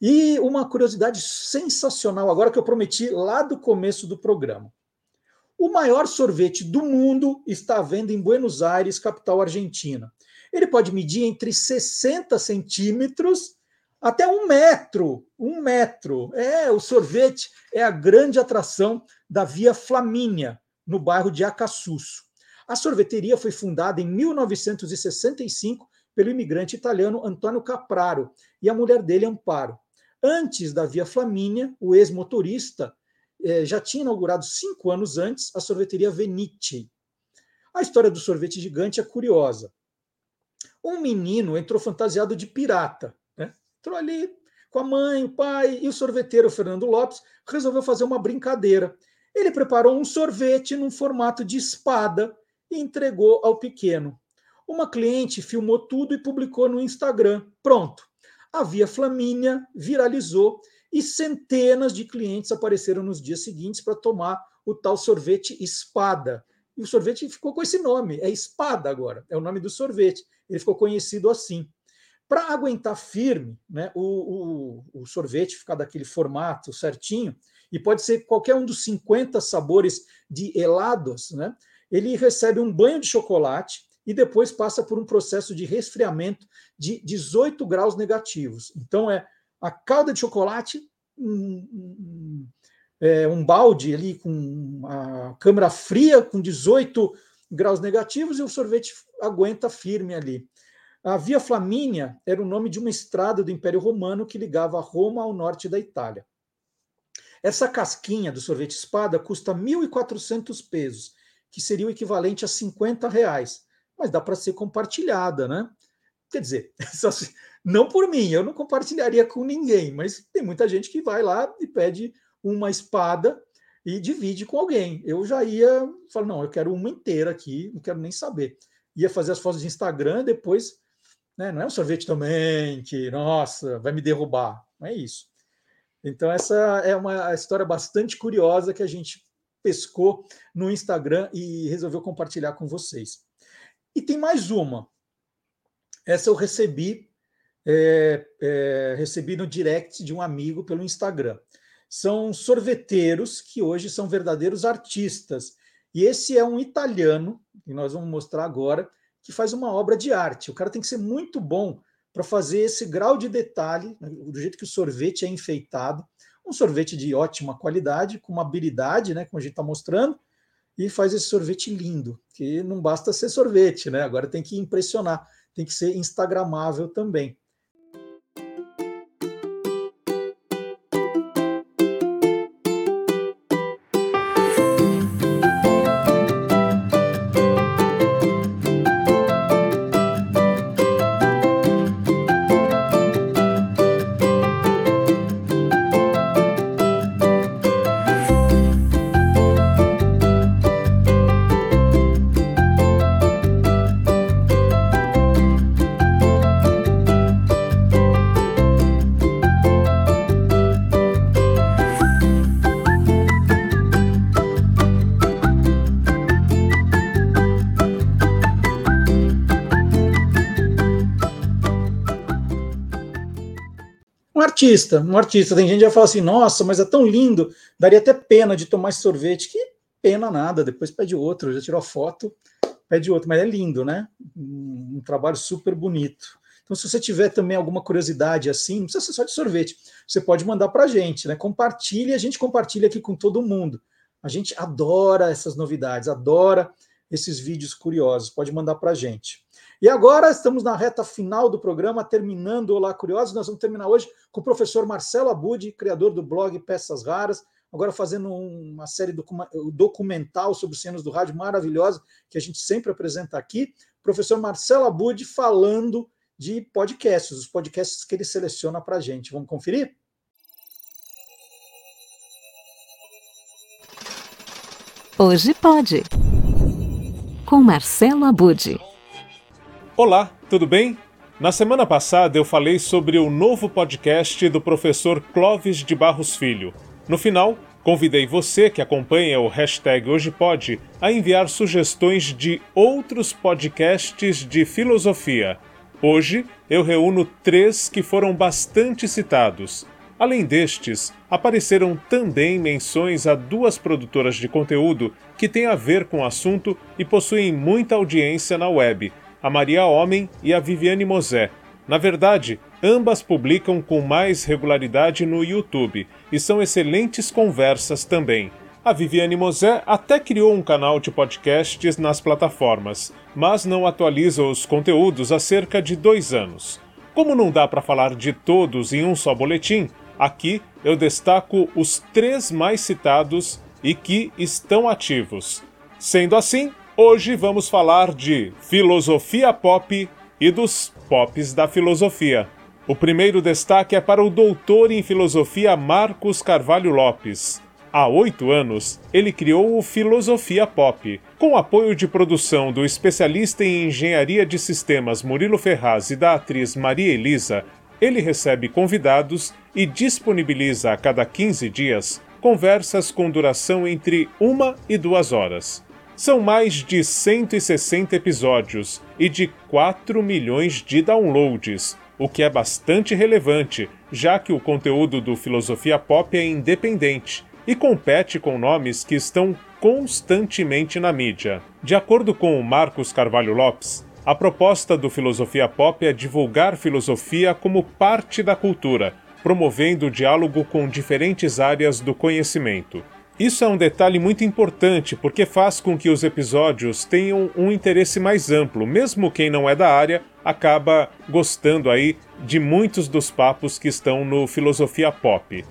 E uma curiosidade sensacional agora que eu prometi lá do começo do programa. O maior sorvete do mundo está à venda em Buenos Aires, capital argentina. Ele pode medir entre 60 centímetros até um metro. Um metro. É, o sorvete é a grande atração da Via Flamínia, no bairro de Acassuso. A sorveteria foi fundada em 1965 pelo imigrante italiano Antonio Capraro e a mulher dele, Amparo. Antes da Via Flamínia, o ex-motorista eh, já tinha inaugurado cinco anos antes a sorveteria Venite. A história do sorvete gigante é curiosa um menino entrou fantasiado de pirata. Né? Entrou ali com a mãe, o pai e o sorveteiro Fernando Lopes resolveu fazer uma brincadeira. Ele preparou um sorvete num formato de espada e entregou ao pequeno. Uma cliente filmou tudo e publicou no Instagram. Pronto. A Via Flamínia viralizou e centenas de clientes apareceram nos dias seguintes para tomar o tal sorvete espada. E o sorvete ficou com esse nome, é espada agora, é o nome do sorvete ele ficou conhecido assim. Para aguentar firme, né, o, o, o, sorvete ficar daquele formato certinho, e pode ser qualquer um dos 50 sabores de helados, né, ele recebe um banho de chocolate e depois passa por um processo de resfriamento de 18 graus negativos. Então, é a calda de chocolate, um, um, é, um balde ali com a câmara fria, com 18 graus negativos, e o sorvete aguenta firme ali. A Via Flamínia era o nome de uma estrada do Império Romano que ligava Roma ao norte da Itália. Essa casquinha do sorvete espada custa 1.400 pesos, que seria o equivalente a 50 reais. Mas dá para ser compartilhada, né? Quer dizer, não por mim, eu não compartilharia com ninguém, mas tem muita gente que vai lá e pede uma espada e divide com alguém. Eu já ia falar, não, eu quero uma inteira aqui, não quero nem saber ia fazer as fotos de Instagram, depois, né, não é um sorvete também que, nossa, vai me derrubar. Não é isso. Então, essa é uma história bastante curiosa que a gente pescou no Instagram e resolveu compartilhar com vocês. E tem mais uma. Essa eu recebi, é, é, recebi no direct de um amigo pelo Instagram. São sorveteiros que hoje são verdadeiros artistas. E esse é um italiano, que nós vamos mostrar agora, que faz uma obra de arte. O cara tem que ser muito bom para fazer esse grau de detalhe, né, do jeito que o sorvete é enfeitado. Um sorvete de ótima qualidade, com uma habilidade, né, como a gente está mostrando, e faz esse sorvete lindo, que não basta ser sorvete, né? Agora tem que impressionar, tem que ser instagramável também. Artista, um artista. Tem gente que já fala assim, nossa, mas é tão lindo, daria até pena de tomar esse sorvete. Que pena nada, depois pede outro, já tirou a foto, pede outro, mas é lindo, né? Um, um trabalho super bonito. Então, se você tiver também alguma curiosidade assim, não precisa ser só de sorvete, você pode mandar para a gente, né? Compartilhe, a gente compartilha aqui com todo mundo. A gente adora essas novidades, adora esses vídeos curiosos. Pode mandar para a gente. E agora estamos na reta final do programa, terminando Olá Curiosos. Nós vamos terminar hoje com o professor Marcelo Abud, criador do blog Peças Raras, agora fazendo uma série documental sobre cenas do rádio maravilhosa, que a gente sempre apresenta aqui. Professor Marcelo Abud falando de podcasts, os podcasts que ele seleciona para a gente. Vamos conferir? Hoje pode. Com Marcelo Abud. Olá, tudo bem? Na semana passada eu falei sobre o novo podcast do professor Clóvis de Barros Filho. No final, convidei você que acompanha o hashtag HojePod a enviar sugestões de outros podcasts de filosofia. Hoje eu reúno três que foram bastante citados. Além destes, apareceram também menções a duas produtoras de conteúdo que têm a ver com o assunto e possuem muita audiência na web a Maria Homem e a Viviane Mosé. Na verdade, ambas publicam com mais regularidade no YouTube e são excelentes conversas também. A Viviane Mosé até criou um canal de podcasts nas plataformas, mas não atualiza os conteúdos há cerca de dois anos. Como não dá para falar de todos em um só boletim, aqui eu destaco os três mais citados e que estão ativos. Sendo assim, Hoje vamos falar de filosofia pop e dos pops da filosofia. O primeiro destaque é para o doutor em filosofia Marcos Carvalho Lopes. Há oito anos, ele criou o Filosofia Pop, com apoio de produção do especialista em engenharia de sistemas Murilo Ferraz e da atriz Maria Elisa. Ele recebe convidados e disponibiliza a cada 15 dias conversas com duração entre uma e duas horas. São mais de 160 episódios e de 4 milhões de downloads, o que é bastante relevante, já que o conteúdo do Filosofia Pop é independente e compete com nomes que estão constantemente na mídia. De acordo com Marcos Carvalho Lopes, a proposta do Filosofia Pop é divulgar filosofia como parte da cultura, promovendo o diálogo com diferentes áreas do conhecimento. Isso é um detalhe muito importante porque faz com que os episódios tenham um interesse mais amplo, mesmo quem não é da área acaba gostando aí de muitos dos papos que estão no Filosofia Pop.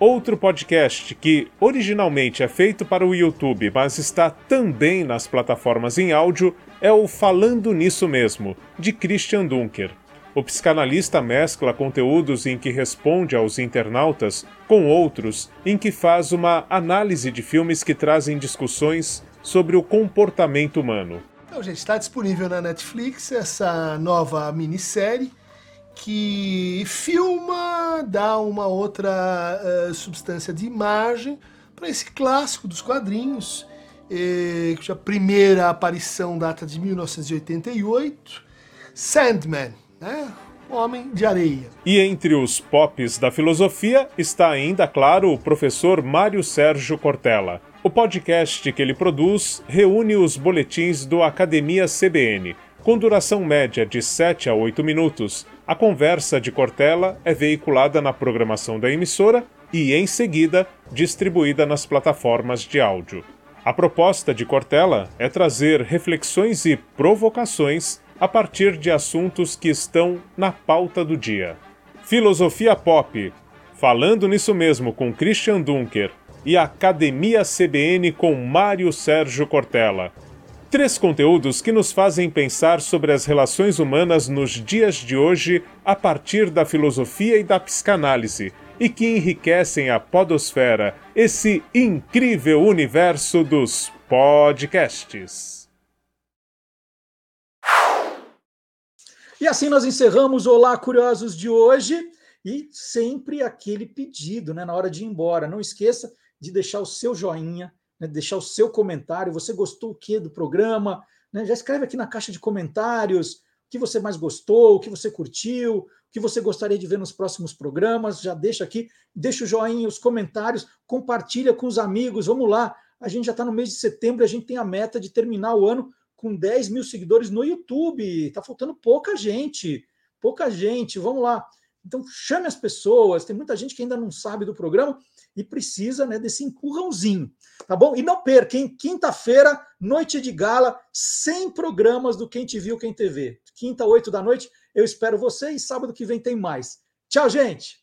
Outro podcast que originalmente é feito para o YouTube, mas está também nas plataformas em áudio, é o Falando Nisso Mesmo, de Christian Dunker. O psicanalista mescla conteúdos em que responde aos internautas com outros em que faz uma análise de filmes que trazem discussões sobre o comportamento humano. Então, gente, está disponível na Netflix essa nova minissérie que filma, dá uma outra uh, substância de imagem para esse clássico dos quadrinhos, eh, cuja primeira aparição data de 1988, Sandman, né? Homem de areia. E entre os pops da filosofia está ainda, claro, o professor Mário Sérgio Cortella. O podcast que ele produz reúne os boletins do Academia CBN, com duração média de 7 a 8 minutos. A conversa de Cortella é veiculada na programação da emissora e, em seguida, distribuída nas plataformas de áudio. A proposta de Cortella é trazer reflexões e provocações a partir de assuntos que estão na pauta do dia. Filosofia Pop, falando nisso mesmo com Christian Dunker e Academia CBN com Mário Sérgio Cortella. Três conteúdos que nos fazem pensar sobre as relações humanas nos dias de hoje a partir da filosofia e da psicanálise e que enriquecem a podosfera, esse incrível universo dos podcasts. E assim nós encerramos Olá Curiosos de hoje e sempre aquele pedido, né, na hora de ir embora. Não esqueça de deixar o seu joinha, né, deixar o seu comentário. Você gostou o que do programa? Né? Já escreve aqui na caixa de comentários o que você mais gostou, o que você curtiu, que você gostaria de ver nos próximos programas. Já deixa aqui, deixa o joinha, os comentários, compartilha com os amigos. Vamos lá, a gente já está no mês de setembro, a gente tem a meta de terminar o ano com 10 mil seguidores no YouTube. Está faltando pouca gente, pouca gente. Vamos lá. Então chame as pessoas. Tem muita gente que ainda não sabe do programa e precisa né, desse empurrãozinho, tá bom? E não perca, em quinta-feira, noite de gala, 100 programas do Quem Te Viu, Quem TV. Quinta, oito da noite, eu espero você e sábado que vem tem mais. Tchau, gente!